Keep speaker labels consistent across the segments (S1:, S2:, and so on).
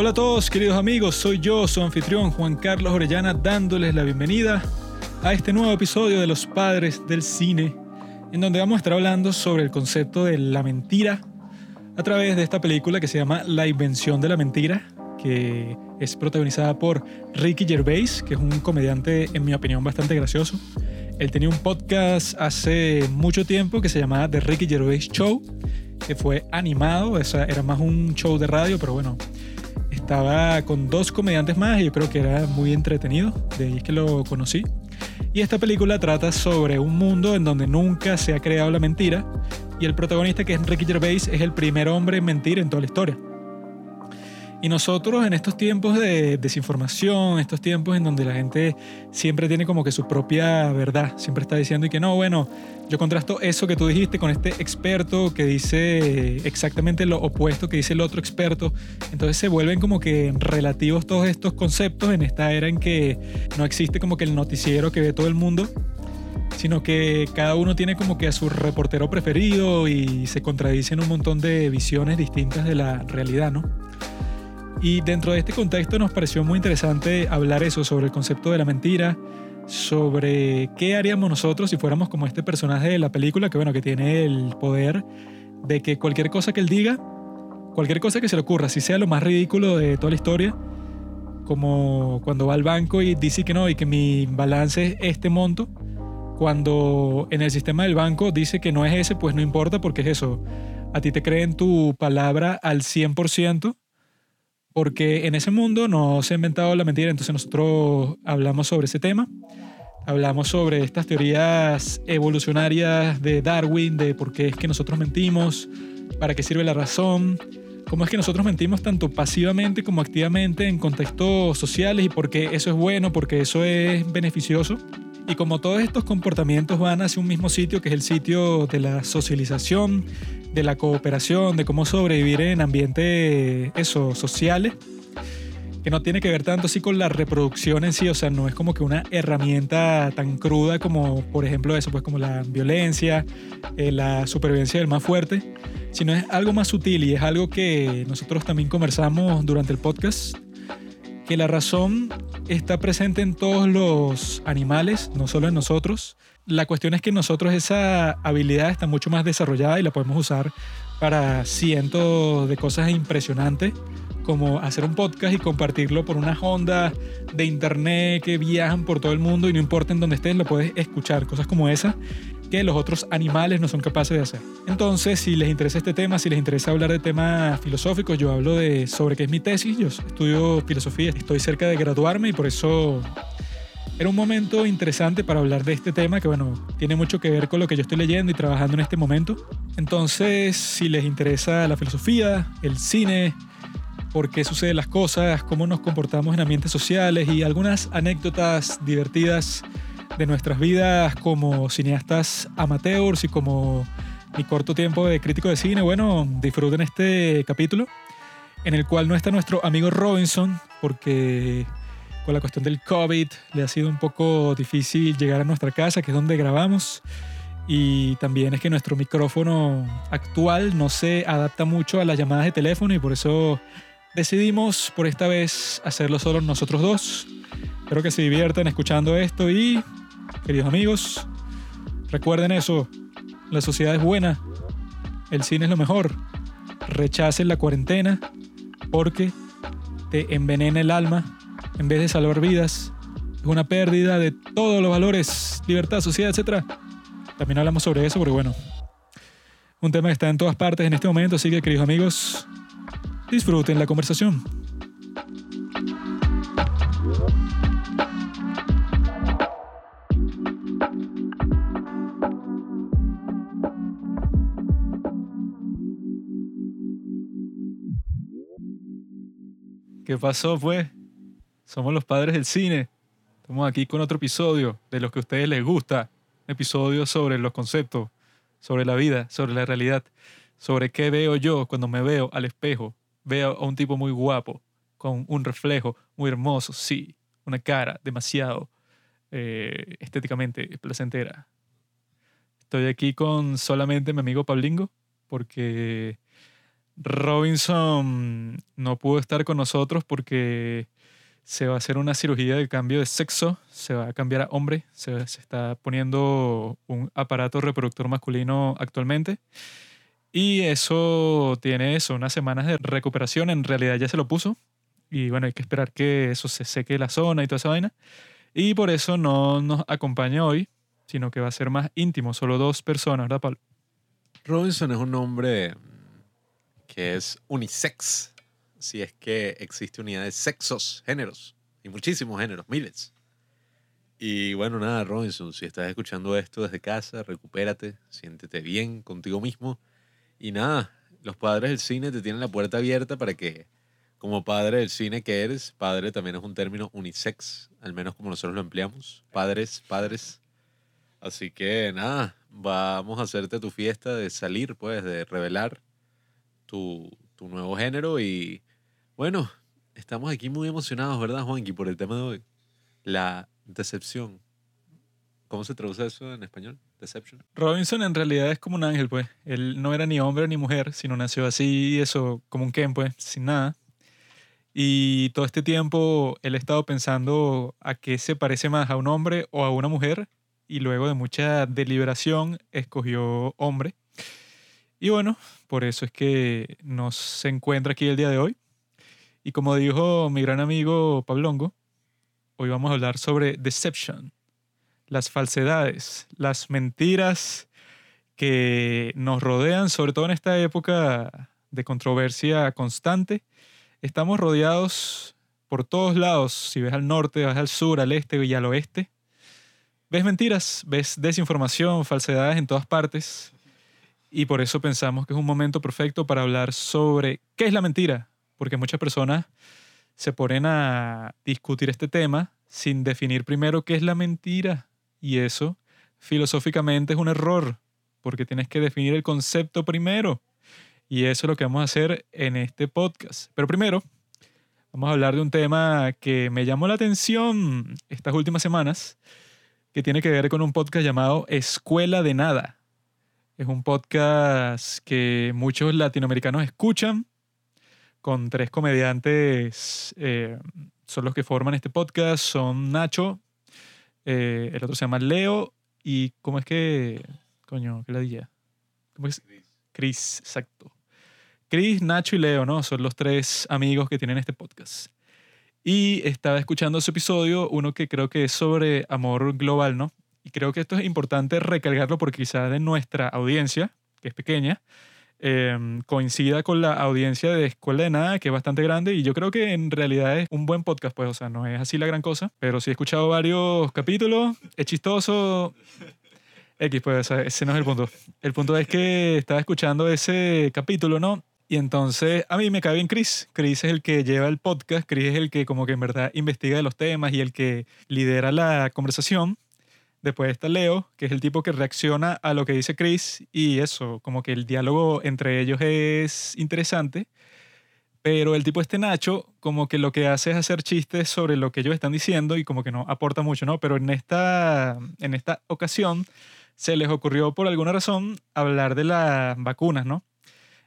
S1: Hola a todos, queridos amigos, soy yo, su anfitrión Juan Carlos Orellana, dándoles la bienvenida a este nuevo episodio de Los Padres del Cine, en donde vamos a estar hablando sobre el concepto de la mentira a través de esta película que se llama La Invención de la Mentira, que es protagonizada por Ricky Gervais, que es un comediante, en mi opinión, bastante gracioso. Él tenía un podcast hace mucho tiempo que se llamaba The Ricky Gervais Show, que fue animado, era más un show de radio, pero bueno, estaba con dos comediantes más y yo creo que era muy entretenido, de ahí es que lo conocí. Y esta película trata sobre un mundo en donde nunca se ha creado la mentira y el protagonista que es Ricky Gervais es el primer hombre en mentir en toda la historia. Y nosotros en estos tiempos de desinformación, estos tiempos en donde la gente siempre tiene como que su propia verdad, siempre está diciendo y que no, bueno, yo contrasto eso que tú dijiste con este experto que dice exactamente lo opuesto que dice el otro experto. Entonces se vuelven como que relativos todos estos conceptos en esta era en que no existe como que el noticiero que ve todo el mundo, sino que cada uno tiene como que a su reportero preferido y se contradicen un montón de visiones distintas de la realidad, ¿no? Y dentro de este contexto nos pareció muy interesante hablar eso sobre el concepto de la mentira, sobre qué haríamos nosotros si fuéramos como este personaje de la película que bueno, que tiene el poder de que cualquier cosa que él diga, cualquier cosa que se le ocurra, si sea lo más ridículo de toda la historia, como cuando va al banco y dice que no y que mi balance es este monto, cuando en el sistema del banco dice que no es ese, pues no importa porque es eso. A ti te creen tu palabra al 100% porque en ese mundo no se ha inventado la mentira, entonces nosotros hablamos sobre ese tema. Hablamos sobre estas teorías evolucionarias de Darwin, de por qué es que nosotros mentimos, para qué sirve la razón, cómo es que nosotros mentimos tanto pasivamente como activamente en contextos sociales y por qué eso es bueno, porque eso es beneficioso. Y como todos estos comportamientos van hacia un mismo sitio, que es el sitio de la socialización, de la cooperación, de cómo sobrevivir en ambientes eso, sociales, que no tiene que ver tanto así con la reproducción en sí, o sea, no es como que una herramienta tan cruda como, por ejemplo, eso, pues como la violencia, eh, la supervivencia del más fuerte, sino es algo más sutil y es algo que nosotros también conversamos durante el podcast, que la razón está presente en todos los animales, no solo en nosotros, la cuestión es que nosotros esa habilidad está mucho más desarrollada y la podemos usar para cientos de cosas impresionantes, como hacer un podcast y compartirlo por unas ondas de internet que viajan por todo el mundo y no importa en dónde estés, lo puedes escuchar, cosas como esas que los otros animales no son capaces de hacer. Entonces, si les interesa este tema, si les interesa hablar de temas filosóficos, yo hablo de sobre qué es mi tesis, yo estudio filosofía, estoy cerca de graduarme y por eso era un momento interesante para hablar de este tema que, bueno, tiene mucho que ver con lo que yo estoy leyendo y trabajando en este momento. Entonces, si les interesa la filosofía, el cine, por qué suceden las cosas, cómo nos comportamos en ambientes sociales y algunas anécdotas divertidas de nuestras vidas como cineastas amateurs y como mi corto tiempo de crítico de cine, bueno, disfruten este capítulo en el cual no está nuestro amigo Robinson porque con la cuestión del COVID le ha sido un poco difícil llegar a nuestra casa, que es donde grabamos. Y también es que nuestro micrófono actual no se adapta mucho a las llamadas de teléfono y por eso decidimos por esta vez hacerlo solo nosotros dos. Espero que se diviertan escuchando esto y, queridos amigos, recuerden eso, la sociedad es buena, el cine es lo mejor, rechacen la cuarentena porque te envenena el alma en vez de salvar vidas, es una pérdida de todos los valores, libertad, sociedad, etc. También hablamos sobre eso porque, bueno, un tema que está en todas partes en este momento, así que, queridos amigos, disfruten la conversación. ¿Qué pasó, pues? Somos los padres del cine. Estamos aquí con otro episodio de los que a ustedes les gusta. Un episodio sobre los conceptos, sobre la vida, sobre la realidad, sobre qué veo yo cuando me veo al espejo. Veo a un tipo muy guapo, con un reflejo muy hermoso, sí, una cara demasiado eh, estéticamente placentera. Estoy aquí con solamente mi amigo Pablingo, porque Robinson no pudo estar con nosotros porque se va a hacer una cirugía de cambio de sexo, se va a cambiar a hombre, se, está poniendo un aparato reproductor masculino actualmente. Y eso tiene eso, unas semanas de recuperación, en realidad ya se lo puso. Y bueno, hay que esperar que eso se seque la zona y toda esa vaina. Y por eso no nos acompaña hoy, sino que va a ser más íntimo, solo dos personas, ¿verdad, Pablo?
S2: Robinson es un nombre que es unisex, si es que existe unidad de sexos, géneros, y muchísimos géneros, miles. Y bueno, nada, Robinson, si estás escuchando esto desde casa, recupérate, siéntete bien contigo mismo. Y nada, los padres del cine te tienen la puerta abierta para que, como padre del cine que eres, padre también es un término unisex, al menos como nosotros lo empleamos. Padres, padres. Así que nada, vamos a hacerte tu fiesta de salir, pues, de revelar tu, tu nuevo género y bueno, estamos aquí muy emocionados, ¿verdad, Juanqui, por el tema de hoy? La decepción. ¿Cómo se traduce eso en español? Deception.
S1: Robinson en realidad es como un ángel, pues. Él no era ni hombre ni mujer, sino nació así, eso, como un Ken, pues, sin nada. Y todo este tiempo él ha estado pensando a qué se parece más, a un hombre o a una mujer. Y luego de mucha deliberación escogió hombre. Y bueno, por eso es que nos encuentra aquí el día de hoy. Y como dijo mi gran amigo Pablongo, hoy vamos a hablar sobre deception, las falsedades, las mentiras que nos rodean, sobre todo en esta época de controversia constante. Estamos rodeados por todos lados, si ves al norte, vas al sur, al este y al oeste. Ves mentiras, ves desinformación, falsedades en todas partes. Y por eso pensamos que es un momento perfecto para hablar sobre qué es la mentira, porque muchas personas se ponen a discutir este tema sin definir primero qué es la mentira. Y eso, filosóficamente, es un error, porque tienes que definir el concepto primero. Y eso es lo que vamos a hacer en este podcast. Pero primero, vamos a hablar de un tema que me llamó la atención estas últimas semanas, que tiene que ver con un podcast llamado Escuela de Nada. Es un podcast que muchos latinoamericanos escuchan, con tres comediantes, eh, son los que forman este podcast, son Nacho, eh, el otro se llama Leo, y ¿cómo es que, coño, qué la día? ¿Cómo es? Chris, exacto. Chris, Nacho y Leo, ¿no? Son los tres amigos que tienen este podcast. Y estaba escuchando ese episodio, uno que creo que es sobre amor global, ¿no? Y creo que esto es importante recalcarlo porque quizás de nuestra audiencia, que es pequeña, em, coincida con la audiencia de Escuela de Nada, que es bastante grande, y yo creo que en realidad es un buen podcast, pues, o sea, no es así la gran cosa, pero sí he escuchado varios capítulos, es chistoso. X, pues, ese no es el punto. El punto es que estaba escuchando ese capítulo, ¿no? Y entonces a mí me cae bien Chris. Chris es el que lleva el podcast, Chris es el que como que en verdad investiga de los temas y el que lidera la conversación. Después está Leo, que es el tipo que reacciona a lo que dice Chris y eso, como que el diálogo entre ellos es interesante. Pero el tipo este Nacho, como que lo que hace es hacer chistes sobre lo que ellos están diciendo y como que no aporta mucho, ¿no? Pero en esta, en esta ocasión se les ocurrió por alguna razón hablar de las vacunas, ¿no?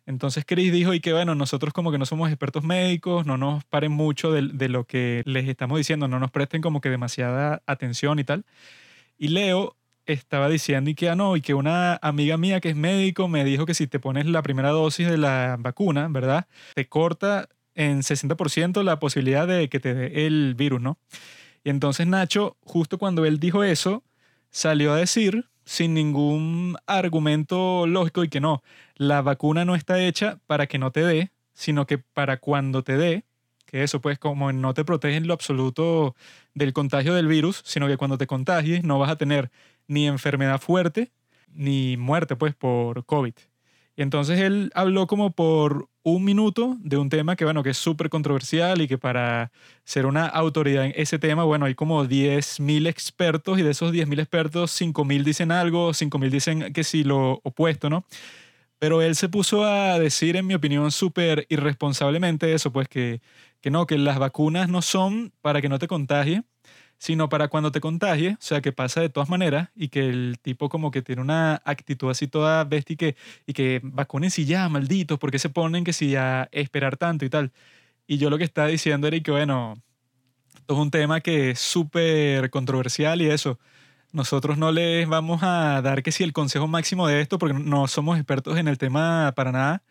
S1: Entonces Chris dijo y que bueno, nosotros como que no somos expertos médicos, no nos paren mucho de, de lo que les estamos diciendo, no nos presten como que demasiada atención y tal. Y Leo estaba diciendo y que ah, no, y que una amiga mía que es médico me dijo que si te pones la primera dosis de la vacuna, ¿verdad? Te corta en 60% la posibilidad de que te dé el virus, ¿no? Y entonces Nacho, justo cuando él dijo eso, salió a decir, sin ningún argumento lógico, y que no, la vacuna no está hecha para que no te dé, sino que para cuando te dé, que eso pues como no te protege en lo absoluto del contagio del virus, sino que cuando te contagies no vas a tener ni enfermedad fuerte ni muerte pues por COVID. Y entonces él habló como por un minuto de un tema que, bueno, que es súper controversial y que para ser una autoridad en ese tema, bueno, hay como 10.000 expertos y de esos 10.000 expertos, 5.000 dicen algo, 5.000 dicen que sí lo opuesto, ¿no? Pero él se puso a decir, en mi opinión, súper irresponsablemente eso, pues que, que no, que las vacunas no son para que no te contagie, sino para cuando te contagie, o sea, que pasa de todas maneras y que el tipo como que tiene una actitud así toda bestia y que, y que vacúnense ya, malditos, porque se ponen que si ya esperar tanto y tal. Y yo lo que estaba diciendo era que, bueno, esto es un tema que es súper controversial y eso. Nosotros no les vamos a dar que si el consejo máximo de esto, porque no somos expertos en el tema para nada,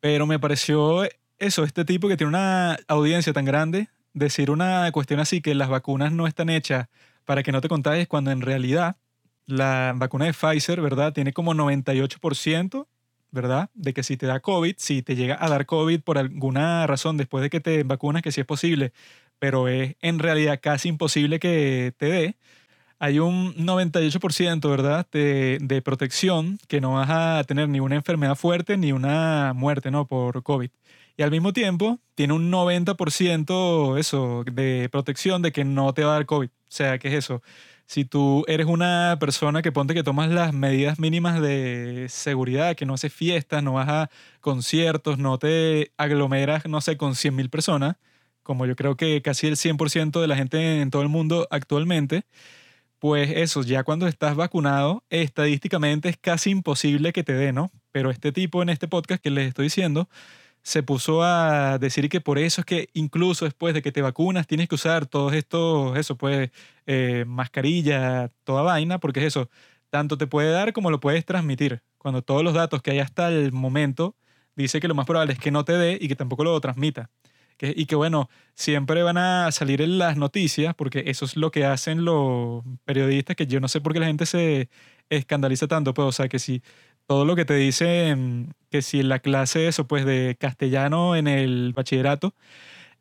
S1: pero me pareció eso, este tipo que tiene una audiencia tan grande, decir una cuestión así, que las vacunas no están hechas para que no te contagies, cuando en realidad la vacuna de Pfizer, ¿verdad? Tiene como 98%, ¿verdad? De que si te da COVID, si te llega a dar COVID por alguna razón después de que te vacunas, que sí es posible, pero es en realidad casi imposible que te dé, hay un 98%, ¿verdad?, de, protección que no vas a tener ni una enfermedad fuerte ni una muerte, ¿no?, por COVID. Y al mismo tiempo, tiene un 90% eso, de protección de que no te va a dar COVID. O sea, ¿qué es eso? Si tú eres una persona que ponte que tomas las medidas mínimas de seguridad, que no haces fiestas, no vas a conciertos, no te aglomeras, no sé, con 100.000 personas, como yo creo que casi el 100% de la gente en todo el mundo actualmente, pues eso, ya cuando estás vacunado, estadísticamente es casi imposible que te dé, ¿no? Pero este tipo en este podcast que les estoy diciendo, se puso a decir que por eso es que incluso después de que te vacunas tienes que usar todos estos, eso pues, eh, mascarilla, toda vaina, porque es eso, tanto te puede dar como lo puedes transmitir. Cuando todos los datos que hay hasta el momento dice que lo más probable es que no te dé y que tampoco lo transmita y que bueno, siempre van a salir en las noticias, porque eso es lo que hacen los periodistas, que yo no sé por qué la gente se escandaliza tanto, pues, o sea, que si todo lo que te dicen, que si en la clase eso, pues, de castellano en el bachillerato,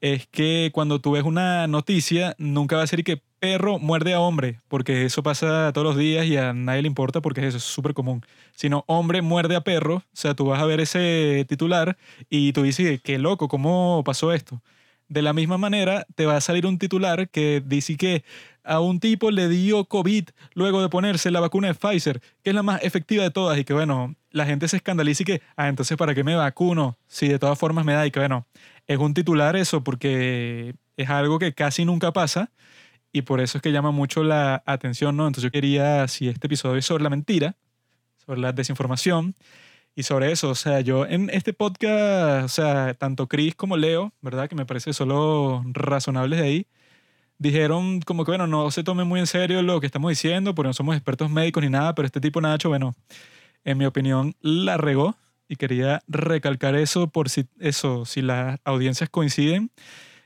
S1: es que cuando tú ves una noticia, nunca va a ser que perro muerde a hombre, porque eso pasa todos los días y a nadie le importa porque eso es súper común. Sino hombre muerde a perro, o sea, tú vas a ver ese titular y tú dices, qué loco, ¿cómo pasó esto? De la misma manera, te va a salir un titular que dice que a un tipo le dio COVID luego de ponerse la vacuna de Pfizer, que es la más efectiva de todas y que bueno, la gente se escandaliza y que, ah, entonces ¿para qué me vacuno? Si de todas formas me da y que bueno, es un titular eso porque es algo que casi nunca pasa y por eso es que llama mucho la atención, ¿no? Entonces yo quería, si este episodio es sobre la mentira, sobre la desinformación y sobre eso, o sea, yo en este podcast, o sea, tanto Chris como Leo, ¿verdad? Que me parece solo razonables de ahí, dijeron como que, bueno, no se tome muy en serio lo que estamos diciendo, porque no somos expertos médicos ni nada, pero este tipo Nacho, bueno, en mi opinión, la regó y quería recalcar eso por si eso, si las audiencias coinciden,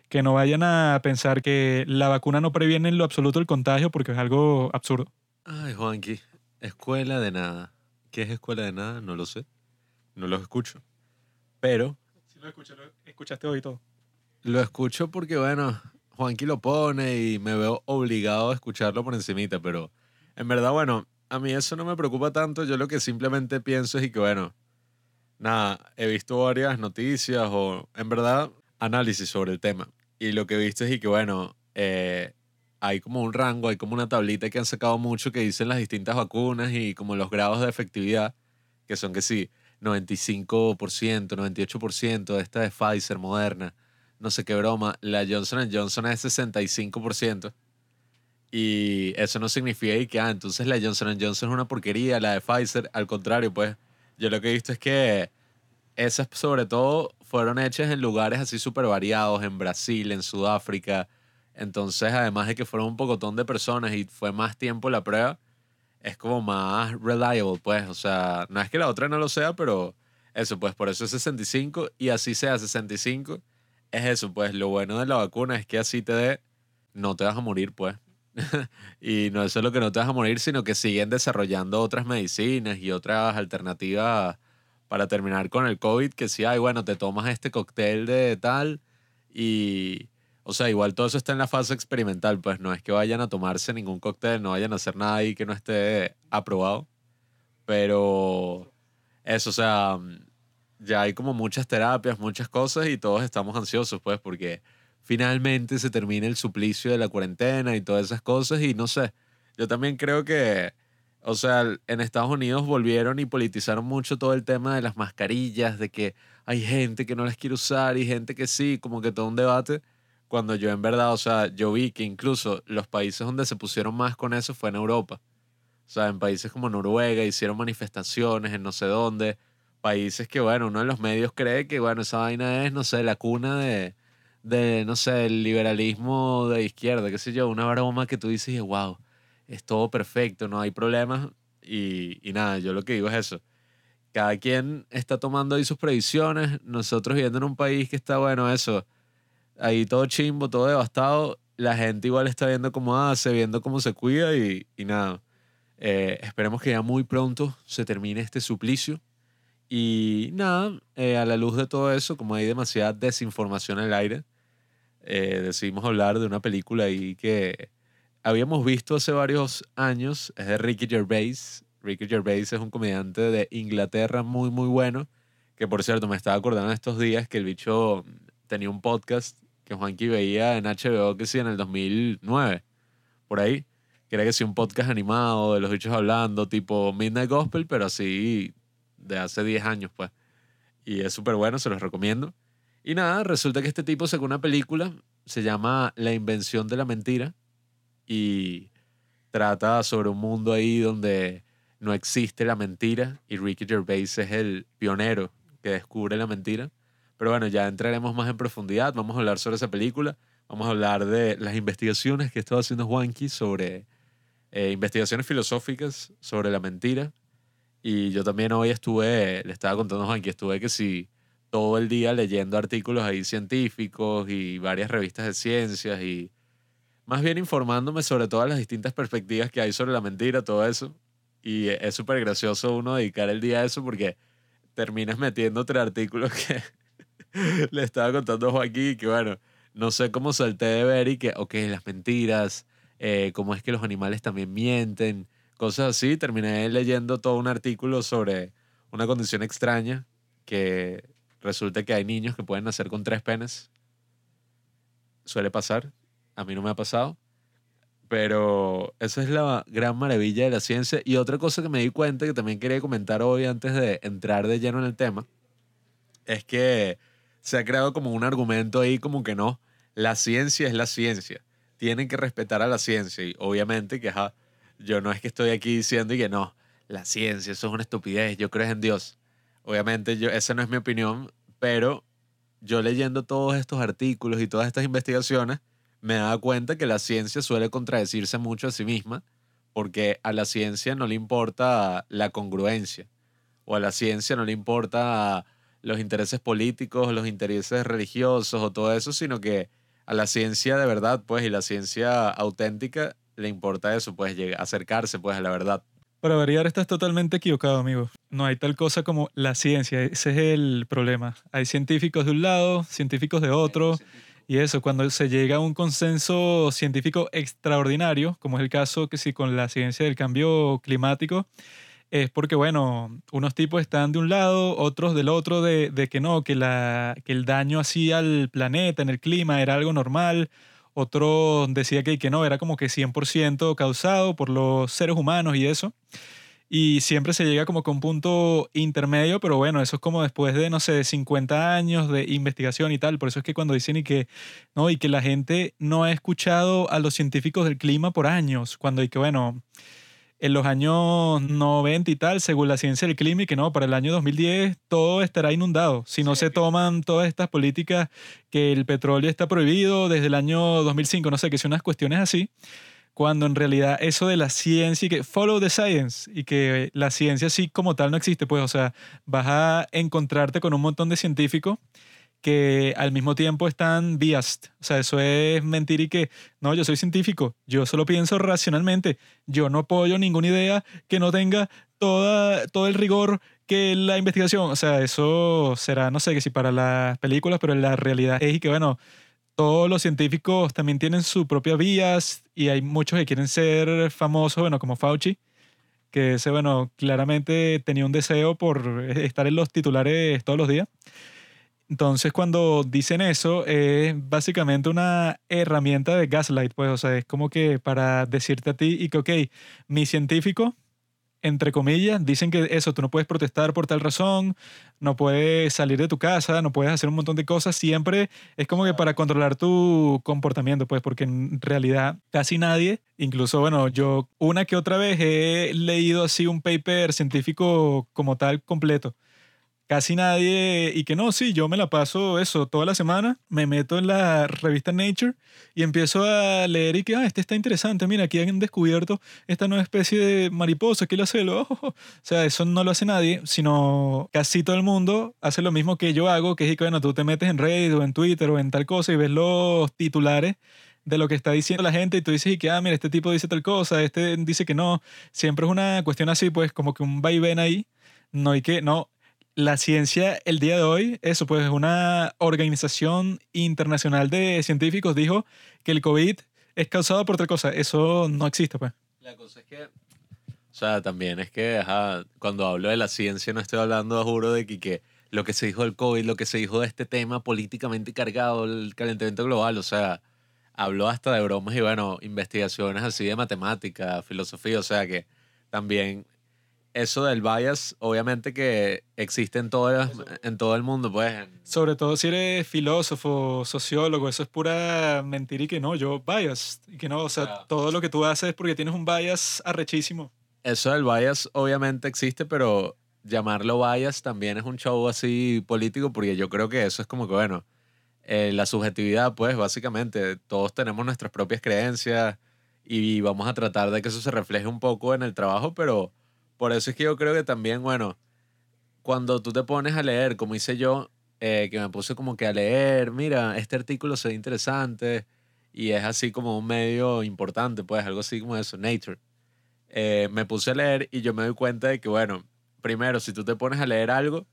S1: que no vayan a pensar que la vacuna no previene en lo absoluto el contagio porque es algo absurdo.
S2: Ay, Juanqui, escuela de nada. ¿Qué es escuela de nada? No lo sé. No lo escucho. Pero...
S1: Sí lo escucho, lo escuchaste hoy todo.
S2: Lo escucho porque, bueno, Juanqui lo pone y me veo obligado a escucharlo por encimita, pero en verdad, bueno, a mí eso no me preocupa tanto. Yo lo que simplemente pienso es que, bueno, nada, he visto varias noticias o en verdad análisis sobre el tema. Y lo que he visto es que, bueno, eh, hay como un rango, hay como una tablita que han sacado mucho que dicen las distintas vacunas y como los grados de efectividad, que son que sí, 95%, 98%, esta de Pfizer, Moderna, no sé qué broma, la Johnson Johnson es 65%. Y eso no significa que, ah, entonces la Johnson Johnson es una porquería, la de Pfizer, al contrario, pues yo lo que he visto es que esas sobre todo fueron hechas en lugares así súper variados, en Brasil, en Sudáfrica. Entonces, además de que fueron un pocotón de personas y fue más tiempo la prueba, es como más reliable, pues. O sea, no es que la otra no lo sea, pero eso, pues por eso es 65 y así sea 65. Es eso, pues lo bueno de la vacuna es que así te dé, no te vas a morir, pues. y no es lo que no te vas a morir, sino que siguen desarrollando otras medicinas y otras alternativas para terminar con el COVID, que si hay, bueno, te tomas este cóctel de tal y, o sea, igual todo eso está en la fase experimental, pues no es que vayan a tomarse ningún cóctel, no vayan a hacer nada ahí que no esté aprobado, pero eso, o sea, ya hay como muchas terapias, muchas cosas y todos estamos ansiosos, pues, porque finalmente se termina el suplicio de la cuarentena y todas esas cosas y no sé, yo también creo que, o sea, en Estados Unidos volvieron y politizaron mucho todo el tema de las mascarillas, de que hay gente que no las quiere usar y gente que sí, como que todo un debate, cuando yo en verdad, o sea, yo vi que incluso los países donde se pusieron más con eso fue en Europa. O sea, en países como Noruega hicieron manifestaciones en no sé dónde. Países que, bueno, uno de los medios cree que, bueno, esa vaina es, no sé, la cuna de, de no sé, el liberalismo de izquierda, qué sé yo, una broma que tú dices, wow, es todo perfecto, no hay problemas. Y, y nada, yo lo que digo es eso. Cada quien está tomando ahí sus previsiones. Nosotros viviendo en un país que está, bueno, eso, ahí todo chimbo, todo devastado. La gente igual está viendo cómo hace, viendo cómo se cuida y, y nada. Eh, esperemos que ya muy pronto se termine este suplicio. Y nada, eh, a la luz de todo eso, como hay demasiada desinformación en el aire, eh, decidimos hablar de una película ahí que habíamos visto hace varios años. Es de Ricky Gervais. Ricky Gervais es un comediante de Inglaterra muy, muy bueno. Que por cierto, me estaba acordando estos días que el bicho tenía un podcast que Juanqui veía en HBO, que sí, en el 2009, por ahí que era que sí un podcast animado de los bichos hablando, tipo Midnight Gospel, pero así de hace 10 años, pues. Y es súper bueno, se los recomiendo. Y nada, resulta que este tipo sacó una película, se llama La invención de la mentira, y trata sobre un mundo ahí donde no existe la mentira, y Ricky Gervais es el pionero que descubre la mentira. Pero bueno, ya entraremos más en profundidad, vamos a hablar sobre esa película, vamos a hablar de las investigaciones que estaba haciendo Juanqui sobre eh, investigaciones filosóficas sobre la mentira. Y yo también hoy estuve, le estaba contando a Juan que estuve que sí, todo el día leyendo artículos ahí científicos y varias revistas de ciencias y más bien informándome sobre todas las distintas perspectivas que hay sobre la mentira, todo eso. Y es súper gracioso uno dedicar el día a eso porque terminas metiendo otro artículos que le estaba contando a Joaquín que bueno, no sé cómo salté de ver y que, ok, las mentiras, eh, cómo es que los animales también mienten, cosas así. Terminé leyendo todo un artículo sobre una condición extraña que resulta que hay niños que pueden nacer con tres penes. Suele pasar, a mí no me ha pasado. Pero esa es la gran maravilla de la ciencia. Y otra cosa que me di cuenta que también quería comentar hoy antes de entrar de lleno en el tema, es que se ha creado como un argumento ahí como que no, la ciencia es la ciencia tienen que respetar a la ciencia. Y obviamente que yo no es que estoy aquí diciendo y que no, la ciencia, eso es una estupidez, yo creo en Dios. Obviamente yo, esa no es mi opinión, pero yo leyendo todos estos artículos y todas estas investigaciones, me daba cuenta que la ciencia suele contradecirse mucho a sí misma, porque a la ciencia no le importa la congruencia, o a la ciencia no le importa los intereses políticos, los intereses religiosos o todo eso, sino que a la ciencia de verdad, pues, y la ciencia auténtica, le importa eso, pues, llegar, acercarse, pues, a la verdad.
S1: Para variar, estás totalmente equivocado, amigo. No hay tal cosa como la ciencia, ese es el problema. Hay científicos de un lado, científicos de otro, y eso, cuando se llega a un consenso científico extraordinario, como es el caso que sí con la ciencia del cambio climático, es porque, bueno, unos tipos están de un lado, otros del otro, de, de que no, que, la, que el daño así al planeta, en el clima, era algo normal. Otro decía que, que no, era como que 100% causado por los seres humanos y eso. Y siempre se llega como con un punto intermedio, pero bueno, eso es como después de, no sé, de 50 años de investigación y tal. Por eso es que cuando dicen y que, no, y que la gente no ha escuchado a los científicos del clima por años, cuando y que, bueno, en los años 90 y tal, según la ciencia del clima, y que no, para el año 2010 todo estará inundado. Si no se toman todas estas políticas, que el petróleo está prohibido desde el año 2005, no sé, que son unas cuestiones así, cuando en realidad eso de la ciencia y que follow the science y que la ciencia sí como tal no existe, pues, o sea, vas a encontrarte con un montón de científicos que al mismo tiempo están biased. O sea, eso es mentir y que, no, yo soy científico, yo solo pienso racionalmente, yo no apoyo ninguna idea que no tenga toda, todo el rigor que la investigación. O sea, eso será, no sé, que si para las películas, pero la realidad es que, bueno, todos los científicos también tienen su propia vías y hay muchos que quieren ser famosos, bueno, como Fauci, que ese, bueno, claramente tenía un deseo por estar en los titulares todos los días. Entonces, cuando dicen eso, es básicamente una herramienta de gaslight, pues, o sea, es como que para decirte a ti y que, ok, mi científico entre comillas, dicen que eso, tú no puedes protestar por tal razón, no puedes salir de tu casa, no puedes hacer un montón de cosas, siempre es como que para controlar tu comportamiento, pues porque en realidad casi nadie, incluso, bueno, yo una que otra vez he leído así un paper científico como tal completo casi nadie, y que no, sí, yo me la paso eso toda la semana, me meto en la revista Nature y empiezo a leer y que, ah, este está interesante, mira, aquí han descubierto esta nueva especie de mariposa, ¿qué lo hace? Lo, o sea, eso no lo hace nadie, sino casi todo el mundo hace lo mismo que yo hago, que es que, bueno, tú te metes en Reddit o en Twitter o en tal cosa y ves los titulares de lo que está diciendo la gente y tú dices y que, ah, mira, este tipo dice tal cosa, este dice que no. Siempre es una cuestión así, pues como que un vaivén ahí. No hay que, no, la ciencia el día de hoy, eso pues una organización internacional de científicos dijo que el COVID es causado por otra cosa. Eso no existe pues.
S2: La cosa es que, o sea, también es que cuando hablo de la ciencia no estoy hablando, juro, de que, que lo que se dijo del COVID, lo que se dijo de este tema políticamente cargado, el calentamiento global, o sea, hablo hasta de bromas y bueno, investigaciones así de matemática, filosofía, o sea que también eso del bias, obviamente que existe en todo, en todo el mundo, pues.
S1: Sobre todo si eres filósofo, sociólogo, eso es pura mentira y que no, yo bias, y que no, o sea, todo lo que tú haces es porque tienes un bias arrechísimo.
S2: Eso del bias obviamente existe, pero llamarlo bias también es un show así político, porque yo creo que eso es como que, bueno, eh, la subjetividad, pues, básicamente, todos tenemos nuestras propias creencias y vamos a tratar de que eso se refleje un poco en el trabajo, pero por eso es que yo creo que también, bueno, cuando tú te pones a leer, como hice yo, eh, que me puse como que a leer, mira, este artículo se ve interesante y es así como un medio importante, pues algo así como eso, Nature. Eh, me puse a leer y yo me doy cuenta de que, bueno, primero, si tú te pones a leer algo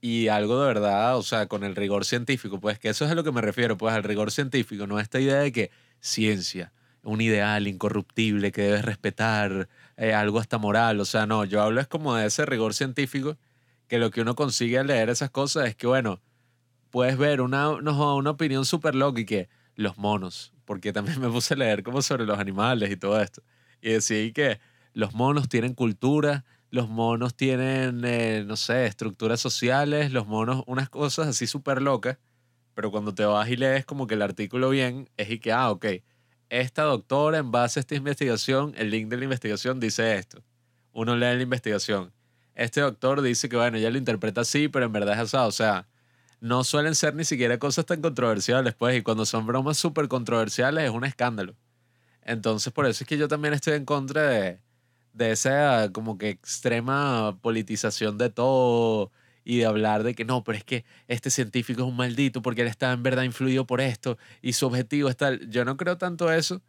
S2: y algo de verdad, o sea, con el rigor científico, pues que eso es a lo que me refiero, pues al rigor científico, no esta idea de que ciencia, un ideal incorruptible que debes respetar, eh, algo hasta moral. O sea, no, yo hablo es como de ese rigor científico que lo que uno consigue al leer esas cosas es que, bueno, puedes ver una, una opinión súper loca y que los monos, porque también me puse a leer como sobre los animales y todo esto. Y decía que los monos tienen cultura, los monos tienen, eh, no sé, estructuras sociales, los monos, unas cosas así súper locas, pero cuando te vas y lees como que el artículo bien, es y que, ah, ok, esta doctora, en base a esta investigación, el link de la investigación dice esto. Uno lee la investigación. Este doctor dice que, bueno, ella lo interpreta así, pero en verdad es así. O sea, no suelen ser ni siquiera cosas tan controversiales, pues, y cuando son bromas súper controversiales es un escándalo. Entonces, por eso es que yo también estoy en contra de, de esa como que extrema politización de todo y de hablar de que no, pero es que este científico es un maldito porque él está en verdad influido por esto y su objetivo es tal. Yo no creo tanto eso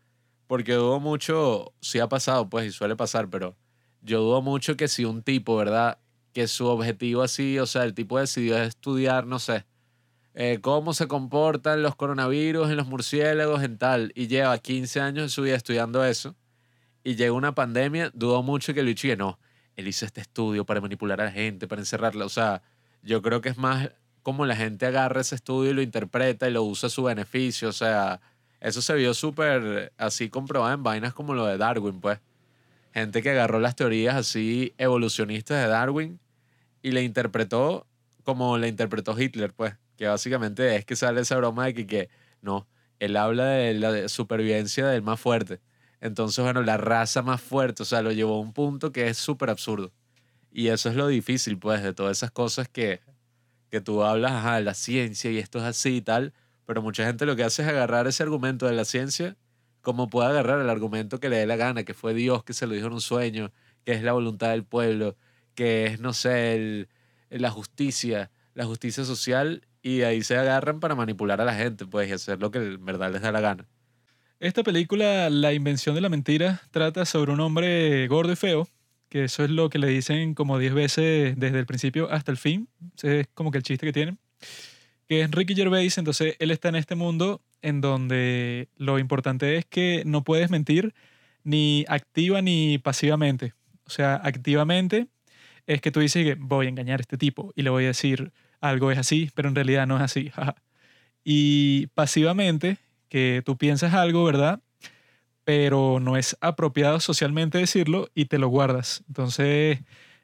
S2: porque dudo mucho, sí ha pasado pues y suele pasar, pero yo dudo mucho que si un tipo, ¿verdad? Que su objetivo así, o sea, el tipo decidió estudiar, no sé, eh, cómo se comportan los coronavirus en los murciélagos, en tal, y lleva 15 años de su vida estudiando eso, y llega una pandemia, dudo mucho que lo no, él hizo este estudio para manipular a la gente, para encerrarla. O sea, yo creo que es más como la gente agarra ese estudio y lo interpreta y lo usa a su beneficio. O sea, eso se vio súper así comprobado en vainas como lo de Darwin, pues. Gente que agarró las teorías así evolucionistas de Darwin y le interpretó como le interpretó Hitler, pues. Que básicamente es que sale esa broma de que, que no, él habla de la supervivencia del más fuerte. Entonces, bueno, la raza más fuerte, o sea, lo llevó a un punto que es súper absurdo. Y eso es lo difícil, pues, de todas esas cosas que, que tú hablas, ajá, la ciencia y esto es así y tal, pero mucha gente lo que hace es agarrar ese argumento de la ciencia como puede agarrar el argumento que le dé la gana, que fue Dios que se lo dijo en un sueño, que es la voluntad del pueblo, que es, no sé, la justicia, la justicia social, y ahí se agarran para manipular a la gente, pues, y hacer lo que en verdad les da la gana.
S1: Esta película, La invención de la mentira, trata sobre un hombre gordo y feo, que eso es lo que le dicen como 10 veces desde el principio hasta el fin. Es como que el chiste que tienen. Que es Ricky Gervais, entonces él está en este mundo en donde lo importante es que no puedes mentir ni activa ni pasivamente. O sea, activamente es que tú dices que voy a engañar a este tipo y le voy a decir algo es así, pero en realidad no es así. y pasivamente que tú piensas algo, ¿verdad? pero no es apropiado socialmente decirlo y te lo guardas. Entonces,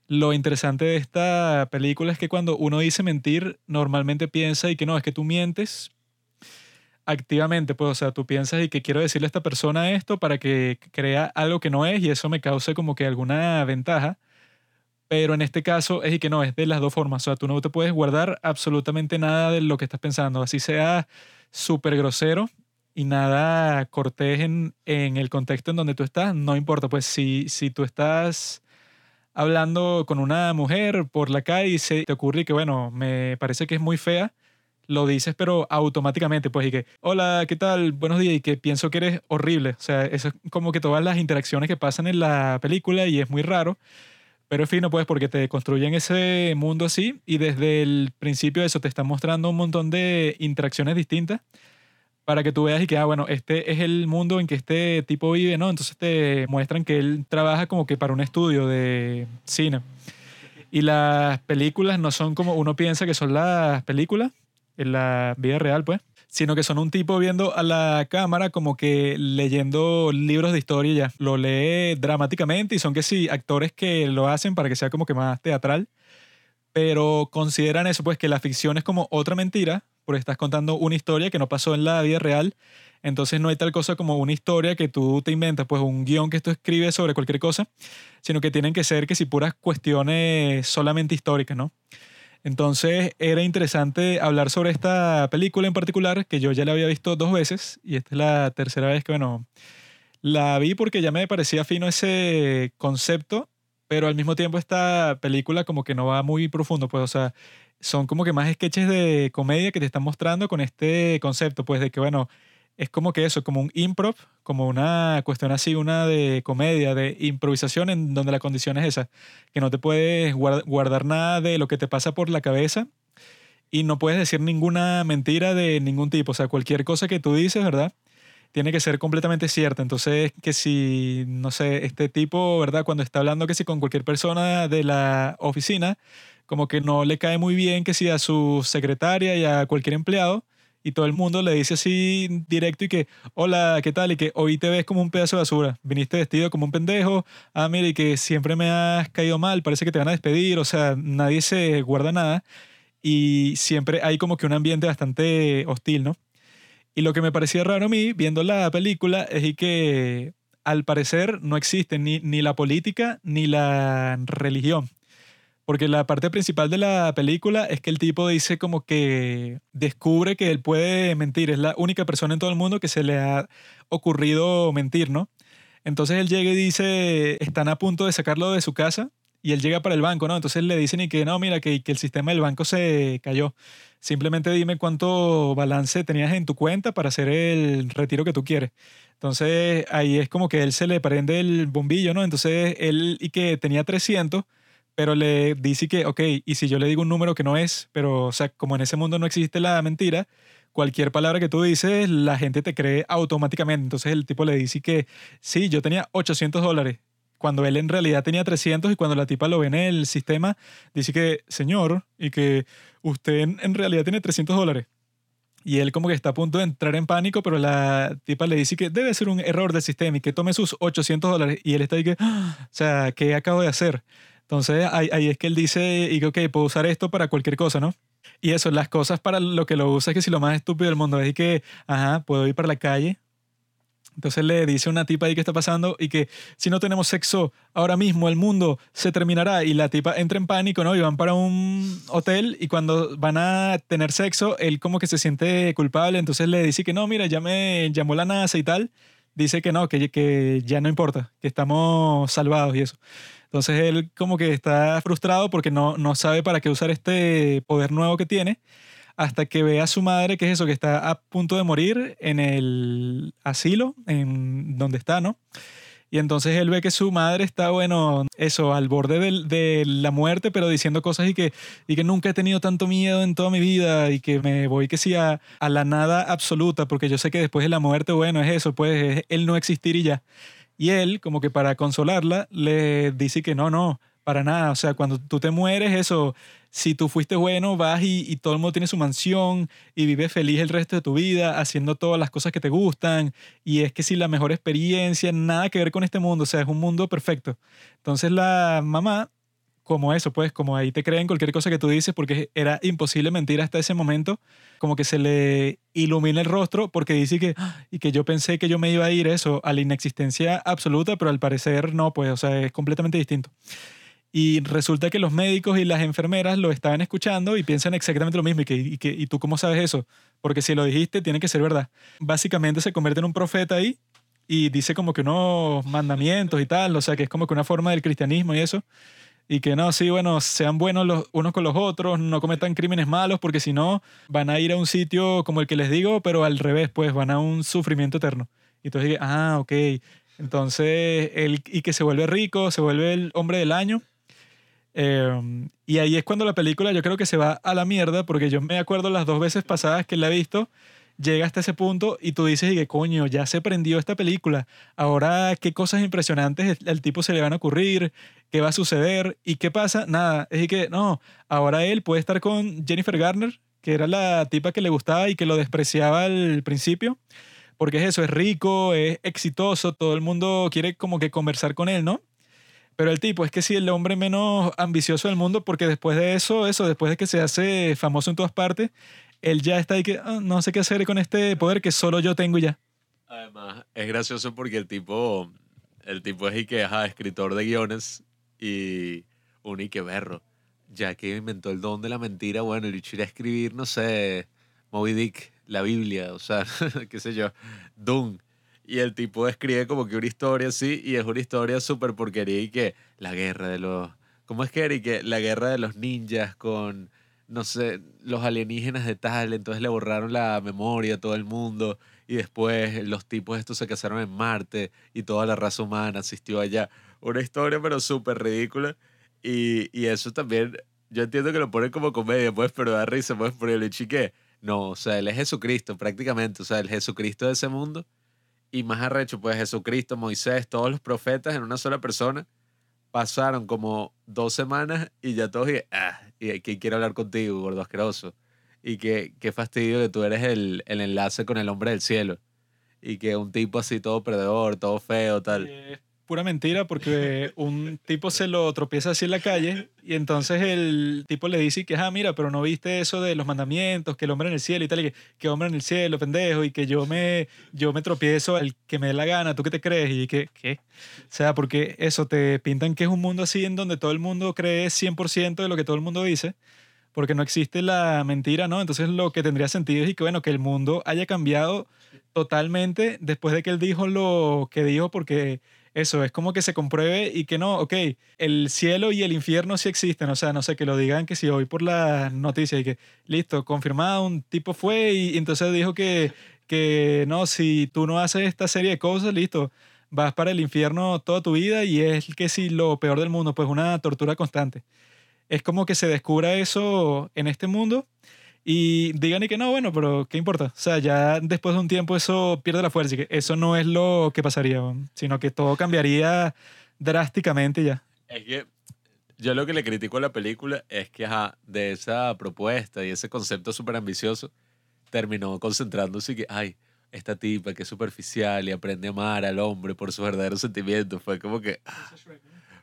S1: lo interesante de esta película es que cuando uno dice mentir, normalmente piensa y que no, es que tú mientes activamente, pues, o sea, tú piensas y que quiero decirle a esta persona esto para que crea algo que no es y eso me cause como que alguna ventaja. Pero en este caso es y que no, es de las dos formas. O sea, tú no te puedes guardar absolutamente nada de lo que estás pensando. Así sea súper grosero y nada cortés en, en, el contexto en donde tú estás, no importa. Pues si, si tú estás hablando con una mujer por la calle y se te ocurre que, bueno, me parece que es muy fea, lo dices, pero automáticamente, pues, y que, hola, ¿qué tal? Buenos días, y que pienso que eres horrible. O sea, eso es como que todas las interacciones que pasan en la película y es muy raro. Pero en fin, no puedes porque te construyen ese mundo así y desde el principio de eso te están mostrando un montón de interacciones distintas para que tú veas y que, ah, bueno, este es el mundo en que este tipo vive, ¿no? Entonces te muestran que él trabaja como que para un estudio de cine. Y las películas no son como uno piensa que son las películas, en la vida real, pues, sino que son un tipo viendo a la cámara como que leyendo libros de historia ya. Lo lee dramáticamente y son que sí, actores que lo hacen para que sea como que más teatral, pero consideran eso, pues, que la ficción es como otra mentira, porque estás contando una historia que no pasó en la vida real. Entonces no hay tal cosa como una historia que tú te inventas, pues un guion que tú escribes sobre cualquier cosa, sino que tienen que ser que si puras cuestiones solamente históricas, ¿no? Entonces era interesante hablar sobre esta película en particular, que yo ya la había visto dos veces y esta es la tercera vez que, bueno, la vi porque ya me parecía fino ese concepto, pero al mismo tiempo esta película como que no va muy profundo, pues, o sea, son como que más sketches de comedia que te están mostrando con este concepto, pues, de que, bueno, es como que eso, como un improv, como una cuestión así, una de comedia, de improvisación, en donde la condición es esa, que no te puedes guardar nada de lo que te pasa por la cabeza y no puedes decir ninguna mentira de ningún tipo, o sea, cualquier cosa que tú dices, ¿verdad? Tiene que ser completamente cierta. Entonces, que si, no sé, este tipo, ¿verdad? Cuando está hablando que si con cualquier persona de la oficina, como que no le cae muy bien que si a su secretaria y a cualquier empleado, y todo el mundo le dice así directo y que, hola, ¿qué tal? Y que hoy te ves como un pedazo de basura, viniste vestido como un pendejo, ah, mira, y que siempre me has caído mal, parece que te van a despedir, o sea, nadie se guarda nada y siempre hay como que un ambiente bastante hostil, ¿no? Y lo que me parecía raro a mí, viendo la película, es que al parecer no existe ni, ni la política ni la religión. Porque la parte principal de la película es que el tipo dice como que descubre que él puede mentir. Es la única persona en todo el mundo que se le ha ocurrido mentir, ¿no? Entonces él llega y dice, están a punto de sacarlo de su casa y él llega para el banco, ¿no? Entonces le dicen y que no, mira, que, que el sistema del banco se cayó. Simplemente dime cuánto balance tenías en tu cuenta para hacer el retiro que tú quieres. Entonces ahí es como que él se le prende el bombillo, ¿no? Entonces él y que tenía 300 pero le dice que, ok, y si yo le digo un número que no es, pero, o sea, como en ese mundo no existe la mentira, cualquier palabra que tú dices, la gente te cree automáticamente. Entonces el tipo le dice que, sí, yo tenía 800 dólares, cuando él en realidad tenía 300 y cuando la tipa lo ve en el sistema, dice que, señor, y que usted en, realidad tiene 300 dólares. Y él como que está a punto de entrar en pánico, pero la tipa le dice que debe ser un error del sistema y que tome sus 800 dólares. Y él está ahí que, ¡Ah! o sea, ¿qué acabo de hacer? Entonces ahí, es que él dice, y que, ok, puedo usar esto para cualquier cosa, ¿no? Y eso, las cosas para lo que lo usa es que si lo más estúpido del mundo es que, ajá, puedo ir para la calle. Entonces le dice una tipa ahí que está pasando y que si no tenemos sexo ahora mismo el mundo se terminará y la tipa entra en pánico, ¿no? Y van para un hotel y cuando van a tener sexo, él como que se siente culpable, entonces le dice que no, mira, ya me llamó la NASA y tal. Dice que no, que ya no importa, que estamos salvados y eso. Entonces él como que está frustrado porque no, no sabe para qué usar este poder nuevo que tiene hasta que ve a su madre, que es eso, que está a punto de morir en el asilo, en donde está, ¿no? Y entonces él ve que su madre está, bueno, eso, al borde de, la muerte, pero diciendo cosas y que, y que nunca he tenido tanto miedo en toda mi vida y que me voy que sí a, a la nada absoluta, porque yo sé que después de la muerte, bueno, es eso, pues es el no existir y ya. Y él, como que para consolarla, le dice que no, no, Para nada. O sea, cuando tú te mueres, eso, si tú fuiste bueno, vas y, y, todo el mundo tiene su mansión y vives feliz el resto de tu vida haciendo todas las cosas que te gustan. Y es que si la mejor experiencia, nada que ver con este mundo. O sea, es un mundo perfecto. Entonces la mamá como eso, pues, como ahí te creen cualquier cosa que tú dices, porque era imposible mentir hasta ese momento, como que se le ilumina el rostro porque dice que, ¡ah! y que yo pensé que yo me iba a ir eso, a la inexistencia absoluta, pero al parecer no, pues, o sea, es completamente distinto. Y resulta que los médicos y las enfermeras lo estaban escuchando y piensan exactamente lo mismo. ¿Y, que, y, que, ¿Y tú cómo sabes eso? Porque si lo dijiste, tiene que ser verdad. Básicamente se convierte en un profeta ahí y dice como que unos mandamientos y tal, o sea, que es como que una forma del cristianismo y eso y que no, sí, bueno, sean buenos los unos con los otros, no cometan crímenes malos, porque si no, van a ir a un sitio como el que les digo, pero al revés, pues van a un sufrimiento eterno. Y entonces ah, ok. Entonces, él, y que se vuelve rico, se vuelve el hombre del año. Em, y ahí es cuando la película yo creo que se va a la mierda, porque yo me acuerdo las dos veces pasadas que la he visto, llega hasta ese punto y tú dices, y que coño, ya se prendió esta película. Ahora, ¿qué cosas impresionantes al tipo se le van a ocurrir? ¿Qué va a suceder? ¿Y qué pasa? Nada, es que no, ahora él puede estar con Jennifer Garner, que era la tipa que le gustaba y que lo despreciaba al principio. Porque es eso, es rico, es exitoso, todo el mundo quiere como que conversar con él, ¿no? Pero el tipo es que sí, el hombre menos ambicioso del mundo, porque después de eso, eso, después de que se hace famoso en todas partes, él ya está ahí que ah, no sé qué hacer con este poder que solo yo tengo ya.
S2: Además, es gracioso porque el tipo, el tipo es y que, ajá, escritor de guiones y un y que berro. Ya que inventó el don de la mentira, bueno, y a escribir, no sé, Moby Dick, la Biblia, o sea, qué sé yo, Doom. Y el tipo escribe como que una historia así, y es una historia súper porquería y que la guerra de los... ¿Cómo es que? Y que la guerra de los ninjas con no sé, los alienígenas de tal, entonces le borraron la memoria a todo el mundo y después los tipos estos se casaron en Marte y toda la raza humana asistió allá. Una historia pero súper ridícula y, y, eso también, yo entiendo que lo ponen como comedia, pues, pero da risa, pues, por el chique. No, o sea, él es Jesucristo prácticamente, o sea, el Jesucristo de ese mundo y más arrecho, pues Jesucristo, Moisés, todos los profetas en una sola persona pasaron como dos semanas y ya todos, y, ah, y ¿quién quiere hablar contigo, gordo asqueroso? Y que qué fastidio que tú eres el, el, enlace con el hombre del cielo. Y que un tipo así todo perdedor, todo feo, tal.
S1: Eh, pura mentira porque un tipo se lo tropieza así en la calle y entonces el tipo le dice que, ah, mira, pero no viste eso de los mandamientos, que el hombre en el cielo y tal, y que, que hombre en el cielo, pendejo, y que yo me, yo me tropiezo al que me dé la gana, ¿tú qué te crees? Y que, ¿qué? O sea, porque eso, te pintan que es un mundo así en donde todo el mundo cree 100% de lo que todo el mundo dice porque no existe la mentira, ¿no? Entonces lo que tendría sentido es que, bueno, que el mundo haya cambiado totalmente después de que él dijo lo que dijo, porque eso, es como que se compruebe y que no, ok, el cielo y el infierno sí existen, o sea, no sé, que lo digan que si hoy por la noticia y que, listo, confirmado, un tipo fue y, entonces dijo que, que no, si tú no haces esta serie de cosas, listo, vas para el infierno toda tu vida y es que si lo peor del mundo, pues una tortura constante. Es como que se descubra eso en este mundo y digan y que no, bueno, pero ¿qué importa? O sea, ya después de un tiempo eso pierde la fuerza y que eso no es lo que pasaría, sino que todo cambiaría drásticamente ya.
S2: Es que yo lo que le critico a la película es que ajá, de esa propuesta y ese concepto súper ambicioso terminó concentrándose y que, ay, esta tipa que es superficial y aprende a amar al hombre por sus verdaderos sentimientos. Fue como que... Ah,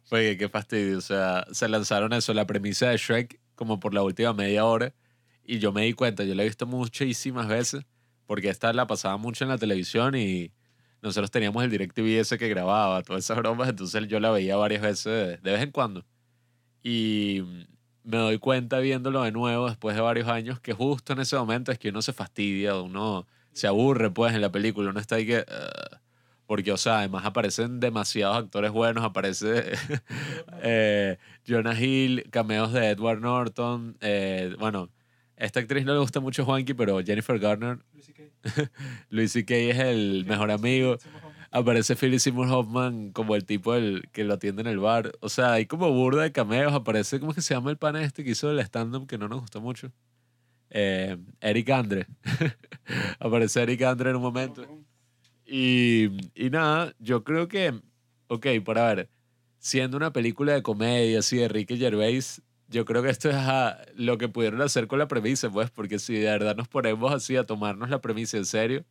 S2: fue que qué fastidio. O sea, se lanzaron eso, la premisa de Shrek como por la última media hora y yo me di cuenta, yo la he visto muchísimas veces, porque esta la pasaba mucho en la televisión y nosotros teníamos el DirecTV ese que grababa todas esas bromas, entonces yo la veía varias veces de vez en cuando. Y me doy cuenta viéndolo de nuevo después de varios años que justo en ese momento es que uno se fastidia, uno se aburre pues en la película, uno está ahí que... porque, o sea, además aparecen demasiados actores buenos, aparece eh, Jonah Hill, cameos de Edward Norton, eh, bueno, esta actriz no le gusta mucho Juanqui, pero Jennifer Garner. Luis C.K. es el mejor amigo. Aparece Philip Seymour Hoffman como el tipo el, que lo atiende en el bar. O sea, hay como burda de cameos. Aparece, ¿cómo es que se llama el pana este que hizo el stand-up que no nos gustó mucho? Eh, Eric Andre. Aparece Eric Andre en un momento. Y, y nada, yo creo que, ok, para ver, siendo una película de comedia así de Ricky Gervais, yo creo que esto es lo que pudieron hacer con la premisa, pues, porque si de verdad nos ponemos así a tomarnos la premisa en serio,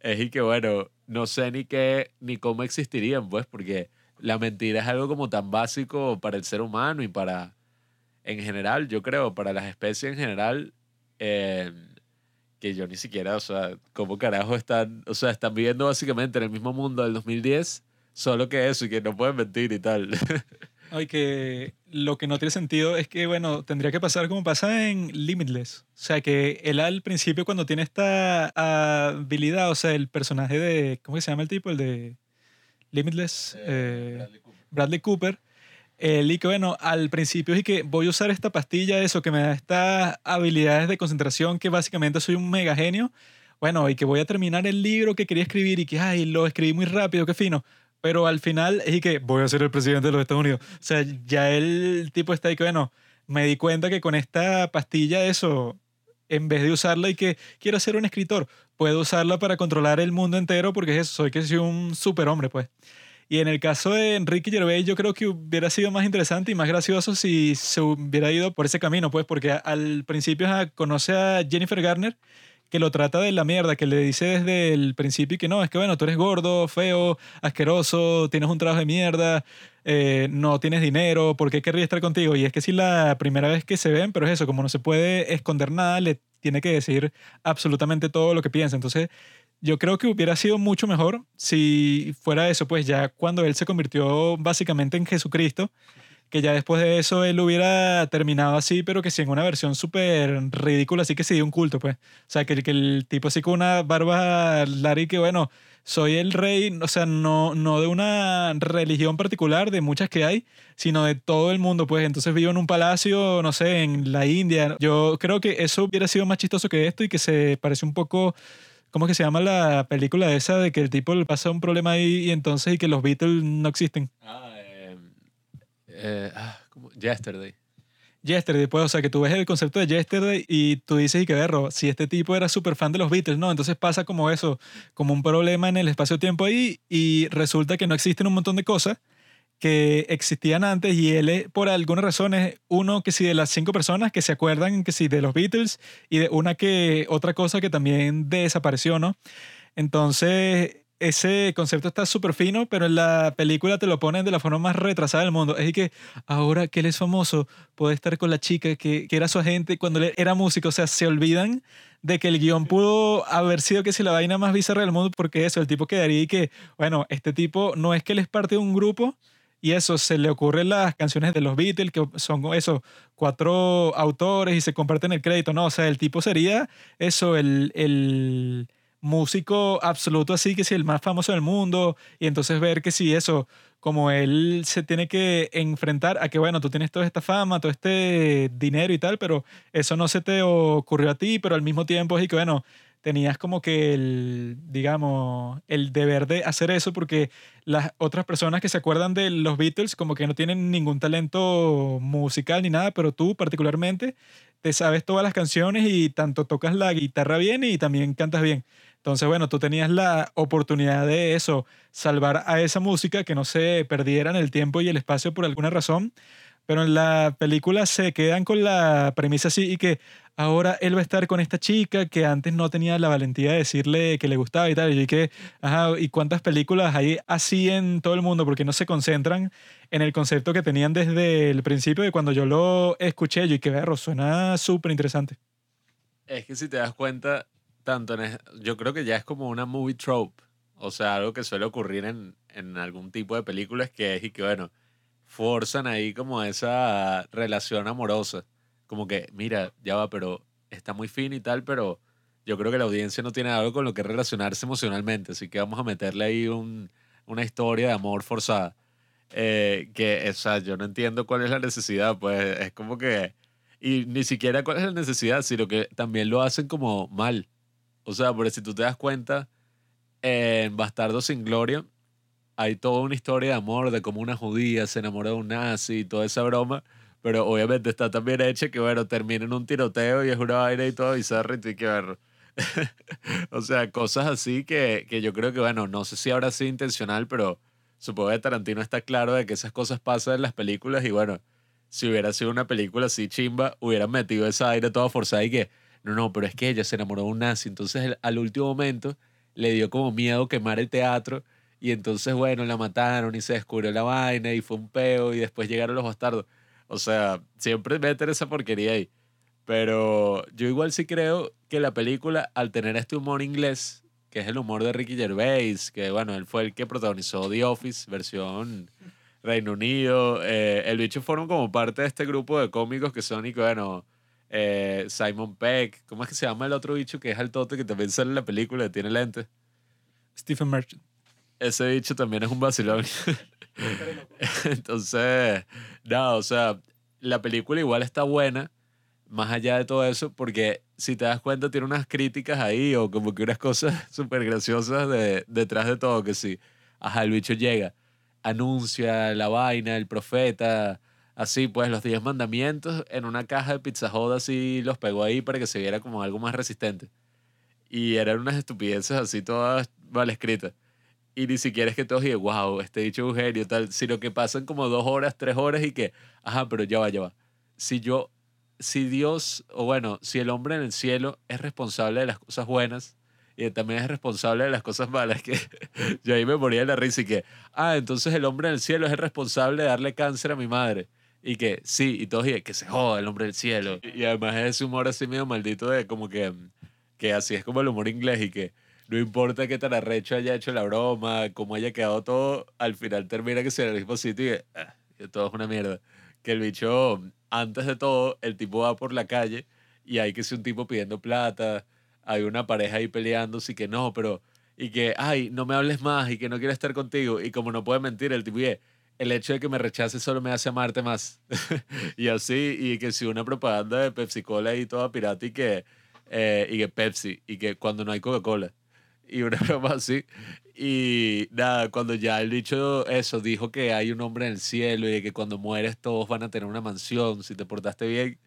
S2: es y que bueno, no sé ni qué, ni cómo existirían, pues, porque la mentira es algo como tan básico para el ser humano y para, en general, yo creo, para las especies en general, eh, que yo ni siquiera, o sea, cómo carajo están, o sea, están viviendo básicamente en el mismo mundo del 2010, solo que eso y que no pueden mentir y tal.
S1: Ay, que lo que no tiene sentido es que, bueno, tendría que pasar como pasa en Limitless. O sea, que él al principio cuando tiene esta habilidad, o sea, el personaje de, ¿cómo se llama el tipo? El de Limitless. Eh, eh, Bradley, Cooper. Él y que, bueno, al principio es que voy a usar esta pastilla, eso, que me da estas habilidades de concentración, que básicamente soy un mega genio. Bueno, y que voy a terminar el libro que quería escribir y que, ay, lo escribí muy rápido, qué fino pero al final es que voy a ser el presidente de los Estados Unidos. O sea, ya el tipo está ahí que, bueno, me di cuenta que con esta pastilla eso, en vez de usarla y que quiero ser un escritor, puedo usarla para controlar el mundo entero porque es eso, soy que soy un superhombre, pues. Y en el caso de Enrique Gervais, yo creo que hubiera sido más interesante y más gracioso si se hubiera ido por ese camino, pues, porque al principio conoce a Jennifer Garner que lo trata de la mierda, que le dice desde el principio que no, es que bueno, tú eres gordo, feo, asqueroso, tienes un trabajo de mierda, eh, no tienes dinero, ¿por qué querría estar contigo? Y es que sí, la primera vez que se ven, pero es eso, como no se puede esconder nada, le tiene que decir absolutamente todo lo que piensa. Entonces, yo creo que hubiera sido mucho mejor si fuera eso, pues ya cuando él se convirtió básicamente en Jesucristo que ya después de eso él hubiera terminado así, pero que sí en una versión súper ridícula, así que sí, un culto, pues. O sea, que, que el tipo así con una barba larga y que, bueno, soy el rey, o sea, no, no de una religión particular, de muchas que hay, sino de todo el mundo, pues. Entonces vivo en un palacio, no sé, en la India. Yo creo que eso hubiera sido más chistoso que esto y que se parece un poco... ¿Cómo es que se llama la película esa de que el tipo le pasa un problema ahí y entonces y que los Beatles no existen?
S2: Ah, eh, ah, Yesterday.
S1: Yesterday, pues, o sea, que tú ves el concepto de Yesterday y tú dices, y que verro, si este tipo era súper fan de los Beatles, ¿no? Entonces pasa como eso, como un problema en el espacio-tiempo ahí y resulta que no existen un montón de cosas que existían antes y él, por alguna razón, es uno que sí de las cinco personas que se acuerdan que sí de los Beatles y de una que, otra cosa que también desapareció, ¿no? Entonces, ese concepto está súper fino, pero en la película te lo ponen de la forma más retrasada del mundo. Es que ahora que él es famoso, puede estar con la chica que, que era su agente cuando él era músico. O sea, se olvidan de que el guion pudo haber sido que si la vaina más bizarra del mundo, porque eso, el tipo quedaría y que, bueno, este tipo no es que él es parte de un grupo, y eso, se le ocurren las canciones de los Beatles, que son eso, cuatro autores y se comparten el crédito, ¿no? O sea, el tipo sería eso, el, el músico absoluto así, que si el más famoso del mundo, y entonces ver que si eso, como él se tiene que enfrentar a que, bueno, tú tienes toda esta fama, todo este dinero y tal, pero eso no se te ocurrió a ti, pero al mismo tiempo es que, bueno, tenías como que el, digamos, el deber de hacer eso porque las otras personas que se acuerdan de los Beatles como que no tienen ningún talento musical ni nada, pero tú particularmente te sabes todas las canciones y tanto tocas la guitarra bien y también cantas bien. Entonces, bueno, tú tenías la oportunidad de eso, salvar a esa música, que no se perdiera en el tiempo y el espacio por alguna razón. Pero en la película se quedan con la premisa así y que ahora él va a estar con esta chica que antes no tenía la valentía de decirle que le gustaba y tal. Y que, ajá, ¿y cuántas películas hay así en todo el mundo? Porque no se concentran en el concepto que tenían desde el principio de cuando yo lo escuché. Yo y que, verro, suena súper interesante.
S2: Es que si te das cuenta, tanto en, yo creo que ya es como una movie trope, o sea, algo que suele ocurrir en, en algún tipo de películas que es y que, bueno, forzan ahí como esa relación amorosa, como que, mira, ya va, pero está muy fin y tal, pero yo creo que la audiencia no tiene algo con lo que relacionarse emocionalmente, así que vamos a meterle ahí un, una historia de amor forzada. Eh, que, o sea, yo no entiendo cuál es la necesidad, pues es como que, y ni siquiera cuál es la necesidad, sino que también lo hacen como mal. O sea, porque si tú te das cuenta, en Bastardo sin Gloria hay toda una historia de amor de cómo una judía se enamoró de un nazi y toda esa broma, pero obviamente está también hecha que, bueno, termina en un tiroteo y es una vaina y todo bizarro y tú que verlo. o sea, cosas así que, que yo creo que, bueno, no sé si habrá sido intencional, pero supongo que Tarantino está claro de que esas cosas pasan en las películas y bueno, si hubiera sido una película así chimba, hubieran metido esa aire toda forzada y que, no, no, pero es que ella se enamoró de un nazi, entonces al último momento le dio como miedo quemar el teatro y entonces, bueno, la mataron y se descubrió la vaina y fue un peo y después llegaron los bastardos. O sea, siempre meten esa porquería ahí. Pero yo igual sí creo que la película, al tener este humor inglés, que es el humor de Ricky Gervais, que bueno, él fue el que protagonizó The Office, versión Reino Unido, eh, el bicho forma como parte de este grupo de cómicos que son, y que, bueno, eh, Simon Peck, ¿cómo es que se llama el otro bicho que es el tote que también sale en la película y tiene lentes?
S1: Stephen Merchant.
S2: Ese bicho también es un vacilón. Entonces, nada, o sea, la película igual está buena, más allá de todo eso, porque si te das cuenta tiene unas críticas ahí o como que unas cosas súper graciosas de, detrás de todo, que sí, ajá, el bicho llega, anuncia la vaina, el profeta, así pues los diez mandamientos en una caja de pizza hot así los pegó ahí para que se viera como algo más resistente. Y eran unas estupideces así todas mal escritas. Y ni siquiera es que todos digan, wow, este dicho es genio, tal, sino que pasan como dos horas, tres horas y que, ajá, pero ya va, ya va. Si yo si Dios, o bueno, si el hombre en el cielo es responsable de las cosas buenas y también es responsable de las cosas malas, que yo ahí me moría de la risa y que, ah, entonces el hombre en el cielo es el responsable de darle cáncer a mi madre. Y que sí, y todos dicen que se joda el hombre del cielo. Y, además es ese humor así medio maldito de como que, que así es como el humor inglés y que no importa qué tan arrecho haya hecho la broma, cómo haya quedado todo, al final termina que sea el mismo sitio y que ah, todo es una mierda. Que el bicho antes de todo, el tipo va por la calle y hay que ser un tipo pidiendo plata, hay una pareja ahí peleando, y que no, pero, y que, ay, no me hables más y que no quiero estar contigo. Y como no puede mentir, el tipo, dice, el hecho de que me rechace solo me hace amarte más. y así, y que si una propaganda de Pepsi Cola y toda pirata y que, eh, y que Pepsi, y que cuando no hay Coca-Cola. Y una broma así. Y nada, cuando ya el dicho eso, dijo que hay un hombre en el cielo y que cuando mueres todos van a tener una mansión, si te portaste bien,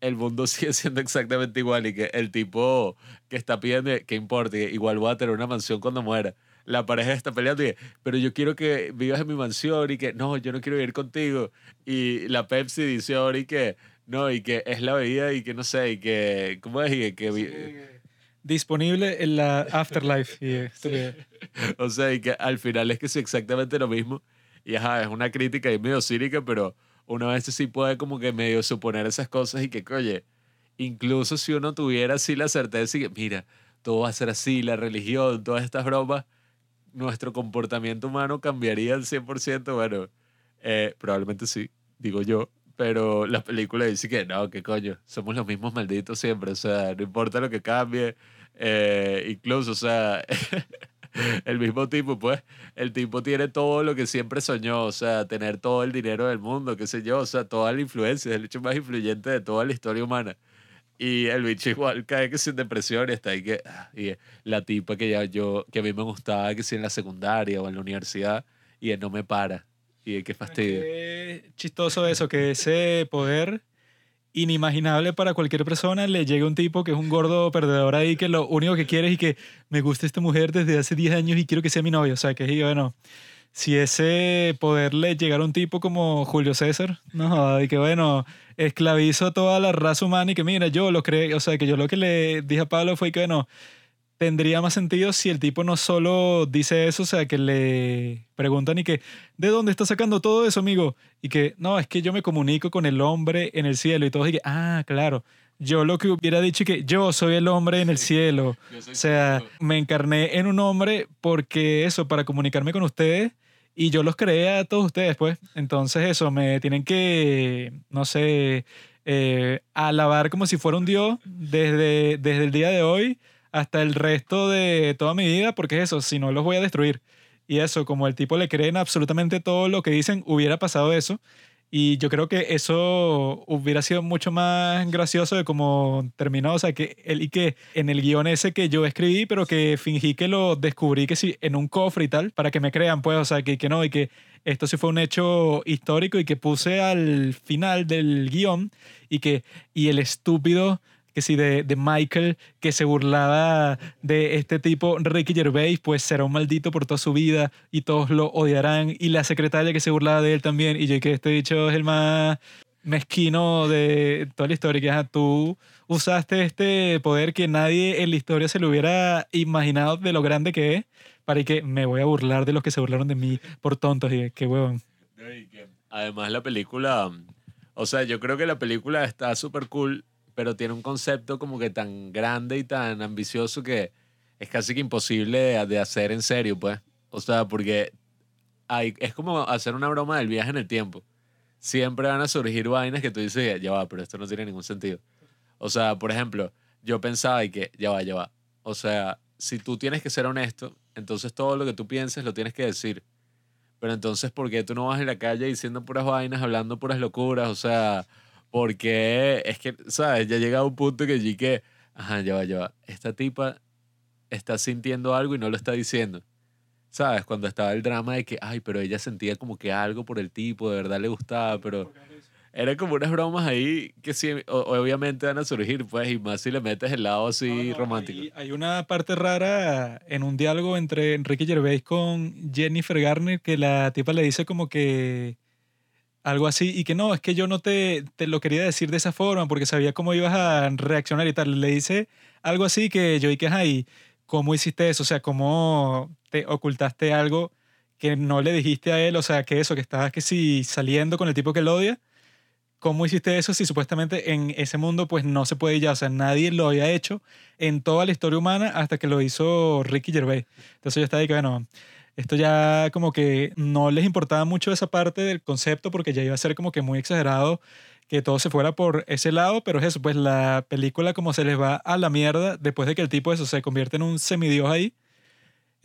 S2: el mundo sigue siendo exactamente igual y que el tipo que está pidiendo, que importa, igual voy a tener una mansión cuando muera. La pareja está peleando y pero yo quiero que vivas en mi mansión y que no, yo no quiero vivir contigo. Y la Pepsi dice ahora y que no, y que es la bebida y que no sé, y que, ¿cómo es? Y que,
S1: disponible en la Afterlife.
S2: o sea, y que al final es que es exactamente lo mismo. Y ajá, es una crítica y medio cínica, pero una vez sí puede como que medio suponer esas cosas y que, oye, incluso si uno tuviera así la certeza y que, mira, todo va a ser así, la religión, todas estas bromas, nuestro comportamiento humano cambiaría al 100%. Bueno, eh, probablemente sí, digo yo, pero la película dice que no, que coño, somos los mismos malditos siempre, o sea, no importa lo que cambie, eh, incluso, o sea, el mismo tipo, pues, el tipo tiene todo lo que siempre soñó, o sea, tener todo el dinero del mundo, qué sé yo, o sea, toda la influencia, es el hecho más influyente de toda la historia humana. Y el bicho igual cae que sin depresión y está ahí que, ah, y la tipa que ya yo, que a mí me gustaba que si en la secundaria o en la universidad, y él no me para. Y qué fastidio.
S1: Qué chistoso eso, que ese poder inimaginable para cualquier persona le llegue un tipo que es un gordo perdedor ahí que lo único que quiere es y que me gusta esta mujer desde hace 10 años y quiero que sea mi novio. O sea, que bueno, si ese poder le llegara a un tipo como Julio César, no, y que bueno, esclavizo a toda la raza humana y que mira, yo lo creo, o sea, que yo lo que le dije a Pablo fue que bueno, tendría más sentido si el tipo no solo dice eso, o sea, que le preguntan y que, ¿de dónde está sacando todo eso, amigo? Y que, no, es que yo me comunico con el hombre en el cielo y todos y que, ah, claro. Yo lo que hubiera dicho que yo soy el hombre en el cielo. O sea, me encarné en un hombre porque eso, para comunicarme con ustedes y yo los creé a todos ustedes, pues. Entonces eso, me tienen que, no sé, eh, alabar como si fuera un dios desde, desde el día de hoy hasta el resto de toda mi vida, porque es eso, si no los voy a destruir. Y eso, como el tipo le creen absolutamente todo lo que dicen, hubiera pasado eso. Y yo creo que eso hubiera sido mucho más gracioso de cómo terminó. O sea, que él y que en el guion ese que yo escribí, pero que fingí que lo descubrí que sí, en un cofre y tal, para que me crean, pues, o sea, que, que no, y que esto sí fue un hecho histórico y que puse al final del guion y que, y el estúpido que si de, de Michael, que se burlaba de este tipo, Ricky Gervais, pues será un maldito por toda su vida y todos lo odiarán. Y la secretaria que se burlaba de él también. Y yo que este dicho es el más mezquino de toda la historia, que ajá, tú usaste este poder que nadie en la historia se lo hubiera imaginado de lo grande que es, para que me voy a burlar de los que se burlaron de mí por tontos y qué huevón.
S2: Además la película, o sea, yo creo que la película está súper cool, pero tiene un concepto como que tan grande y tan ambicioso que es casi que imposible de, de hacer en serio, pues. O sea, porque hay, es como hacer una broma del viaje en el tiempo. Siempre van a surgir vainas que tú dices, ya va, pero esto no tiene ningún sentido. O sea, por ejemplo, yo pensaba y que, ya va, ya va. O sea, si tú tienes que ser honesto, entonces todo lo que tú pienses lo tienes que decir. Pero entonces, ¿por qué tú no vas en la calle diciendo puras vainas, hablando puras locuras? O sea, porque es que, ¿sabes? Ya llega un punto que allí que, ajá, ya va, ya va. Esta tipa está sintiendo algo y no lo está diciendo. ¿Sabes? Cuando estaba el drama de que, ay, pero ella sentía como que algo por el tipo, de verdad le gustaba, pero era como unas bromas ahí que sí, obviamente van a surgir, pues, y más si le metes el lado así romántico.
S1: Hay, hay, una parte rara en un diálogo entre Enrique Gervais con Jennifer Garner que la tipa le dice como que algo así, y que no, es que yo no te, lo quería decir de esa forma porque sabía cómo ibas a reaccionar y tal. Le dice algo así que yo que, ay, ¿cómo hiciste eso? O sea, ¿cómo te ocultaste algo que no le dijiste a él? O sea, que eso, que estabas que si saliendo con el tipo que lo odia ¿cómo hiciste eso si supuestamente en ese mundo pues no se puede ya? O sea, nadie lo había hecho en toda la historia humana hasta que lo hizo Ricky Gervais. Entonces yo estaba ahí que, bueno, esto ya como que no les importaba mucho esa parte del concepto porque ya iba a ser como que muy exagerado que todo se fuera por ese lado, pero es eso, pues la película como se les va a la mierda después de que el tipo eso se convierte en un semidios ahí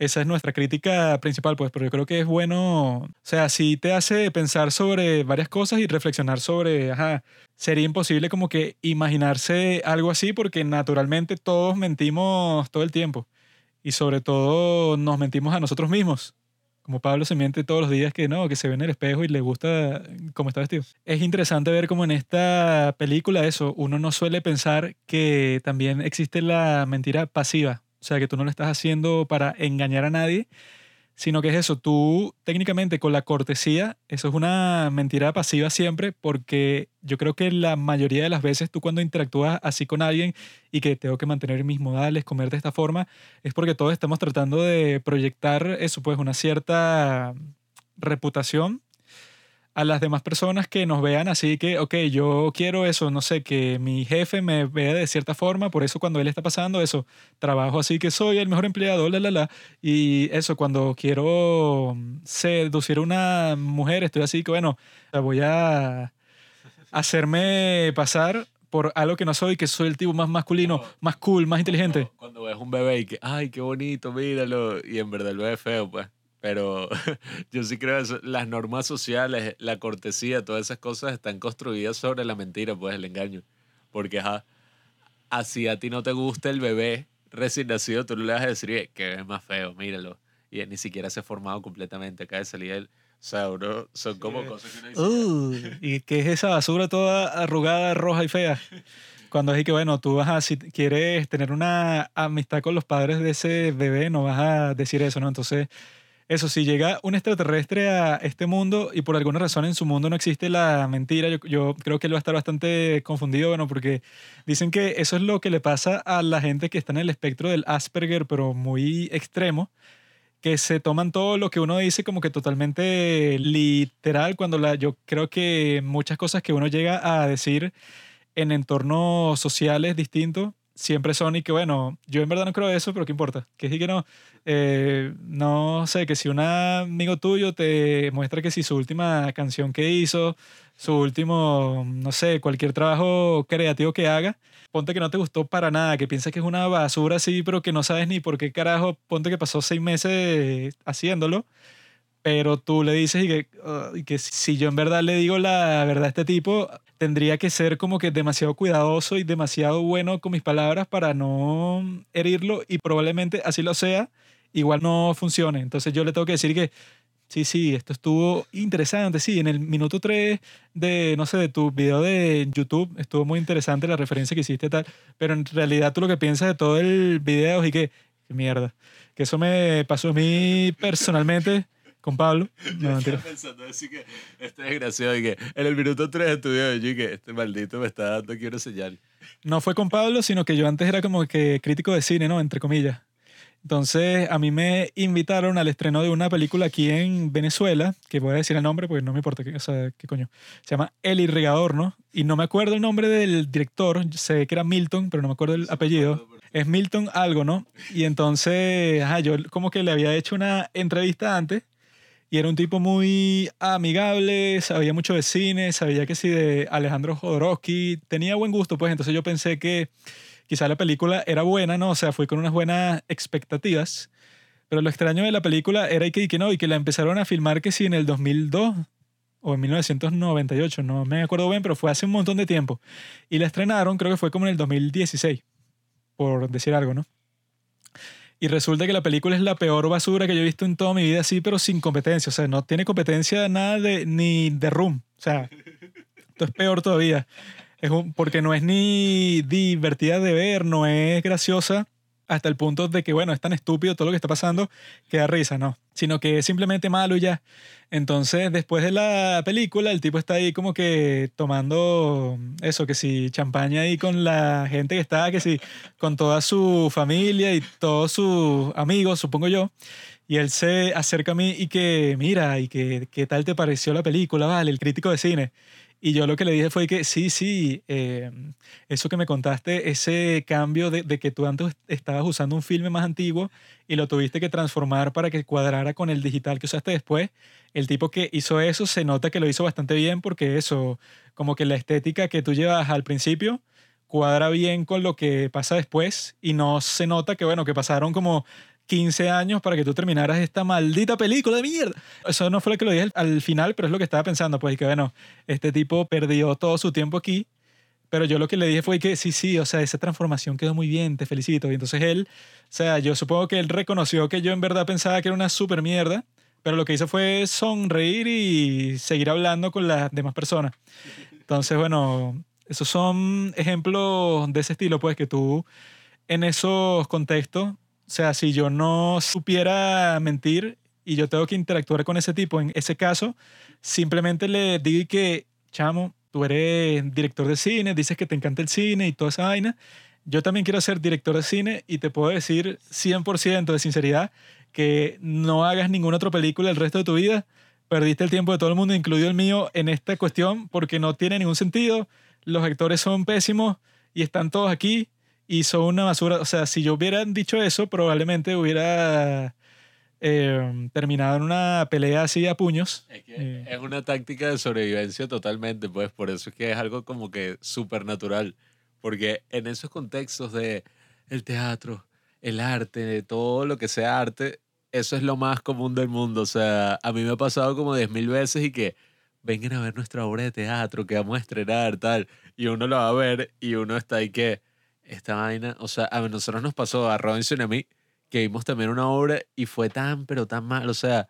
S1: esa es nuestra crítica principal, pues, pero yo creo que es bueno, o sea, sí te hace pensar sobre varias cosas y reflexionar sobre, ajá, sería imposible como que imaginarse algo así porque naturalmente todos mentimos todo el tiempo y sobre todo nos mentimos a nosotros mismos. Como Pablo se miente todos los días que no, que se ve en el espejo y le gusta cómo está vestido. Es interesante ver cómo en esta película eso, uno no suele pensar que también existe la mentira pasiva o sea, que tú no lo estás haciendo para engañar a nadie, sino que es eso, tú técnicamente con la cortesía, eso es una mentira pasiva siempre, porque yo creo que la mayoría de las veces tú cuando interactúas así con alguien y que tengo que mantener mis modales, comer de esta forma, es porque todos estamos tratando de proyectar eso, pues una cierta reputación a las demás personas que nos vean así que, ok, yo quiero eso, no sé, que mi jefe me vea de cierta forma, por eso cuando él está pasando eso, trabajo así que soy el mejor empleado, la, la, la, y eso, cuando quiero seducir a una mujer, estoy así que, bueno, voy a hacerme pasar por algo que no soy, que soy el tipo más masculino, más cool, más inteligente.
S2: Cuando, ves un bebé y que, ay, qué bonito, míralo, y en verdad el bebé es feo, pues. Pero yo sí creo que las normas sociales, la cortesía, todas esas cosas están construidas sobre la mentira, pues el engaño. Porque así a ti no te gusta el bebé recién nacido, tú le vas a decir que es más feo, míralo. Y ni siquiera se ha formado completamente, acaba de salir el... O sea, son como cosas que uno dice.
S1: Uh, ¿Y qué es esa basura toda arrugada, roja y fea? Cuando es que, bueno, tú vas a, si quieres tener una amistad con los padres de ese bebé, no vas a decir eso, ¿no? Entonces, eso, si llega un extraterrestre a este mundo y por alguna razón en su mundo no existe la mentira, yo, creo que él va a estar bastante confundido, bueno, porque dicen que eso es lo que le pasa a la gente que está en el espectro del Asperger, pero muy extremo, que se toman todo lo que uno dice como que totalmente literal, cuando la, yo creo que muchas cosas que uno llega a decir en entornos sociales distintos siempre son y que bueno, yo en verdad no creo eso, pero ¿qué importa? Que sí que no. Eh, no sé, que si un amigo tuyo te muestra que si su última canción que hizo, su último, no sé, cualquier trabajo creativo que haga, ponte que no te gustó para nada, que piensas que es una basura así, pero que no sabes ni por qué carajo, ponte que pasó seis meses haciéndolo, pero tú le dices y que, y que si yo en verdad le digo la verdad a este tipo, tendría que ser como que demasiado cuidadoso y demasiado bueno con mis palabras para no herirlo y probablemente así lo sea igual no funcione. Entonces yo le tengo que decir que Sí, sí, esto estuvo interesante. Sí, en el minuto 3 de, no sé, de tu video de YouTube estuvo muy interesante la referencia que hiciste tal, pero en realidad tú lo que piensas de todo el video y que, qué mierda, que eso me pasó a mí personalmente con Pablo. No.
S2: Estaba pensando así que este desgraciado y que en el minuto 3 de tu video yo y que este maldito me está dando quiero señal.
S1: No fue con Pablo, sino que yo antes era como que crítico de cine, ¿no? Entre comillas. Entonces, a mí me invitaron al estreno de una película aquí en Venezuela, que voy a decir el nombre porque no me importa, qué, o sea, qué coño. Se llama El Irrigador, ¿no? Y no me acuerdo el nombre del director, sé que era Milton, pero no me acuerdo el apellido. Es Milton algo, ¿no? Y entonces, ajá, yo como que le había hecho una entrevista antes y era un tipo muy amigable, sabía mucho de cine, sabía que sí de Alejandro Jodorowsky, tenía buen gusto, pues entonces yo pensé que quizá la película era buena, ¿no? O sea, fui con unas buenas expectativas. Pero lo extraño de la película era que, que no, y que la empezaron a filmar que sí en el 2002 o en 1998, no me acuerdo bien, pero fue hace un montón de tiempo. Y la estrenaron, creo que fue como en el 2016, por decir algo, ¿no? Y resulta que la película es la peor basura que yo he visto en toda mi vida, sí, pero sin competencia. O sea, no tiene competencia nada de, ni de Room. O sea, esto es peor todavía. Es un, porque no es ni divertida de ver, no es graciosa hasta el punto de que, bueno, es tan estúpido todo lo que está pasando que da risa, no. Sino que es simplemente malo y ya. Entonces, después de la película, el tipo está ahí como que tomando eso, que si champaña ahí con la gente que está, que si con toda su familia y todos sus amigos, supongo yo. Y él se acerca a mí y que, mira, y que, ¿qué tal te pareció la película? Vale, el crítico de cine. Y yo lo que le dije fue que sí, sí, eh, eso que me contaste, ese cambio de, de, que tú antes estabas usando un filme más antiguo y lo tuviste que transformar para que cuadrara con el digital que usaste después, el tipo que hizo eso se nota que lo hizo bastante bien porque eso, como que la estética que tú llevas al principio cuadra bien con lo que pasa después y no se nota que, bueno, que pasaron como 15 años para que tú terminaras esta maldita película de mierda. Eso no fue lo que lo dije al final, pero es lo que estaba pensando, pues que bueno, este tipo perdió todo su tiempo aquí, pero yo lo que le dije fue que sí, sí, o sea, esa transformación quedó muy bien, te felicito. Y entonces él, o sea, yo supongo que él reconoció que yo en verdad pensaba que era una super mierda, pero lo que hizo fue sonreír y seguir hablando con las demás personas. Entonces, bueno, esos son ejemplos de ese estilo, pues que tú en esos contextos o sea, si yo no supiera mentir y yo tengo que interactuar con ese tipo, en ese caso, simplemente le digo que, chamo, tú eres director de cine, dices que te encanta el cine y toda esa vaina. Yo también quiero ser director de cine y te puedo decir 100% de sinceridad que no hagas ninguna otra película el resto de tu vida. Perdiste el tiempo de todo el mundo, incluido el mío, en esta cuestión porque no tiene ningún sentido. Los actores son pésimos y están todos aquí y son una basura. O sea, si yo hubiera dicho eso, probablemente hubiera eh, terminado en una pelea así a puños.
S2: Es, que eh. es una táctica de sobrevivencia totalmente, pues por eso es que es algo como que súper natural. Porque en esos contextos de el teatro, el arte, todo lo que sea arte, eso es lo más común del mundo. O sea, a mí me ha pasado como diez mil veces y que vengan a ver nuestra obra de teatro que vamos a estrenar, tal. Y uno lo va a ver y uno está ahí que esta vaina, o sea, a nosotros nos pasó a Robinson y a mí, que vimos también una obra y fue tan, pero tan mal, o sea,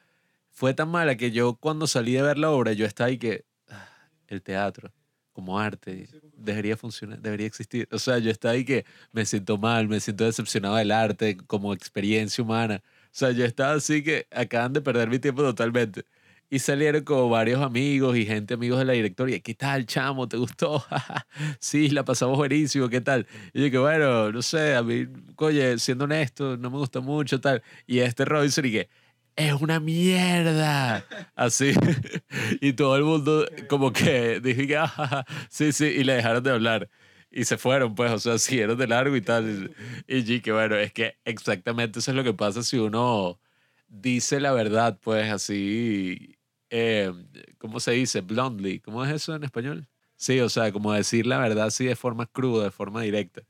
S2: fue tan mala que yo cuando salí de ver la obra, yo estaba ahí que ah, el teatro como arte debería funcionar, debería existir. O sea, yo estaba ahí que me siento mal, me siento decepcionado del arte como experiencia humana. O sea, yo estaba así que acaban de perder mi tiempo totalmente. Y salieron como varios amigos y gente amigos de la directoria. ¿Qué tal, chamo? ¿Te gustó? sí, la pasamos buenísimo. ¿Qué tal? Y yo que bueno, no sé, a mí, oye, siendo honesto, no me gustó mucho, tal. Y este Robinson y que es una mierda. Así. y todo el mundo como que dije que, sí, sí, y le dejaron de hablar. Y se fueron, pues, o sea, siguieron de largo y tal. Y yo que bueno, es que exactamente eso es lo que pasa si uno dice la verdad, pues, así eh, ¿cómo se dice? Bluntly. ¿Cómo es eso en español? Sí, o sea, como decir la verdad así de forma cruda, de forma directa.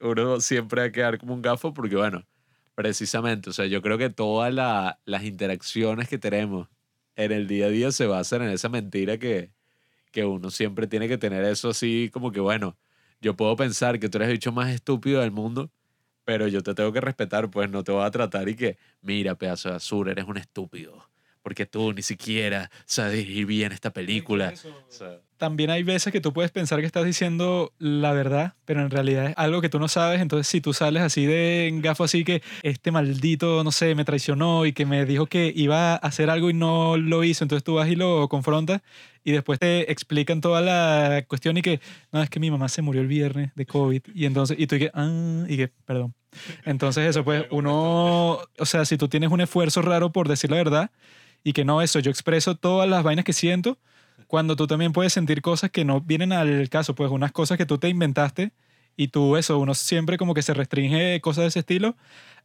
S2: Uno siempre va a quedar como un gafo porque, bueno, precisamente, o sea, yo creo que todas las interacciones que tenemos en el día a día se basan en esa mentira que, que uno siempre tiene que tener eso así como que, bueno, yo puedo pensar que tú eres el bicho más estúpido del mundo, pero yo te tengo que respetar, pues no te voy a tratar y que, mira, pedazo de basura, eres un estúpido porque tú ni siquiera sabes dirigir bien esta película. Sea,
S1: También hay veces que tú puedes pensar que estás diciendo la verdad, pero en realidad es algo que tú no sabes. Entonces, si tú sales así de gafo, así que este maldito, no sé, me traicionó y que me dijo que iba a hacer algo y no lo hizo, entonces tú vas y lo confrontas y después te explican toda la cuestión y que, no, es que mi mamá se murió el viernes de COVID y entonces, y tú y que, ah, y que, perdón. Entonces, eso, pues uno, o sea, si tú tienes un esfuerzo raro por decir la verdad y que no, eso, yo expreso todas las vainas que siento cuando tú también puedes sentir cosas que no vienen al caso, pues unas cosas que tú te inventaste y tú eso, uno siempre como que se restringe cosas de ese estilo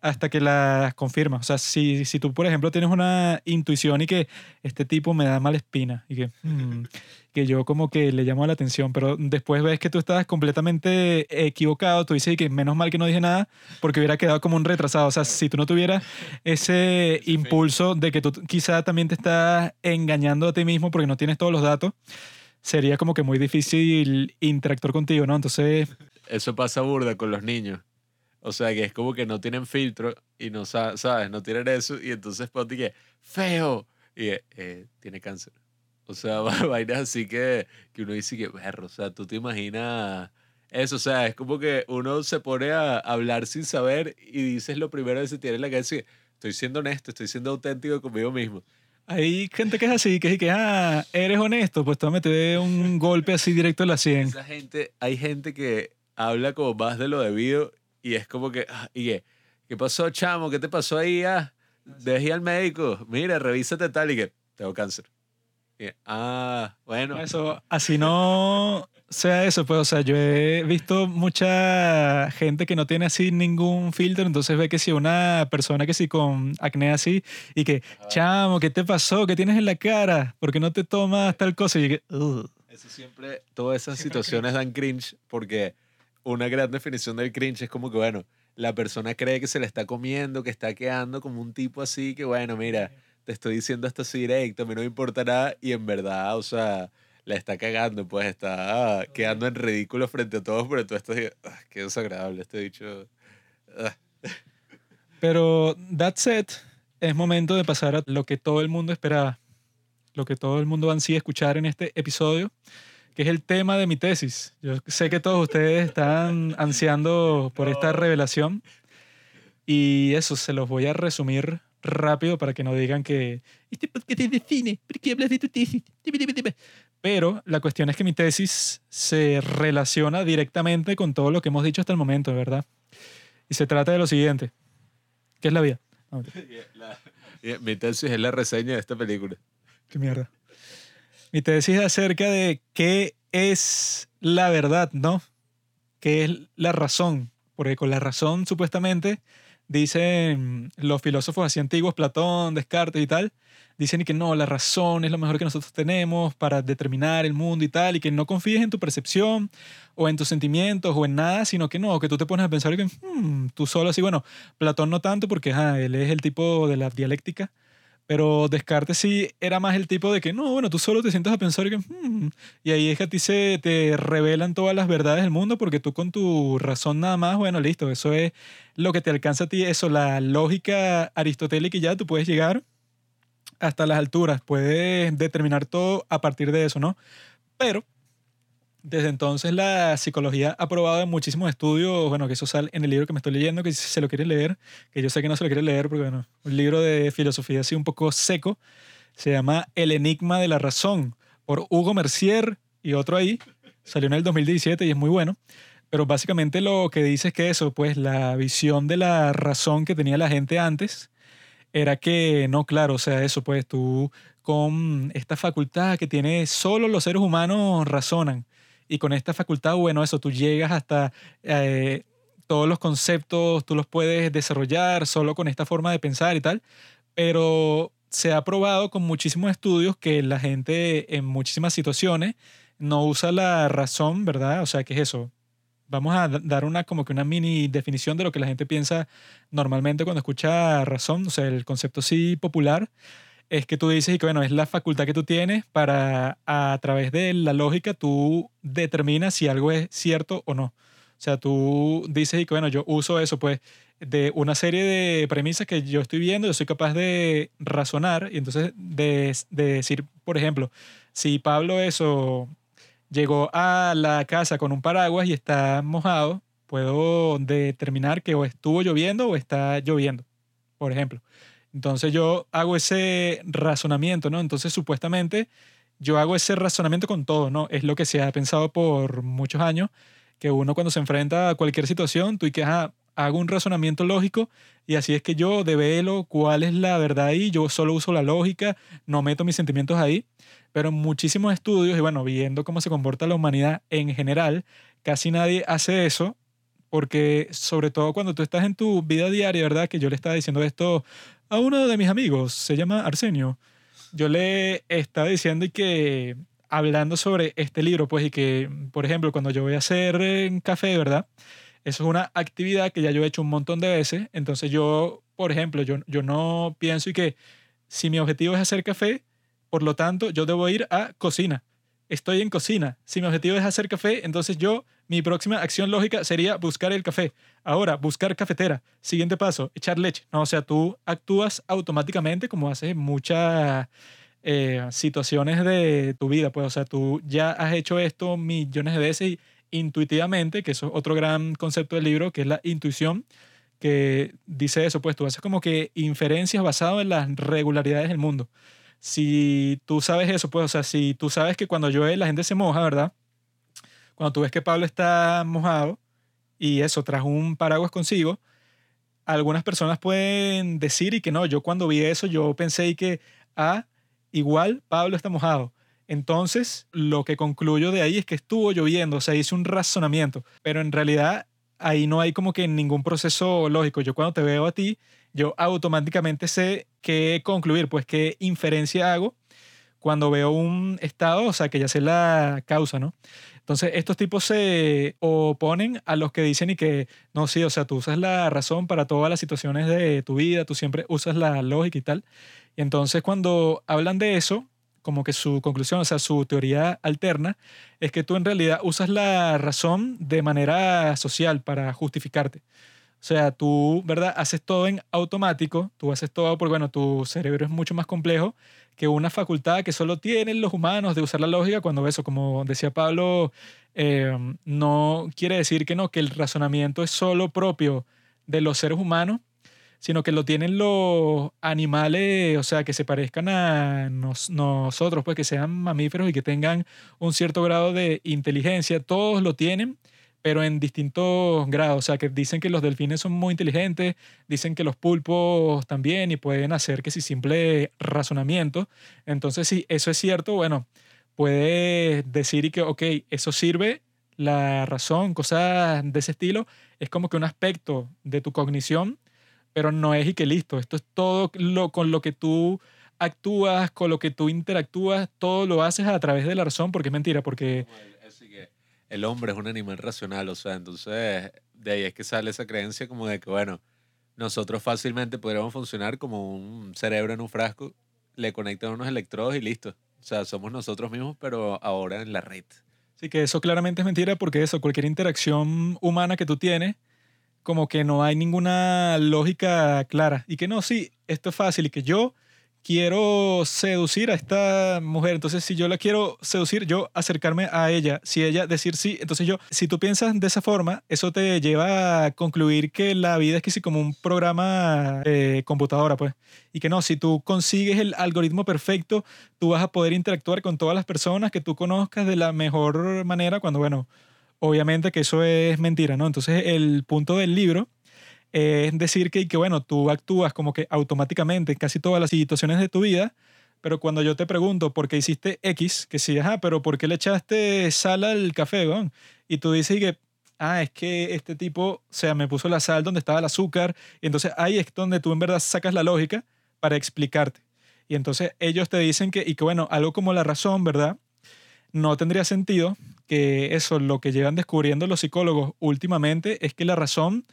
S1: hasta que las confirma. O sea, si, si tú, por ejemplo, tienes una intuición y que este tipo me da mala espina y que, mm, que yo como que le llamo la atención, pero después ves que tú estás completamente equivocado, tú dices que menos mal que no dije nada porque hubiera quedado como un retrasado. O sea, si tú no tuvieras ese impulso de que tú quizá también te estás engañando a ti mismo porque no tienes todos los datos, sería como que muy difícil interactuar contigo, ¿no? Entonces,
S2: eso pasa burda con los niños. O sea, que es como que no tienen filtro y no sa- sabes, no tienen eso. Y entonces ponte que, feo. Y eh, tiene cáncer. O sea, va- vainas así que, que uno dice que, berro, o sea, tú te imaginas eso. O sea, es como que uno se pone a hablar sin saber y dices lo primero que se tiene en la cabeza. y, Estoy siendo honesto, estoy siendo auténtico conmigo mismo.
S1: hay gente que es así, que es que, ah, eres honesto, pues me meter un golpe así directo en la 100.
S2: Esa gente, hay gente que habla como más de lo debido y es como que, ah, ¿y qué? ¿Qué pasó, chamo? ¿Qué te pasó ahí? Ah, dejé al médico. Mira, revísate tal y que tengo cáncer. Y, ah, bueno.
S1: Eso, así no sea eso, pues, o sea, yo he visto mucha gente que no tiene así ningún filtro, entonces ve que si una persona que sí con acné así y que, chamo, ¿qué te pasó? ¿Qué tienes en la cara? ¿Por qué no te tomas tal cosa? Y que, "Ugh".
S2: Eso siempre, todas esas
S1: Siempre
S2: situaciones dan cringe porque una gran definición del cringe es como que, bueno, la persona cree que se le está comiendo, que está quedando como un tipo así, que bueno, mira, te estoy diciendo esto así directo, a mí no me importa nada y en verdad, o sea, la está cagando, pues está ah, quedando en ridículo frente a todos, pero tú estás, ah, qué desagradable este dicho. ah.
S1: Pero that said, es momento de pasar a lo que todo el mundo esperaba, lo que todo el mundo ansía escuchar en este episodio, que es el tema de mi tesis. Yo sé que todos ustedes están ansiando por esta revelación y eso se los voy a resumir rápido para que no digan que este podcast es de cine, ¿por qué hablas de tu tesis? Pero la cuestión es que mi tesis se relaciona directamente con todo lo que hemos dicho hasta el momento, ¿verdad? Y se trata de lo siguiente. ¿Qué es la vida?
S2: Y Mi tesis es la reseña de esta película.
S1: qué mierda. Mi tesis es acerca de qué es la verdad, ¿no? ¿Qué es la razón? Porque con la razón, supuestamente, dicen los filósofos así antiguos, Platón, Descartes y tal, dicen que no, la razón es lo mejor que nosotros tenemos para determinar el mundo y tal, y que no confíes en tu percepción o en tus sentimientos o en nada, sino que no, que tú te pones a pensar que hmm, tú solo así, bueno, Platón no tanto porque ajá, él es el tipo de la dialéctica, pero Descartes sí era más el tipo de que no, bueno, tú solo te sientas a pensar que hmm, y ahí es que a ti se te revelan todas las verdades del mundo porque tú con tu razón nada más, bueno, listo, eso es lo que te alcanza a ti, eso, la lógica aristotélica y ya tú puedes llegar hasta las alturas, puedes determinar todo a partir de eso, ¿no? Pero desde entonces la psicología ha probado en muchísimos estudios, bueno, que eso sale en el libro que me estoy leyendo, que si se lo quiere leer, que yo sé que no se lo quiere leer porque, bueno, un libro de filosofía así un poco seco, se llama El Enigma de la Razón, por Hugo Mercier y otro ahí, salió en el 2017 y es muy bueno. Pero básicamente lo que dice es que eso, pues la visión de la razón que tenía la gente antes era que, no, claro, o sea, eso, pues tú con esta facultad que tiene solo los seres humanos razonan. Y con esta facultad, bueno, eso, tú llegas hasta eh, todos los conceptos, tú los puedes desarrollar solo con esta forma de pensar y tal. Pero se ha probado con muchísimos estudios que la gente en muchísimas situaciones no usa la razón, ¿verdad? O sea, ¿qué es eso? Vamos a da- dar una como que una mini definición de lo que la gente piensa normalmente cuando escucha razón, o sea, el concepto sí popular es que tú dices y que bueno, es la facultad que tú tienes para a través de la lógica tú determinas si algo es cierto o no. O sea, tú dices y que bueno, yo uso eso, pues de una serie de premisas que yo estoy viendo, yo soy capaz de razonar y entonces de, de decir, por ejemplo, si Pablo eso llegó a la casa con un paraguas y está mojado, puedo determinar que o estuvo lloviendo o está lloviendo, por ejemplo. Entonces yo hago ese razonamiento, ¿no? Entonces supuestamente yo hago ese razonamiento con todo, ¿no? Es lo que se ha pensado por muchos años, que uno cuando se enfrenta a cualquier situación, tú y que hago un razonamiento lógico y así es que yo develo cuál es la verdad ahí, yo solo uso la lógica, no meto mis sentimientos ahí, pero en muchísimos estudios y bueno, viendo cómo se comporta la humanidad en general, casi nadie hace eso porque sobre todo cuando tú estás en tu vida diaria, ¿verdad? Que yo le estaba diciendo esto a uno de mis amigos, se llama Arsenio. Yo le estaba diciendo que hablando sobre este libro, pues, y que, por ejemplo, cuando yo voy a hacer en café, ¿verdad? Eso es una actividad que ya yo he hecho un montón de veces. Entonces yo, por ejemplo, yo, yo no pienso y que si mi objetivo es hacer café, por lo tanto, yo debo ir a cocina estoy en cocina. Si mi objetivo es hacer café, entonces yo, mi próxima acción lógica sería buscar el café. Ahora, buscar cafetera. Siguiente paso, echar leche. No, o sea, tú actúas automáticamente como haces muchas eh, situaciones de tu vida. Pues, o sea, tú ya has hecho esto millones de veces y intuitivamente, que eso es otro gran concepto del libro, que es la intuición, que dice eso, pues tú haces como que inferencias basado en las regularidades del mundo si tú sabes eso, pues, o sea, si tú sabes que cuando llueve la gente se moja, ¿verdad? Cuando tú ves que Pablo está mojado y eso, trajo un paraguas consigo, algunas personas pueden decir y que no, yo cuando vi eso, yo pensé y que, ah, igual Pablo está mojado. Entonces, lo que concluyo de ahí es que estuvo lloviendo, o sea, hice un razonamiento, pero en realidad ahí no hay como que ningún proceso lógico. Yo cuando te veo a ti, yo automáticamente sé qué concluir, pues qué inferencia hago cuando veo un estado, o sea, que ya sé la causa, ¿no? Entonces, estos tipos se oponen a los que dicen y que, no, sí, o sea, tú usas la razón para todas las situaciones de tu vida, tú siempre usas la lógica y tal. Y entonces, cuando hablan de eso, como que su conclusión, o sea, su teoría alterna, es que tú en realidad usas la razón de manera social para justificarte. O sea, tú, ¿verdad? Haces todo en automático, tú haces todo porque, bueno, tu cerebro es mucho más complejo que una facultad que solo tienen los humanos de usar la lógica cuando eso, como decía Pablo, eh, no quiere decir que no, que el razonamiento es solo propio de los seres humanos, sino que lo tienen los animales, o sea, que se parezcan a nosotros, pues que sean mamíferos y que tengan un cierto grado de inteligencia, todos lo tienen pero en distintos grados. O sea, que dicen que los delfines son muy inteligentes, dicen que los pulpos también y pueden hacer que si simple razonamiento. Entonces, si eso es cierto, bueno, puede decir que, ok, eso sirve, la razón, cosas de ese estilo, es como que un aspecto de tu cognición, pero no es y que listo. Esto es todo lo, con lo que tú actúas, con lo que tú interactúas, todo lo haces a través de la razón, porque es mentira, porque
S2: el hombre es un animal racional, o sea, entonces de ahí es que sale esa creencia como de que, bueno, nosotros fácilmente podríamos funcionar como un cerebro en un frasco, le conectan unos electrodos y listo. O sea, somos nosotros mismos, pero ahora en la red.
S1: Sí, que eso claramente es mentira porque eso, cualquier interacción humana que tú tienes, como que no hay ninguna lógica clara. Y que no, sí, esto es fácil y que yo quiero seducir a esta mujer, entonces si yo la quiero seducir, yo acercarme a ella, si ella decir sí, entonces yo, si tú piensas de esa forma, eso te lleva a concluir que la vida es que como un programa de computadora, pues, y que no, si tú consigues el algoritmo perfecto, tú vas a poder interactuar con todas las personas que tú conozcas de la mejor manera, cuando, bueno, obviamente que eso es mentira, ¿no? Entonces el punto del libro es decir que, que, bueno, tú actúas como que automáticamente en casi todas las situaciones de tu vida, pero cuando yo te pregunto por qué hiciste X, que sí, ajá, pero ¿por qué le echaste sal al café, weón? Y tú dices que, ah, es que este tipo, o sea, me puso la sal donde estaba el azúcar, y entonces ahí es donde tú en verdad sacas la lógica para explicarte. Y entonces ellos te dicen que, y que bueno, algo como la razón, ¿verdad? No tendría sentido que eso, lo que llevan descubriendo los psicólogos últimamente es que la razón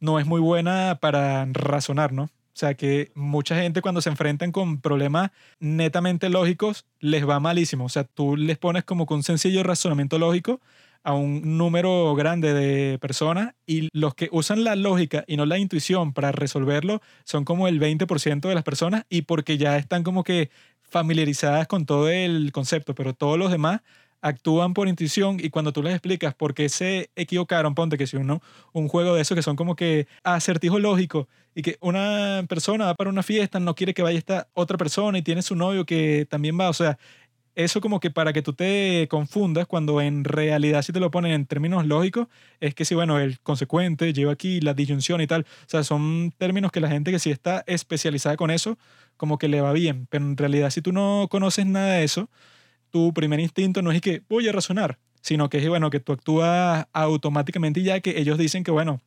S1: no es muy buena para razonar, ¿no? O sea que mucha gente cuando se enfrentan con problemas netamente lógicos les va malísimo. O sea, tú les pones como con un sencillo razonamiento lógico a un número grande de personas y los que usan la lógica y no la intuición para resolverlo son como el 20% de las personas y porque ya están como que familiarizadas con todo el concepto, pero todos los demás actúan por intuición y cuando tú les explicas por qué se equivocaron, ponte que si uno, un juego de esos que son como que acertijo lógico y que una persona va para una fiesta, no quiere que vaya esta otra persona y tiene su novio que también va, o sea, eso como que para que tú te confundas cuando en realidad si te lo ponen en términos lógicos es que si bueno el consecuente lleva aquí la disyunción y tal o sea son términos que la gente que sí está especializada con eso como que le va bien pero en realidad si tú no conoces nada de eso tu primer instinto no es que voy a razonar, sino que es bueno, que tú actúas automáticamente ya que ellos dicen que bueno,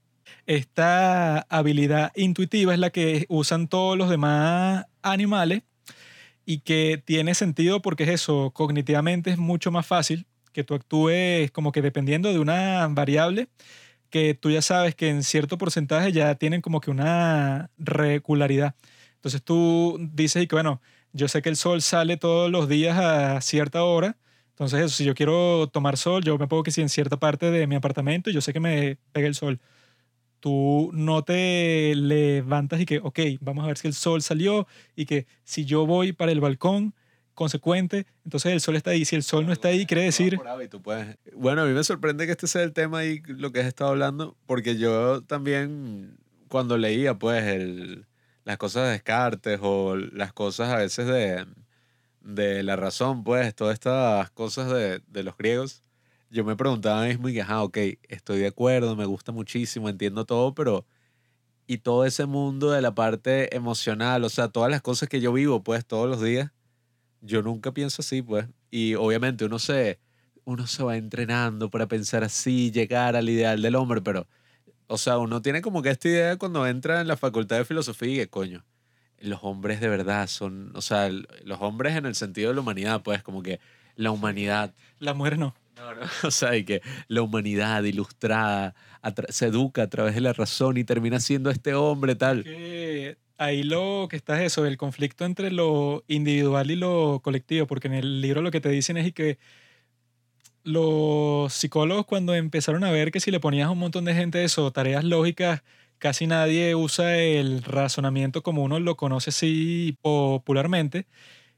S1: esta habilidad intuitiva es la que usan todos los demás animales y que tiene sentido porque es eso, cognitivamente es mucho más fácil que tú actúes como que dependiendo de una variable que tú ya sabes que en cierto porcentaje ya tienen como que una regularidad. Entonces tú dices y que bueno, yo sé que el sol sale todos los días a cierta hora. Entonces, eso, si yo quiero tomar sol, yo me pongo que si en cierta parte de mi apartamento, yo sé que me pega el sol. Tú no te levantas y que, ok, vamos a ver si el sol salió y que si yo voy para el balcón, consecuente, entonces el sol está ahí. Si el sol no está ahí, quiere decir...
S2: Bueno, a mí me sorprende que este sea el tema y lo que has estado hablando, porque yo también, cuando leía, pues, el, las cosas de Descartes o las cosas a veces de, de la razón, pues, todas estas cosas de, de los griegos, yo me preguntaba mismo y que, ah, ok, estoy de acuerdo, me gusta muchísimo, entiendo todo, pero y todo ese mundo de la parte emocional, o sea, todas las cosas que yo vivo, pues, todos los días, yo nunca pienso así, pues, y obviamente uno se, uno se va entrenando para pensar así, llegar al ideal del hombre, pero o sea, uno tiene como que esta idea cuando entra en la facultad de filosofía y que coño, los hombres de verdad son, o sea, los hombres en el sentido de la humanidad, pues como que la humanidad.
S1: Las mujeres no.
S2: No, no. O sea, y que la humanidad ilustrada se educa a través de la razón y termina siendo este hombre tal.
S1: ahí lo que está es eso, el conflicto entre lo individual y lo colectivo, porque en el libro lo que te dicen es que los psicólogos cuando empezaron a ver que si le ponías a un montón de gente eso, tareas lógicas, casi nadie usa el razonamiento como uno lo conoce así popularmente,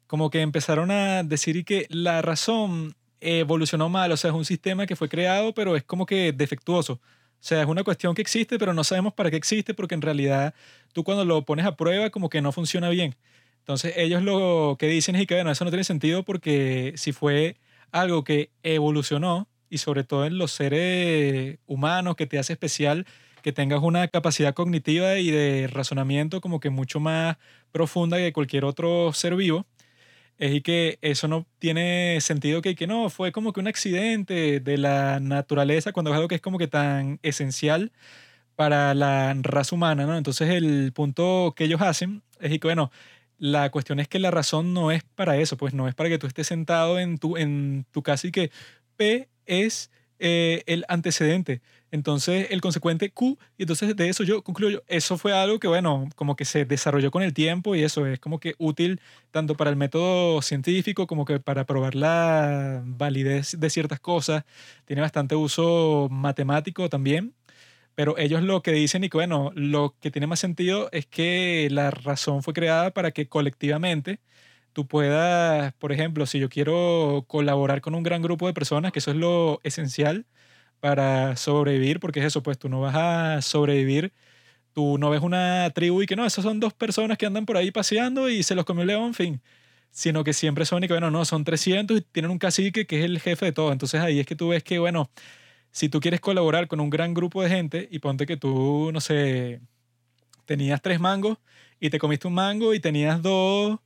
S1: como que empezaron a decir que la razón evolucionó mal, o sea, es un sistema que fue creado, pero es como que defectuoso. O sea, es una cuestión que existe, pero no sabemos para qué existe, porque en realidad tú cuando lo pones a prueba como que no funciona bien. Entonces ellos lo que dicen es que, bueno, eso no tiene sentido porque si fue algo que evolucionó y sobre todo en los seres humanos que te hace especial que tengas una capacidad cognitiva y de razonamiento como que mucho más profunda que cualquier otro ser vivo, es y que eso no tiene sentido que, que no, fue como que un accidente de la naturaleza cuando es algo que es como que tan esencial para la raza humana, ¿no? Entonces el punto que ellos hacen es que, bueno, la cuestión es que la razón no es para eso, pues no es para que tú estés sentado en tu, en tu casa y que P es eh, el antecedente. Entonces, el consecuente Q, y entonces de eso yo concluyo, eso fue algo que, bueno, como que se desarrolló con el tiempo y eso es como que útil tanto para el método científico como que para probar la validez de ciertas cosas. Tiene bastante uso matemático también. Pero ellos lo que dicen y que, bueno, lo que tiene más sentido es que la razón fue creada para que colectivamente tú puedas, por ejemplo, si yo quiero colaborar con un gran grupo de personas, que eso es lo esencial para sobrevivir, porque es eso, pues tú no vas a sobrevivir, tú no ves una tribu y que no, esas son dos personas que andan por ahí paseando y se los comió el león, fin, sino que siempre son y que, bueno, no, son 300 y tienen un cacique que es el jefe de todo. Entonces ahí es que tú ves que, bueno, si tú quieres colaborar con un gran grupo de gente y ponte que tú, no sé, tenías tres mangos y te comiste un mango y tenías dos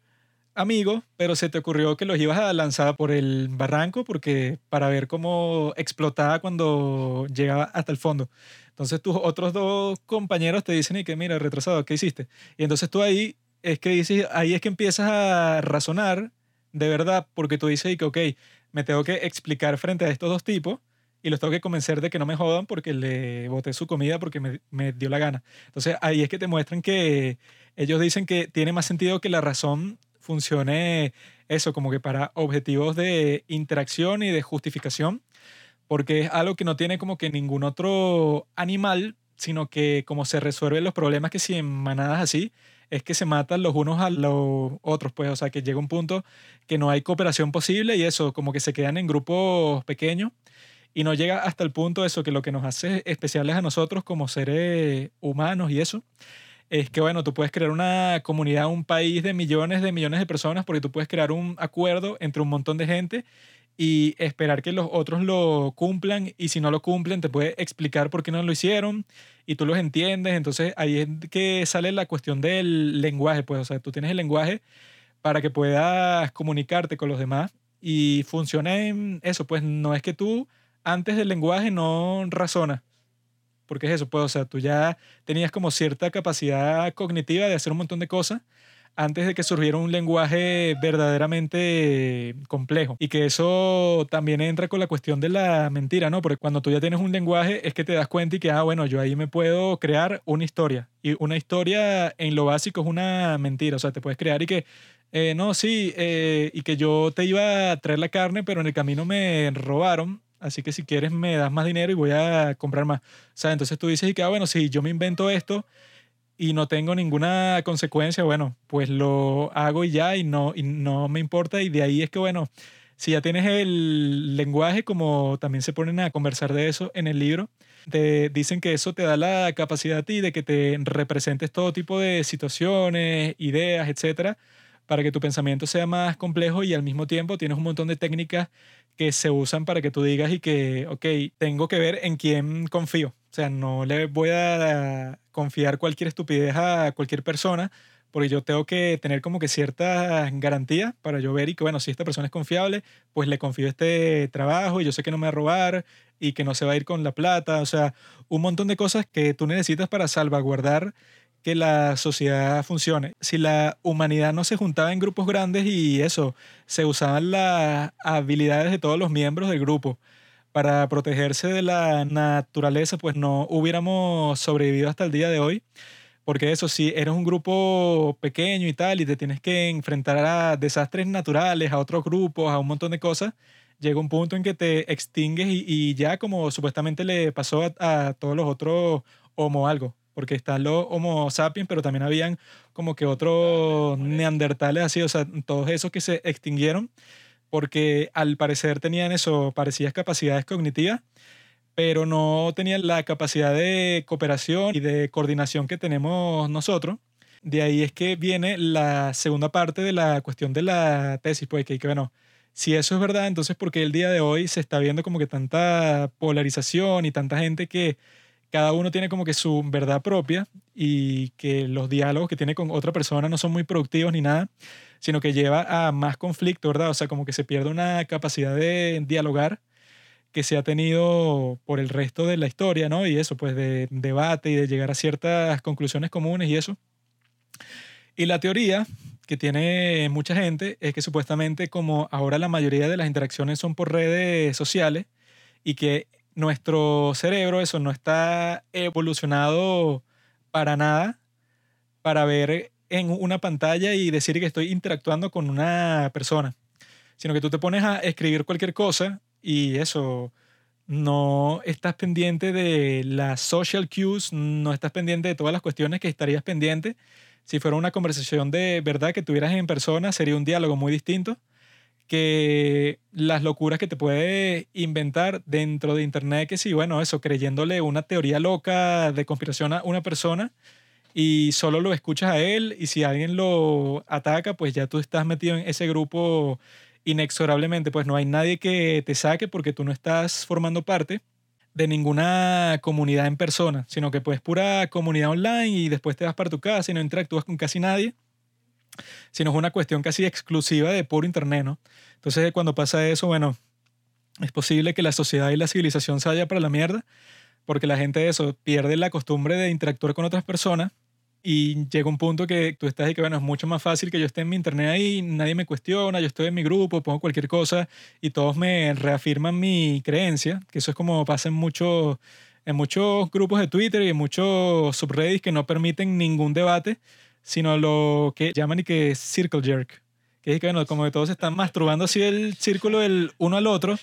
S1: amigos, pero se te ocurrió que los ibas a lanzar por el barranco porque para ver cómo explotaba cuando llegaba hasta el fondo. Entonces tus otros dos compañeros te dicen y que mira, retrasado, ¿qué hiciste? Y entonces tú ahí es que dices, ahí es que empiezas a razonar de verdad porque tú dices y que ok, me tengo que explicar frente a estos dos tipos y los tengo que convencer de que no me jodan porque le boté su comida porque me, me, dio la gana. Entonces ahí es que te muestran que ellos dicen que tiene más sentido que la razón funcione eso como que para objetivos de interacción y de justificación, porque es algo que no tiene como que ningún otro animal, sino que como se resuelven los problemas que si en manadas así, es que se matan los unos a los otros, pues, o sea, que llega un punto que no hay cooperación posible y eso, como que se quedan en grupos pequeños y no llega hasta el punto de eso, que lo que nos hace especiales a nosotros como seres humanos y eso, es que, bueno, tú puedes crear una comunidad, un país de millones de millones de personas, porque tú puedes crear un acuerdo entre un montón de gente y esperar que los otros lo cumplan y si no lo cumplen te puede explicar por qué no lo hicieron y tú los entiendes. Entonces ahí es que sale la cuestión del lenguaje, pues, o sea, tú tienes el lenguaje para que puedas comunicarte con los demás y funciona en eso, pues no es que tú antes del lenguaje no razonas, porque es eso, pues, o sea, tú ya tenías como cierta capacidad cognitiva de hacer un montón de cosas antes de que surgiera un lenguaje verdaderamente complejo. Y que eso también entra con la cuestión de la mentira, ¿no? Porque cuando tú ya tienes un lenguaje es que te das cuenta y que, ah, bueno, yo ahí me puedo crear una historia. Y una historia en lo básico es una mentira. O sea, te puedes crear y que, eh, no, sí, eh, y que yo te iba a traer la carne, pero en el camino me robaron. Así que si quieres me das más dinero y voy a comprar más. O sea, entonces tú dices y que, ah, bueno, si yo me invento esto y no tengo ninguna consecuencia, bueno, pues lo hago y ya y no, y no me importa. Y de ahí es que, bueno, si ya tienes el lenguaje, como también se ponen a conversar de eso en el libro, te dicen que eso te da la capacidad a ti de que te representes todo tipo de situaciones, ideas, etcétera, para que tu pensamiento sea más complejo y al mismo tiempo tienes un montón de técnicas que se usan para que tú digas y que, ok, tengo que ver en quién confío. O sea, no le voy a confiar cualquier estupidez a cualquier persona, porque yo tengo que tener como que cierta garantía para yo ver y que, bueno, si esta persona es confiable, pues le confío este trabajo y yo sé que no me va a robar y que no se va a ir con la plata. O sea, un montón de cosas que tú necesitas para salvaguardar que la sociedad funcione. Si la humanidad no se juntaba en grupos grandes y eso, se usaban las habilidades de todos los miembros del grupo para protegerse de la naturaleza, pues no hubiéramos sobrevivido hasta el día de hoy. Porque eso, si eres un grupo pequeño y tal, y te tienes que enfrentar a desastres naturales, a otros grupos, a un montón de cosas, llega un punto en que te extingues y, ya como supuestamente le pasó a, a todos los otros homo algo porque están los Homo sapiens, pero también habían como que otros neandertales así, o sea, todos esos que se extinguieron, porque al parecer tenían eso, parecidas capacidades cognitivas, pero no tenían la capacidad de cooperación y de coordinación que tenemos nosotros. De ahí es que viene la segunda parte de la cuestión de la tesis, pues que, que bueno, si eso es verdad, entonces ¿por qué el día de hoy se está viendo como que tanta polarización y tanta gente que cada uno tiene como que su verdad propia y que los diálogos que tiene con otra persona no son muy productivos ni nada, sino que lleva a más conflicto, ¿verdad? O sea, como que se pierde una capacidad de dialogar que se ha tenido por el resto de la historia, ¿no? Y eso, pues de debate y de llegar a ciertas conclusiones comunes y eso. Y la teoría que tiene mucha gente es que supuestamente como ahora la mayoría de las interacciones son por redes sociales y que nuestro cerebro, eso no está evolucionado para nada para ver en una pantalla y decir que estoy interactuando con una persona, sino que tú te pones a escribir cualquier cosa y eso, no estás pendiente de las social cues, no estás pendiente de todas las cuestiones que estarías pendiente. Si fuera una conversación de verdad que tuvieras en persona, sería un diálogo muy distinto que las locuras que te puede inventar dentro de Internet, que sí, bueno, eso, creyéndole una teoría loca de conspiración a una persona y solo lo escuchas a él y si alguien lo ataca, pues ya tú estás metido en ese grupo inexorablemente, pues no hay nadie que te saque porque tú no estás formando parte de ninguna comunidad en persona, sino que pues pura comunidad online y después te vas para tu casa y no interactúas con casi nadie sino es una cuestión casi exclusiva de puro Internet, ¿no? Entonces, cuando pasa eso, bueno, es posible que la sociedad y la civilización se vaya para la mierda, porque la gente de eso pierde la costumbre de interactuar con otras personas y llega un punto que tú estás y que, bueno, es mucho más fácil que yo esté en mi internet ahí, nadie me cuestiona, yo estoy en mi grupo, pongo cualquier cosa y todos me reafirman mi creencia, que eso es como pasa en muchos, en muchos grupos de Twitter y en muchos subreddits que no permiten ningún debate, sino lo que llaman y que circle jerk, que es que, bueno, como que todos están masturbando así el círculo el uno al otro,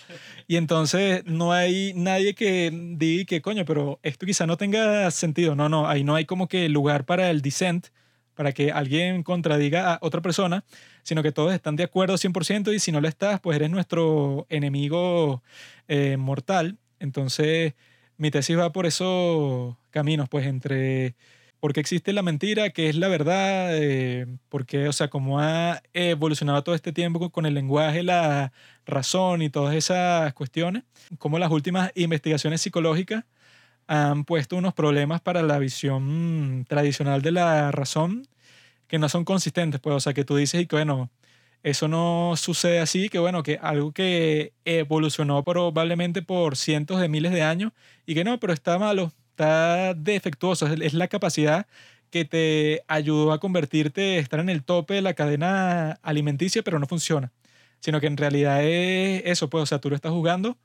S1: y entonces no hay nadie que diga que, coño, pero esto quizá no tenga sentido. No, no, ahí no hay como que lugar para el dissent, para que alguien contradiga a otra persona, sino que todos están de acuerdo 100% y si no lo estás, pues eres nuestro enemigo eh, mortal. Entonces, mi tesis va por esos caminos, pues entre por qué existe la mentira, qué es la verdad, eh, por qué, o sea, cómo ha evolucionado todo este tiempo con el lenguaje, la razón y todas esas cuestiones, cómo las últimas investigaciones psicológicas han puesto unos problemas para la visión tradicional de la razón que no son consistentes, pues, o sea, que tú dices y que, bueno, eso no sucede así, que bueno, que algo que evolucionó probablemente por cientos de miles de años y que no, pero está malo, está defectuoso, es la capacidad que te ayudó a convertirte, estar en el tope de la cadena alimenticia, pero no funciona. Sino que en realidad es eso, pues, o sea, tú lo estás jugando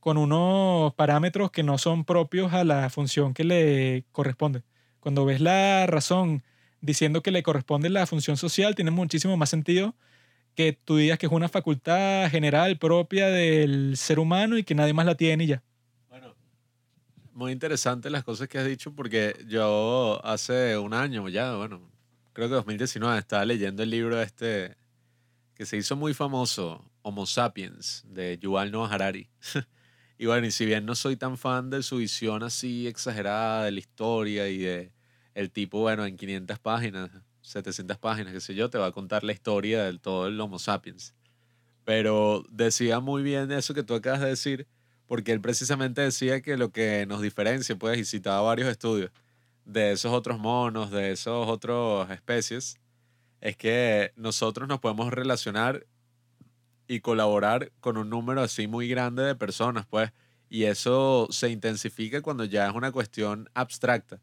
S1: con unos parámetros que no son propios a la función que le corresponde. Cuando ves la razón diciendo que le corresponde la función social, tiene muchísimo más sentido que tú digas que es una facultad general propia del ser humano y que nadie más la tiene y ya
S2: muy interesante las cosas que has dicho porque yo hace un año ya, bueno, creo que 2019 estaba leyendo el libro este que se hizo muy famoso, Homo Sapiens, de Yuval Noah Harari. y bueno, y si bien no soy tan fan de su visión así exagerada de la historia y de el tipo, bueno, en 500 páginas, 700 páginas, qué sé yo, te va a contar la historia del todo el Homo Sapiens. Pero decía muy bien eso que tú acabas de decir, porque él precisamente decía que lo que nos diferencia, pues, y citaba varios estudios de esos otros monos, de esos otros especies, es que nosotros nos podemos relacionar y colaborar con un número así muy grande de personas, pues, y eso se intensifica cuando ya es una cuestión abstracta,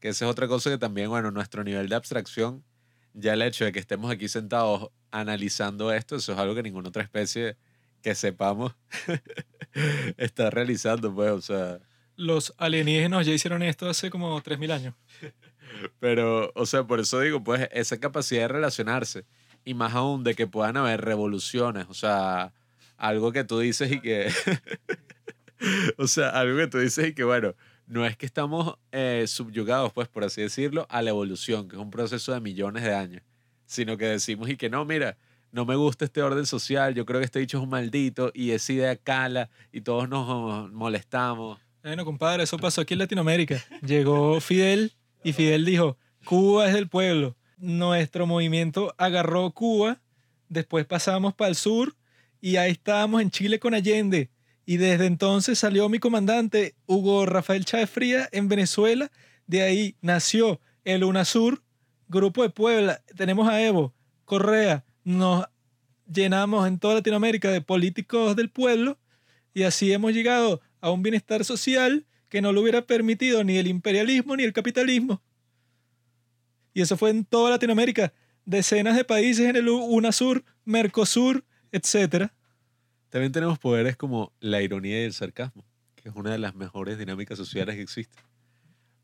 S2: que esa es otra cosa que también, bueno, nuestro nivel de abstracción, ya el hecho de que estemos aquí sentados analizando esto, eso es algo que ninguna otra especie que sepamos está realizando, pues, o sea.
S1: Los alienígenas ya hicieron esto hace como 3.000 años.
S2: Pero, o sea, por eso digo, pues, esa capacidad de relacionarse y más aún de que puedan haber revoluciones, o sea, algo que tú dices y que. o sea, algo que tú dices y que, bueno, no es que estamos eh, subyugados, pues, por así decirlo, a la evolución, que es un proceso de millones de años, sino que decimos y que no, mira, no me gusta este orden social, yo creo que este dicho es un maldito y esa idea cala y todos nos molestamos.
S1: Bueno, compadre, eso pasó aquí en Latinoamérica. Llegó Fidel y Fidel dijo, Cuba es del pueblo. Nuestro movimiento agarró Cuba, después pasamos para el sur y ahí estábamos en Chile con Allende. Y desde entonces salió mi comandante Hugo Rafael Chávez Fría en Venezuela. De ahí nació el UNASUR, Grupo de Puebla. Tenemos a Evo, Correa, nos llenamos en toda Latinoamérica de políticos del pueblo y así hemos llegado a un bienestar social que no lo hubiera permitido ni el imperialismo ni el capitalismo. Y eso fue en toda Latinoamérica, decenas de países en el UNASUR, Mercosur, etc.
S2: También tenemos poderes como la ironía y el sarcasmo, que es una de las mejores dinámicas sociales que existen.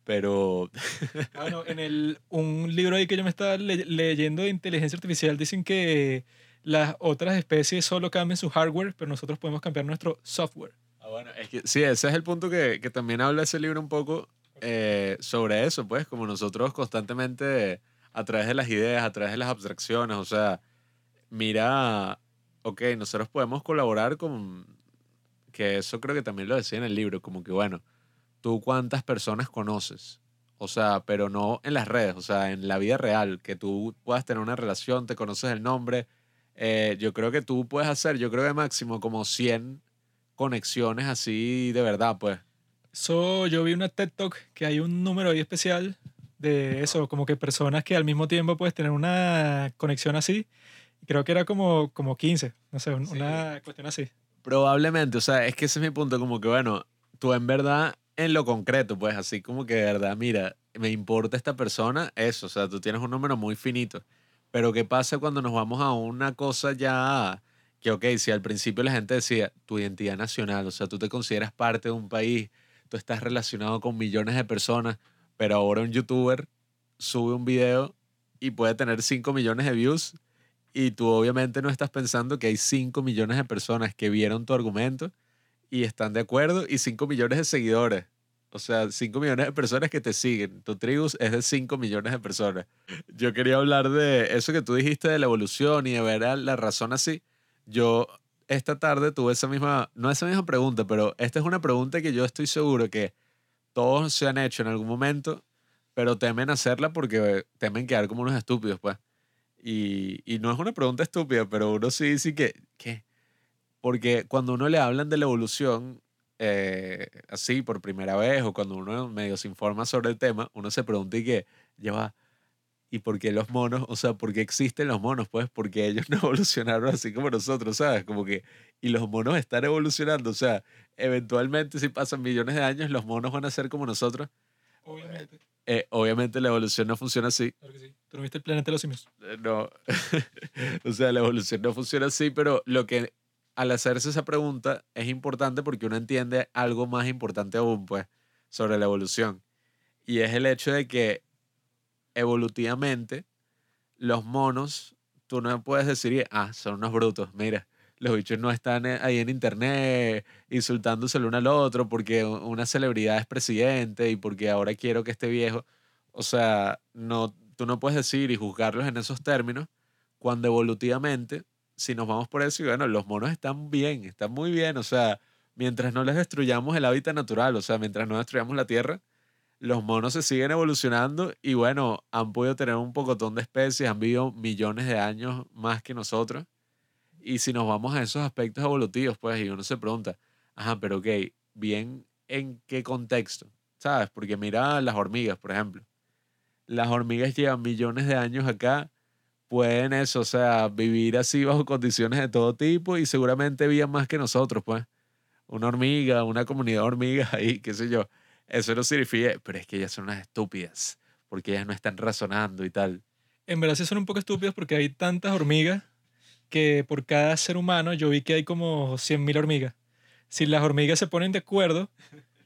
S2: Pero.
S1: bueno, en el, un libro ahí que yo me estaba leyendo de inteligencia artificial dicen que las otras especies solo cambian su hardware, pero nosotros podemos cambiar nuestro software.
S2: Ah, bueno, es que sí, ese es el punto que, que también habla ese libro un poco eh, sobre eso, pues, como nosotros constantemente, a través de las ideas, a través de las abstracciones, o sea, mira, ok, nosotros podemos colaborar con. Que eso creo que también lo decía en el libro, como que bueno tú cuántas personas conoces. O sea, pero no en las redes, o sea, en la vida real, que tú puedas tener una relación, te conoces el nombre. Eh, yo creo que tú puedes hacer, yo creo que máximo como 100 conexiones así de verdad, pues.
S1: So, yo vi una TED Talk que hay un número ahí especial de eso, como que personas que al mismo tiempo puedes tener una conexión así. Creo que era como, como 15, no sé, una cuestión así.
S2: Probablemente, o sea, es que ese es mi punto, como que bueno, tú en verdad en lo concreto, pues así como que de verdad, mira, me importa esta persona, eso, o sea, tú tienes un número muy finito. Pero ¿qué pasa cuando nos vamos a una cosa ya que, ok, si al principio la gente decía tu identidad nacional, o sea, tú te consideras parte de un país, tú estás relacionado con millones de personas, pero ahora un youtuber sube un video y puede tener 5 millones de views y tú obviamente no estás pensando que hay 5 millones de personas que vieron tu argumento y están de acuerdo y 5 millones de seguidores. O sea, 5 millones de personas que te siguen. Tu tribu es de 5 millones de personas. Yo quería hablar de eso que tú dijiste de la evolución y de ver la razón así. Yo esta tarde tuve esa misma, no esa misma pregunta, pero esta es una pregunta que yo estoy seguro que todos se han hecho en algún momento, pero temen hacerla porque temen quedar como unos estúpidos, pues. Y, y no es una pregunta estúpida, pero uno sí dice que, ¿qué? Porque cuando uno le hablan de la evolución, eh, así por primera vez, o cuando uno medio se informa sobre el tema, uno se pregunta y que, lleva, ¿y por qué los monos? O sea, ¿por qué existen los monos? Pues porque ellos no evolucionaron así como nosotros, ¿sabes? Como que, y los monos están evolucionando, o sea, eventualmente si pasan millones de años, los monos van a ser como nosotros.
S1: Obviamente.
S2: Eh, obviamente la evolución no funciona así.
S1: Claro que sí. ¿Tú no viste el planeta de los simios?
S2: Eh, No, o sea, la evolución no funciona así, pero lo que al hacerse esa pregunta es importante porque uno entiende algo más importante aún, pues, sobre la evolución. Y es el hecho de que evolutivamente los monos, tú no puedes decir, ah, son unos brutos, mira, los bichos no están eh, ahí en internet insultándose el uno al otro porque una celebridad es presidente y porque ahora quiero que esté viejo. O sea, no, tú no puedes decir y juzgarlos en esos términos cuando evolutivamente, si nos vamos por eso, y bueno, los monos están bien, están muy bien. O sea, mientras no les destruyamos el hábitat natural, o sea, mientras no destruyamos la tierra, los monos se siguen evolucionando y bueno, han podido tener un pocotón de especies, han vivido millones de años más que nosotros. Y si nos vamos a esos aspectos evolutivos, pues, y uno se pregunta, ajá, pero ok, bien, ¿en qué contexto? ¿Sabes? Porque mira las hormigas, por ejemplo. Las hormigas llevan millones de años acá, pueden eso, o sea, vivir así bajo condiciones de todo tipo y seguramente vivan más que nosotros, pues. Una hormiga, una comunidad de hormigas ahí, qué sé yo. Eso no significa, pero es que ellas son unas estúpidas, porque ellas no están razonando y tal.
S1: En verdad sí son un poco estúpidos porque hay tantas hormigas que por cada ser humano yo vi que hay como 100.000 hormigas. Si las hormigas se ponen de acuerdo,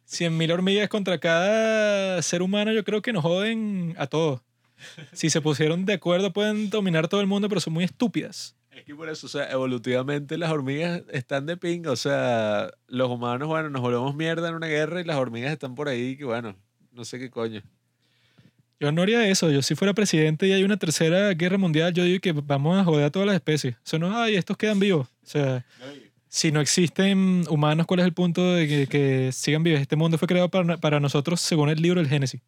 S1: 100.000 hormigas contra cada ser humano yo creo que nos joden a todos. Si se pusieron de acuerdo pueden dominar todo el mundo, pero son muy estúpidas.
S2: Es que por eso, o sea, evolutivamente las hormigas están de pinga. O sea, los humanos, bueno, nos volvemos mierda en una guerra y las hormigas están por ahí, que bueno, no sé qué coño.
S1: Yo no haría eso. Yo si fuera presidente y hay una tercera guerra mundial, yo digo que vamos a joder a todas las especies. Eso no, ay, estos quedan vivos. O sea, si no existen humanos, ¿cuál es el punto de que, que sigan vivos? Este mundo fue creado para, para nosotros según el libro del Génesis.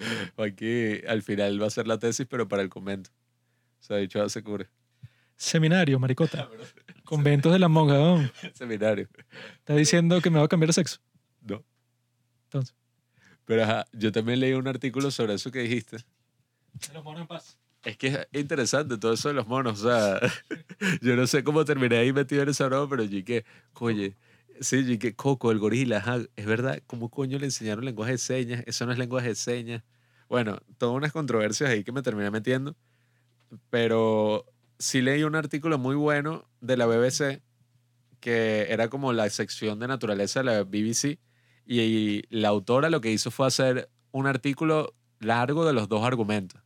S2: Aquí al final va a ser la tesis, pero para el convento. O sea, dicho se cubre.
S1: Seminario, maricota. Conventos de la monja.
S2: Seminario.
S1: Está diciendo que me va a cambiar de sexo.
S2: No.
S1: Entonces.
S2: Pero ajá, yo también leí un artículo sobre eso que dijiste.
S1: Los monos en paz.
S2: Es que es interesante todo eso de los monos. O sea, yo no sé cómo terminé ahí metido en esa broma, pero yo que, oye, sí, yo que Coco, el gorila, ajá, es verdad, ¿cómo coño le enseñaron lenguaje de señas? Eso no es lenguaje de señas. Bueno, todas unas controversias ahí que me terminé metiendo, pero sí leí un artículo muy bueno de la BBC, que era como la sección de naturaleza de la BBC, y la autora lo que hizo fue hacer un artículo largo de los dos argumentos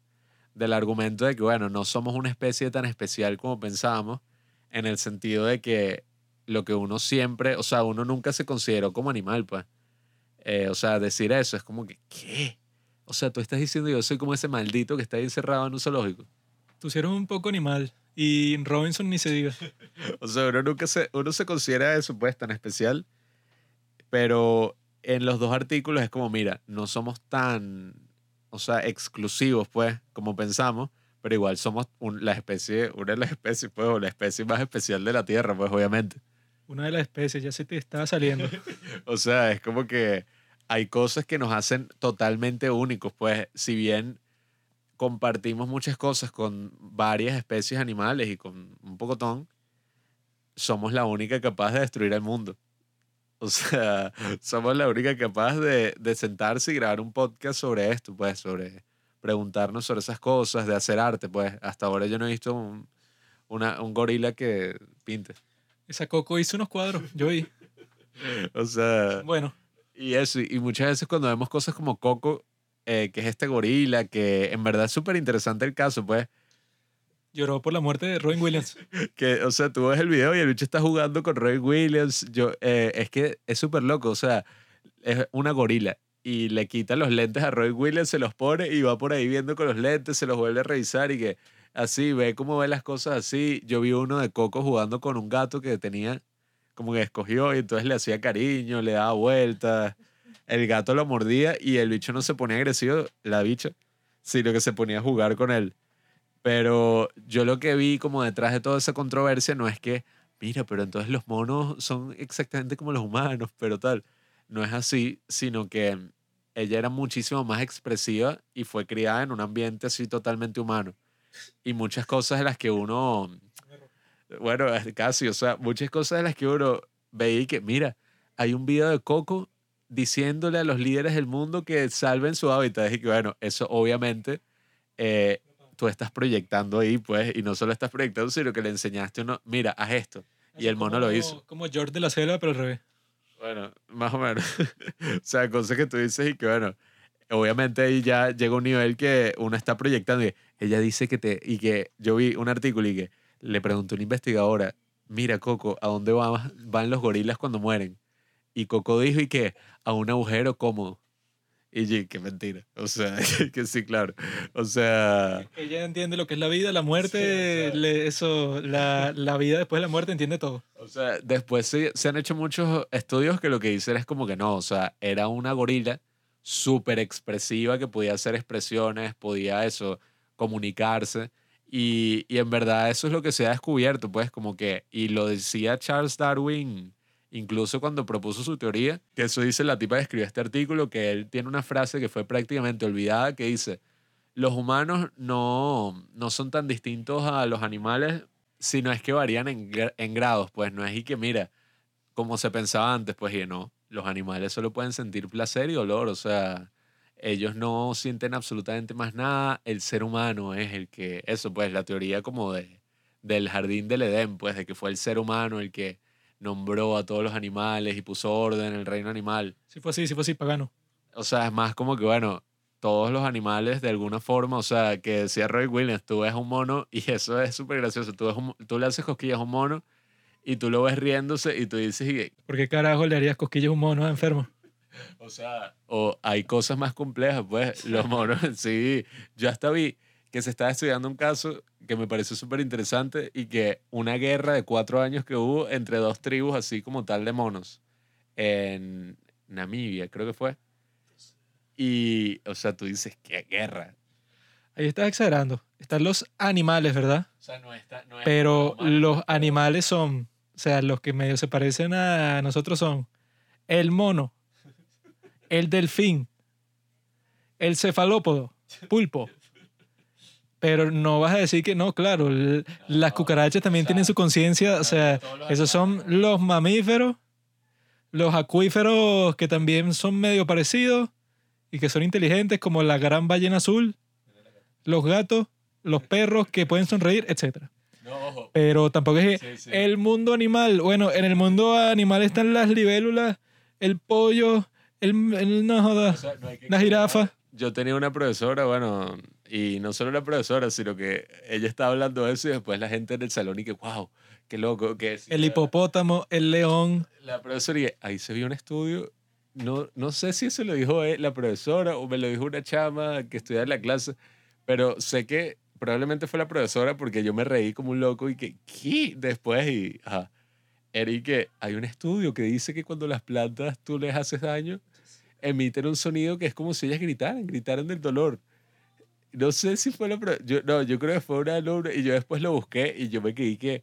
S2: del argumento de que, bueno, no somos una especie tan especial como pensábamos, en el sentido de que lo que uno siempre, o sea, uno nunca se consideró como animal, pues. Eh, o sea, decir eso es como que, ¿qué? O sea, tú estás diciendo yo soy como ese maldito que está ahí encerrado en un zoológico.
S1: Tú eres un poco animal. Y Robinson ni se diga.
S2: O sea, uno nunca se, uno se considera eso, pues, tan especial. Pero en los dos artículos es como, mira, no somos tan, o sea, exclusivos, pues, como pensamos, pero igual somos un- la especie, una de las especies, pues, o la especie más especial de la Tierra, pues, obviamente.
S1: Una de las especies, ya se te está saliendo.
S2: O sea, es como que hay cosas que nos hacen totalmente únicos, pues, si bien compartimos muchas cosas con varias especies animales y con un pocotón, somos la única capaz de destruir el mundo. O sea, somos la única capaz de, de sentarse y grabar un podcast sobre esto, pues, sobre preguntarnos sobre esas cosas, de hacer arte, pues. Hasta ahora yo no he visto un, una- un gorila que pinte.
S1: Esa Coco hizo unos cuadros. Yo vi.
S2: O sea,
S1: Bueno,
S2: y eso, y muchas veces cuando vemos cosas como Coco, eh, que es este gorila, que en verdad es súper interesante el caso, pues,
S1: Lloró por la muerte de Robin Williams.
S2: Que, o sea, tú ves el video y el bicho está jugando con Robin Williams. Yo, eh, es que es súper loco. O sea, es una gorila y le quita los lentes a Robin Williams, se los pone y va por ahí viendo con los lentes, se los vuelve a revisar y que así ve cómo ve las cosas así. Yo vi uno de Coco jugando con un gato que tenía como que escogió y entonces le hacía cariño, le daba vueltas. El gato lo mordía y el bicho no se ponía agresivo, la bicha, sino que se ponía a jugar con él. Pero yo lo que vi como detrás de toda esa controversia no es que, mira, pero entonces los monos son exactamente como los humanos, pero tal. No es así, sino que ella era muchísimo más expresiva y fue criada en un ambiente así totalmente humano. Y muchas cosas de las que uno, bueno, casi, o sea, muchas cosas de las que uno veía y que, mira, hay un video de Coco diciéndole a los líderes del mundo que salven su hábitat. Y que, bueno, eso obviamente eh, tú estás proyectando ahí, pues, y no solo estás proyectando, sino que le enseñaste uno, mira, haz esto. Y el mono lo hizo.
S1: Como George de la Selva, pero al revés.
S2: Bueno, más o menos. o sea, cosas que tú dices y que, bueno, obviamente ahí ya llega un nivel que uno está proyectando. Y ella dice que te. Y que yo vi un artículo y que le preguntó una investigadora: Mira, Coco, ¿a dónde van, van los gorilas cuando mueren? Y Coco dijo y que a un agujero cómodo. Y yo, qué mentira. O sea, que sí, claro. O sea.
S1: Ella entiende lo que es la vida, la muerte, le- eso, la, la vida después de la muerte entiende todo.
S2: O sea, después se, se han hecho muchos estudios que lo que dicen es como que no, o sea, era una gorila súper expresiva que podía hacer expresiones, podía eso, comunicarse. Y, y en verdad eso es lo que se ha descubierto, pues como que, y lo decía Charles Darwin, incluso cuando propuso su teoría, que eso dice la tipa que escribió este artículo, que él tiene una frase que fue prácticamente olvidada, que dice, los humanos no, no son tan distintos a los animales, sino es que varían en, en grados, pues no es y que mira, como se pensaba antes, pues y no, los animales solo pueden sentir placer y dolor, o sea, ellos no sienten absolutamente más nada, el ser humano es el que, eso pues la teoría como de, del jardín del Edén, pues de que fue el ser humano el que nombró a todos los animales y puso orden en el reino animal.
S1: Si fue así, si fue así, pagano.
S2: O sea, es más como que, bueno, todos los animales de alguna forma, o sea, que decía Roy Williams, tú ves un mono y eso es súper gracioso, tú, ves un- tú le haces cosquillas a un mono y tú lo ves riéndose y tú dices,
S1: ¿Por qué carajo le harías cosquillas a un mono enfermo?
S2: o sea, o hay cosas más complejas, pues los monos sí, yo hasta vi que se estaba estudiando un caso que me pareció súper interesante y que una guerra de cuatro años que hubo entre dos tribus así como tal de monos en Namibia, creo que fue. Y, o sea, tú dices, ¿qué guerra?
S1: Ahí estás exagerando. Están los animales, ¿verdad?
S2: O sea, no está, no es
S1: Pero los animales son, o sea, los que medio se parecen a nosotros son el mono, el delfín, el cefalópodo, pulpo. Pero no vas a decir que no, claro, las cucarachas también tienen su conciencia, o sea, esos son los mamíferos, los acuíferos que también son medio parecidos y que son inteligentes, como la gran ballena azul, los gatos, los perros que pueden sonreír, etcétera.
S2: No.
S1: Pero tampoco es
S2: Sí, sí.
S1: el mundo animal. Bueno, en el mundo animal están las libélulas, el pollo, el, el- no
S2: O
S1: jodas,
S2: sea, no
S1: la jirafa.
S2: Yo tenía una profesora, bueno, y no solo la profesora, sino que ella estaba hablando de eso y después la gente en el salón y que, wow, qué loco, que es.
S1: El hipopótamo, el león.
S2: La profesora y ahí se vio un estudio, no, no sé si eso lo dijo eh, la profesora o me lo dijo una chama que estudiaba en la clase, pero sé que probablemente fue la profesora porque yo me reí como un loco y que, ¿qué? Después y, ajá, era y que hay un estudio que dice que cuando las plantas tú les haces daño, emiten un sonido que es como si ellas gritaran, gritaran del dolor. No sé si fue la yo No, yo creo que fue una alumna y yo después lo busqué y yo me quedé que,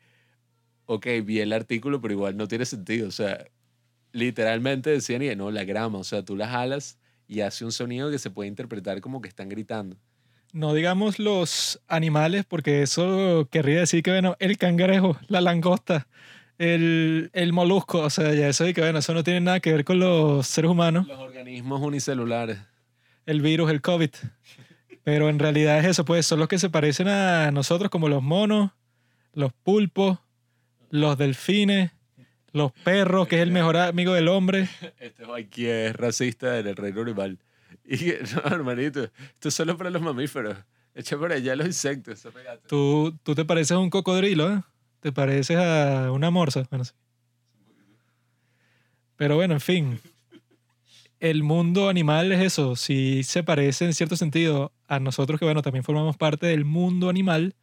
S2: ok, vi el artículo, pero igual no tiene sentido. O sea, literalmente decían, y no, la grama, o sea, tú las alas y hace un sonido que se puede interpretar como que están gritando.
S1: No digamos los animales, porque eso querría decir que, bueno, el cangrejo, la langosta, el, el molusco, o sea, ya eso de que, bueno, eso no tiene nada que ver con los seres humanos,
S2: Los organismos unicelulares.
S1: el virus, el COVID. Pero en realidad es eso, pues son los que se parecen a nosotros, como los monos, los pulpos, los delfines, los perros, que es el mejor amigo del hombre.
S2: Este aquí es racista en el reino animal. Y no, hermanito, esto es solo para los mamíferos. Echa por allá los insectos.
S1: Tú, tú te pareces a un cocodrilo, ¿eh? Te pareces a una morsa. Bueno, sí. Pero bueno, en fin. El mundo animal es eso. Si se parece en cierto sentido a nosotros, que bueno, también formamos parte del mundo animal,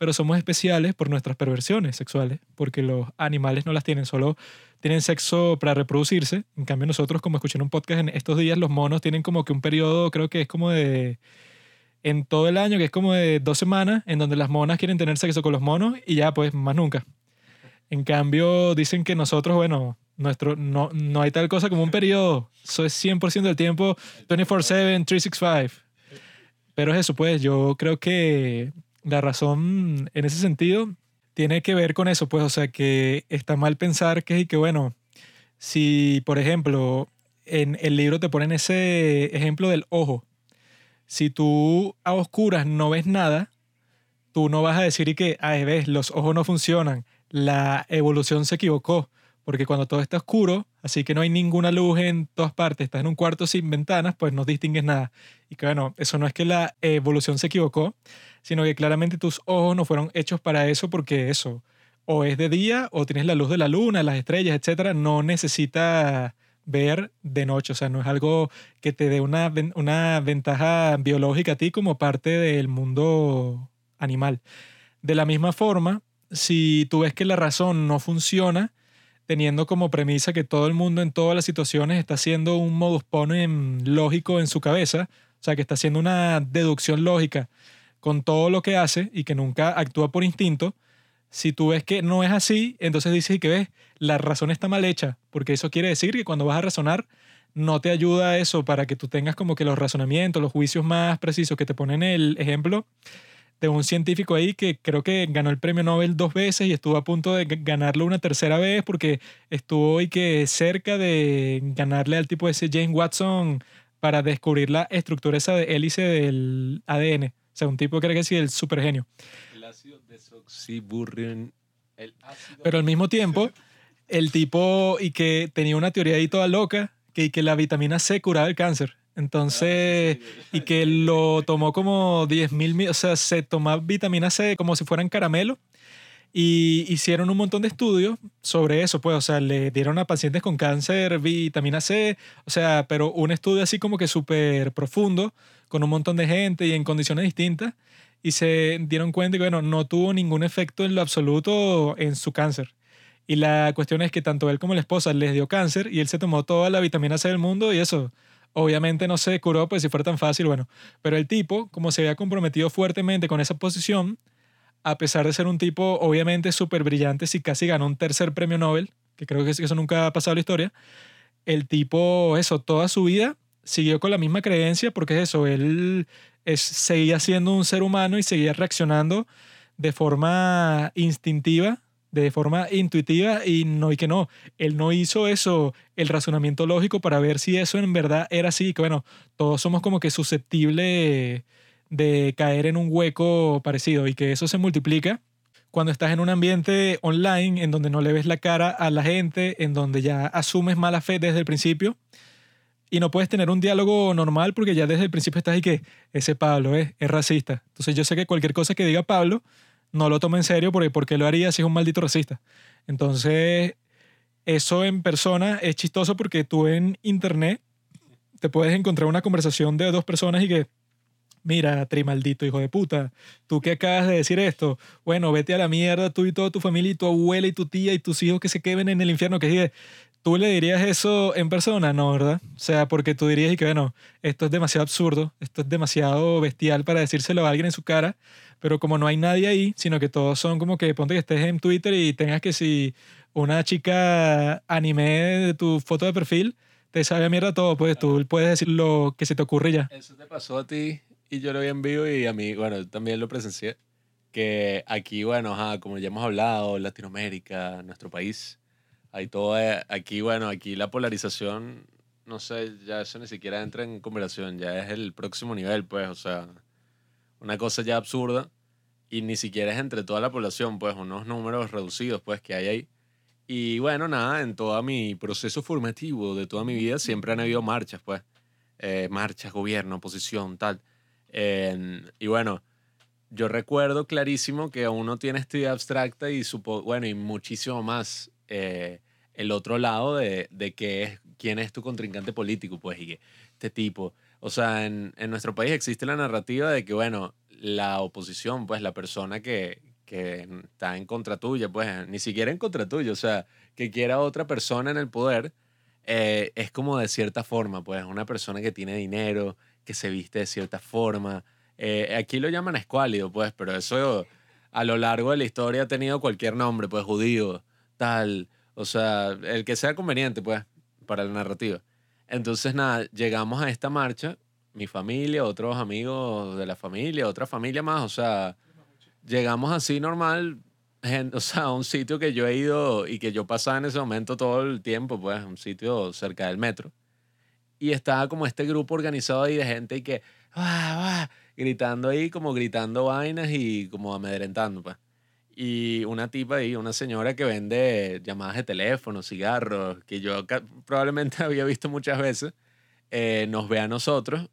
S1: pero somos especiales por nuestras perversiones sexuales, porque los animales no las tienen, solo tienen sexo para reproducirse. En cambio, nosotros, como escuché en un podcast en estos días, los monos tienen como que un periodo, creo que es como de. En todo el año, que es como de dos semanas, en donde las monas quieren tener sexo con los monos y ya, pues, más nunca. En cambio, dicen que nosotros, bueno, nuestro, no, no hay tal cosa como un periodo. Eso es 100% del tiempo, 24/7, 365. Pero es eso, pues, yo creo que la razón en ese sentido tiene que ver con eso, pues, o sea, que está mal pensar que, que bueno, si, por ejemplo, en el libro te ponen ese ejemplo del ojo, si tú a oscuras no ves nada, tú no vas a decir y que, ay, ves, los ojos no funcionan, la evolución se equivocó, porque cuando todo está oscuro, así que no hay ninguna luz en todas partes, estás en un cuarto sin ventanas, pues no distingues nada. Y que bueno, eso no es que la evolución se equivocó, sino que claramente tus ojos no fueron hechos para eso porque eso, o es de día o tienes la luz de la luna, las estrellas, etcétera, no necesita ver de noche, o sea, no es algo que te dé una, una ventaja biológica a ti como parte del mundo animal. De la misma forma, si tú ves que la razón no funciona, teniendo como premisa que todo el mundo en todas las situaciones está haciendo un modus ponens lógico en su cabeza, o sea, que está haciendo una deducción lógica con todo lo que hace y que nunca actúa por instinto, si tú ves que no es así, entonces dices que ves, la razón está mal hecha, porque eso quiere decir que cuando vas a razonar, no te ayuda eso para que tú tengas como que los razonamientos, los juicios más precisos que te ponen el ejemplo de un científico ahí que creo que ganó el premio Nobel dos veces y estuvo a punto de ganarlo una tercera vez porque estuvo y que cerca de ganarle al tipo ese James Watson para descubrir la estructura esa de hélice del ADN. O sea, un tipo que era que sí, el super genio.
S2: El ácido. El ácido
S1: Pero al mismo tiempo, el tipo y que tenía una teoría ahí toda loca, que, y que la vitamina C curaba el cáncer. Entonces, y que lo tomó como 10 mil, o sea, se tomaba vitamina C como si fueran caramelo. Y hicieron un montón de estudios sobre eso, pues, o sea, le dieron a pacientes con cáncer vitamina C, o sea, pero un estudio así como que súper profundo, con un montón de gente y en condiciones distintas, y se dieron cuenta que, bueno, no tuvo ningún efecto en lo absoluto en su cáncer. Y la cuestión es que tanto él como la esposa les dio cáncer y él se tomó toda la vitamina C del mundo y eso obviamente no se curó, pues si fuera tan fácil, bueno. Pero el tipo, como se había comprometido fuertemente con esa posición, a pesar de ser un tipo obviamente súper brillante, si casi ganó un tercer premio Nobel, que creo que eso nunca ha pasado en la historia, el tipo, eso, toda su vida siguió con la misma creencia, porque es eso, él es, seguía siendo un ser humano y seguía reaccionando de forma instintiva, de forma intuitiva, y no, y que no, él no hizo eso, el razonamiento lógico para ver si eso en verdad era así, que bueno, todos somos como que susceptibles de caer en un hueco parecido y que eso se multiplica cuando estás en un ambiente online en donde no le ves la cara a la gente, en donde ya asumes mala fe desde el principio y no puedes tener un diálogo normal porque ya desde el principio estás ahí que ese Pablo es, racista. Entonces yo sé que cualquier cosa que diga Pablo no lo toma en serio porque ¿por qué lo haría si es un maldito racista? Entonces eso en persona es chistoso porque tú en internet te puedes encontrar una conversación de dos personas y que Mira, tri maldito hijo de puta, tú que acabas de decir esto, bueno, vete a la mierda tú y toda tu familia y tu abuela y tu tía y tus hijos que se queden en el infierno, que. ¿Tú le dirías eso en persona? No, ¿verdad? O sea, porque tú dirías y que, bueno, esto es demasiado absurdo, esto es demasiado bestial para decírselo a alguien en su cara, pero como no hay nadie ahí, sino que todos son como que ponte que estés en Twitter y tengas que si una chica anime de tu foto de perfil, te sabe a mierda todo, pues tú puedes decir lo que se te ocurre ya.
S2: Eso te pasó a ti y yo lo vi en vivo y a mí, bueno, también lo presencié. Que aquí, bueno, ajá, como ya hemos hablado, Latinoamérica, nuestro país, hay todo, eh, aquí, bueno, aquí la polarización, no sé, ya eso ni siquiera entra en conversación, ya es el próximo nivel, pues, o sea, una cosa ya absurda y ni siquiera es entre toda la población, pues, unos números reducidos, pues, que hay ahí. Y bueno, nada, en todo mi proceso formativo de toda mi vida siempre han habido marchas, pues, eh, marchas, gobierno, oposición, tal. Y bueno, yo recuerdo clarísimo que uno tiene esta idea abstracta y supo, bueno, y muchísimo más eh, el otro lado de, de que es, quién es tu contrincante político, pues, y que este tipo. O sea, en, en nuestro país existe la narrativa de que, bueno, la oposición, pues, la persona que, que está en contra tuya, pues, ni siquiera en contra tuya, o sea, que quiera otra persona en el poder, eh, es como de cierta forma, pues, una persona que tiene dinero, que se viste de cierta forma. Eh, aquí lo llaman escuálido, pues, pero eso a lo largo de la historia ha tenido cualquier nombre, pues, judío, tal, o sea, el que sea conveniente, pues, para la narrativa. Entonces, nada, llegamos a esta marcha, mi familia, otros amigos de la familia, otra familia más, o sea, llegamos así normal, o sea, a un sitio que yo he ido y que yo pasaba en ese momento todo el tiempo, pues, un sitio cerca del metro. Y estaba como este grupo organizado ahí de gente y que, "Ah, ah", gritando ahí, como gritando vainas y como amedrentando, pues. Y una tipa ahí, una señora que vende llamadas de teléfono, cigarros, que yo probablemente había visto muchas veces, eh, nos ve a nosotros,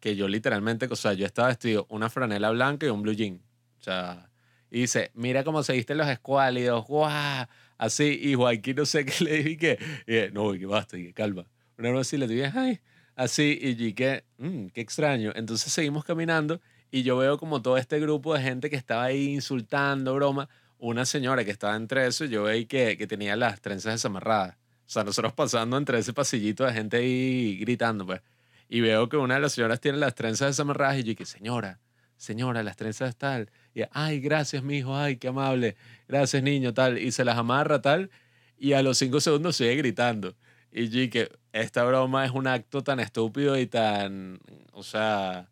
S2: que yo literalmente, o sea, yo estaba vestido una franela blanca y un blue jean. O sea, y dice, mira cómo se visten los escuálidos, guau, así, y Joaquín no sé qué le dije, y, no, que basta, y que calma. Una vez así le dije, ay, así, y yo que, "Mm, qué extraño. Entonces seguimos caminando y yo veo como todo este grupo de gente que estaba ahí insultando, broma. Una señora que estaba entre eso, yo veía que, que tenía las trenzas desamarradas. O sea, nosotros pasando entre ese pasillito de gente ahí gritando, pues. Y veo que una de las señoras tiene las trenzas desamarradas y yo dije, señora, señora, las trenzas tal. Y, ay, gracias, mijo, ay, qué amable. Gracias, niño, tal. Y se las amarra, tal. Y a los cinco segundos sigue gritando. Y yo dije, esta broma es un acto tan estúpido y tan, o sea,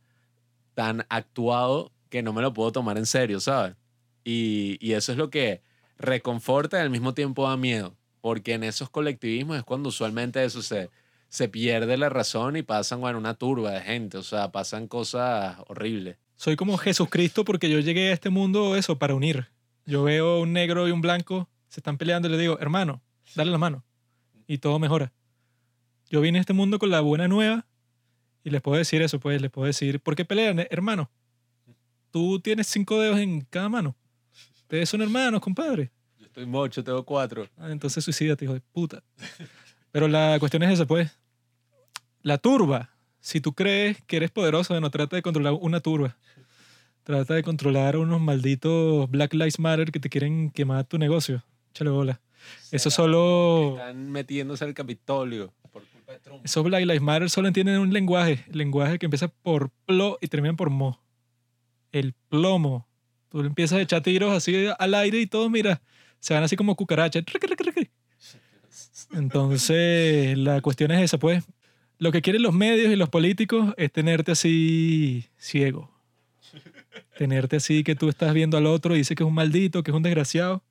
S2: tan actuado que no me lo puedo tomar en serio, ¿sabes? Y, y eso es lo que reconforta y al mismo tiempo da miedo, porque en esos colectivismos es cuando usualmente eso se, se pierde la razón y pasan, bueno, una turba de gente, o sea, pasan cosas horribles.
S1: Soy como Jesucristo porque yo llegué a este mundo eso, para unir. Yo veo un negro y un blanco, se están peleando y le digo, hermano, dale la mano. Y todo mejora. Yo vine a este mundo con la buena nueva y les puedo decir eso, pues les puedo decir, ¿por qué pelean, eh, hermano? Tú tienes cinco dedos en cada mano. Ustedes son hermanos, compadre.
S2: Yo estoy mocho, tengo cuatro.
S1: Ah, entonces suicídate, hijo de puta. Pero la cuestión es esa, pues. La turba. Si tú crees que eres poderoso, no trata de controlar una turba. Trata de controlar a unos malditos Black Lives Matter que te quieren quemar tu negocio. Échale bola. Eso solo...
S2: Están metiéndose al Capitolio por.
S1: Esos Black Lives Matter solo entienden un lenguaje. Lenguaje que empieza por plo y termina por mo. El plomo. Tú empiezas a echar tiros así al aire y todos, mira, se van así como cucarachas. Entonces, la cuestión es esa, pues. Lo que quieren los medios y los políticos es tenerte así ciego. Tenerte así que tú estás viendo al otro y dices que es un maldito, que es un desgraciado.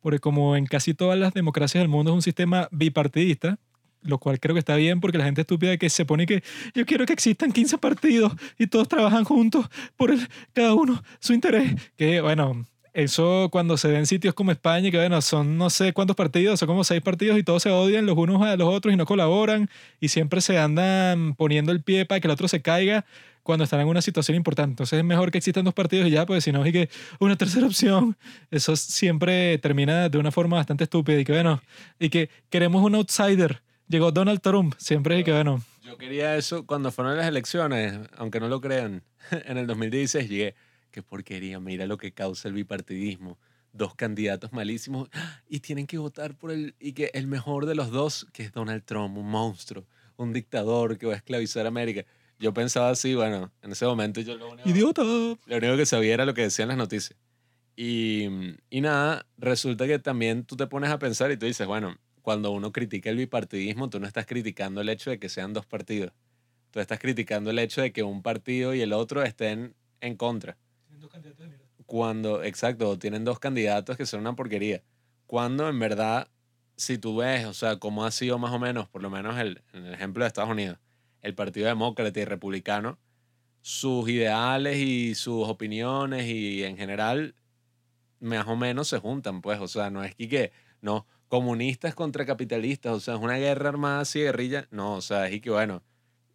S1: Porque como en casi todas las democracias del mundo es un sistema bipartidista, lo cual creo que está bien porque la gente estúpida que se pone que yo quiero que existan 15 partidos y todos trabajan juntos por el, cada uno su interés. Que bueno, eso cuando se ve en sitios como España, que bueno, son no sé cuántos partidos, son como seis partidos y todos se odian los unos a los otros y no colaboran y siempre se andan poniendo el pie para que el otro se caiga cuando están en una situación importante. Entonces es mejor que existan dos partidos y ya, pues si no, y que una tercera opción. Eso siempre termina de una forma bastante estúpida y que bueno, y que queremos un outsider. Llegó Donald Trump, siempre y que bueno,
S2: Yo quería eso cuando fueron las elecciones, aunque no lo crean. En el 2016 llegué, qué porquería, mira lo que causa el bipartidismo. Dos candidatos malísimos y tienen que votar por el, y que el mejor de los dos, que es Donald Trump, un monstruo, un dictador que va a esclavizar a América. Yo pensaba así, bueno, en ese momento yo lo único,
S1: idiota.
S2: lo único que sabía era lo que decían las noticias. Y, y nada, resulta que también tú te pones a pensar y tú dices, bueno, cuando uno critica el bipartidismo, tú no estás criticando el hecho de que sean dos partidos. Tú estás criticando el hecho de que un partido y el otro estén en contra. Cuando, exacto, tienen dos candidatos que son una porquería. Cuando en verdad, si tú ves, o sea, cómo ha sido más o menos, por lo menos el, en el ejemplo de Estados Unidos, el Partido Demócrata y Republicano, sus ideales y sus opiniones y en general más o menos se juntan, pues, o sea, no es que, que no, comunistas contra capitalistas, o sea, es una guerra armada así, guerrilla, no, o sea, es y que, bueno,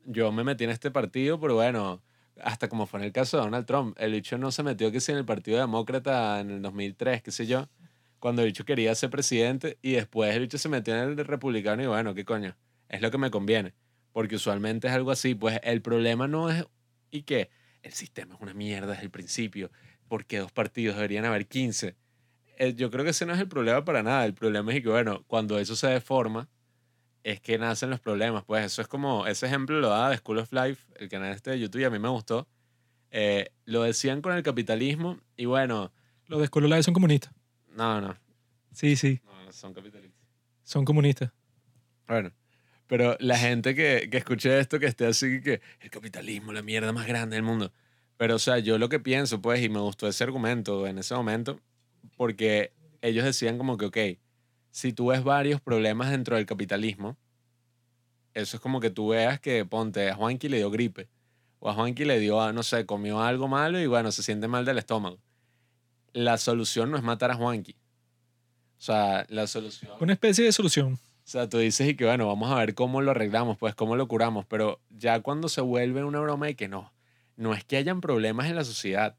S2: yo me metí en este partido, pero bueno, hasta como fue en el caso de Donald Trump, el bicho no se metió que si en el Partido Demócrata en el 2003, qué sé yo, cuando el bicho quería ser presidente y después el bicho se metió en el republicano y bueno, qué coño, es lo que me conviene, porque usualmente es algo así, pues el problema no es y que el sistema es una mierda desde el principio, porque dos partidos deberían haber 15. Eh, yo creo que ese no es el problema para nada, el problema es que bueno, cuando eso se deforma, es que nacen los problemas. Pues eso es como, ese ejemplo lo da de School of Life, el canal este de YouTube, y a mí me gustó. Eh, lo decían con el capitalismo y bueno.
S1: Los de School of Life son comunistas.
S2: No, no.
S1: Sí, sí.
S2: No, no son capitalistas.
S1: Son comunistas.
S2: Bueno, pero la gente que, que escuche esto, que esté así, que el capitalismo, la mierda más grande del mundo. Pero, o sea, yo lo que pienso, pues, y me gustó ese argumento en ese momento, porque ellos decían como que, ok, si tú ves varios problemas dentro del capitalismo, eso es como que tú veas que, ponte, a Juanqui le dio gripe, o a Juanqui le dio, no sé, comió algo malo y bueno, se siente mal del estómago. La solución no es matar a Juanqui. O sea, la solución...
S1: Una especie de solución.
S2: O sea, tú dices y que bueno, vamos a ver cómo lo arreglamos, pues cómo lo curamos, pero ya cuando se vuelve una broma y que no, no es que hayan problemas en la sociedad,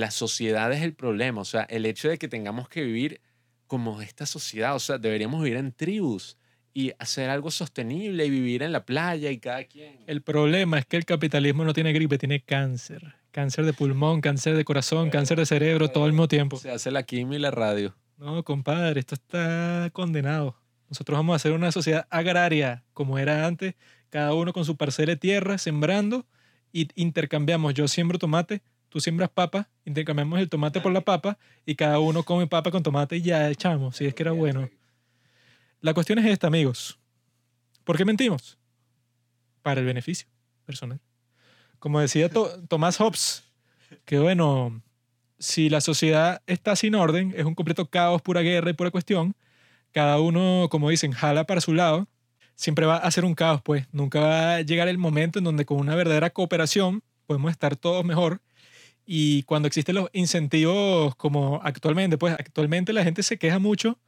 S2: la sociedad es el problema, o sea, el hecho de que tengamos que vivir como esta sociedad, o sea, deberíamos vivir en tribus y hacer algo sostenible y vivir en la playa y cada quien.
S1: El problema es que el capitalismo no tiene gripe, tiene cáncer. Cáncer de pulmón, cáncer de corazón, cáncer de cerebro, todo al mismo tiempo.
S2: Se hace la quimio y la radio.
S1: No, compadre, esto está condenado. Nosotros vamos a hacer una sociedad agraria como era antes, cada uno con su parcela de tierra, sembrando y intercambiamos. Yo siembro tomate, tú siembras papa, intercambiamos el tomate por la papa y cada uno come papa con tomate y ya echamos, si es que era bueno. La cuestión es esta, amigos. ¿Por qué mentimos? Para el beneficio personal. Como decía Tomás Hobbes, que bueno, si la sociedad está sin orden, es un completo caos, pura guerra y pura cuestión, cada uno, como dicen, jala para su lado, siempre va a ser un caos, pues nunca va a llegar el momento en donde con una verdadera cooperación podemos estar todos mejor y cuando existen los incentivos como actualmente, pues actualmente la gente se queja mucho,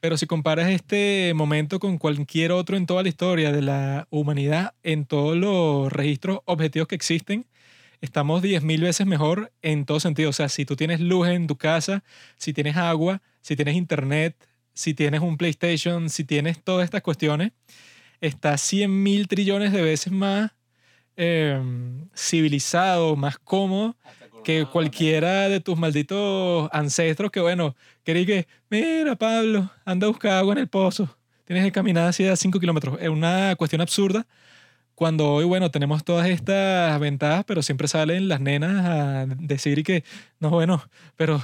S1: pero si comparas este momento con cualquier otro en toda la historia de la humanidad, en todos los registros objetivos que existen, estamos 10.000 veces mejor en todo sentido. O sea, si tú tienes luz en tu casa, si tienes agua, si tienes internet, si tienes un PlayStation, si tienes todas estas cuestiones, está 100 mil trillones de veces más eh, civilizado, más cómodo que cualquiera de tus malditos ancestros que, bueno, quería que, mira, Pablo, anda a buscar agua en el pozo. Tienes que caminar hacia 5 kilómetros. Es una cuestión absurda. Cuando hoy, bueno, tenemos todas estas ventajas, pero siempre salen las nenas a decir que, no, bueno, pero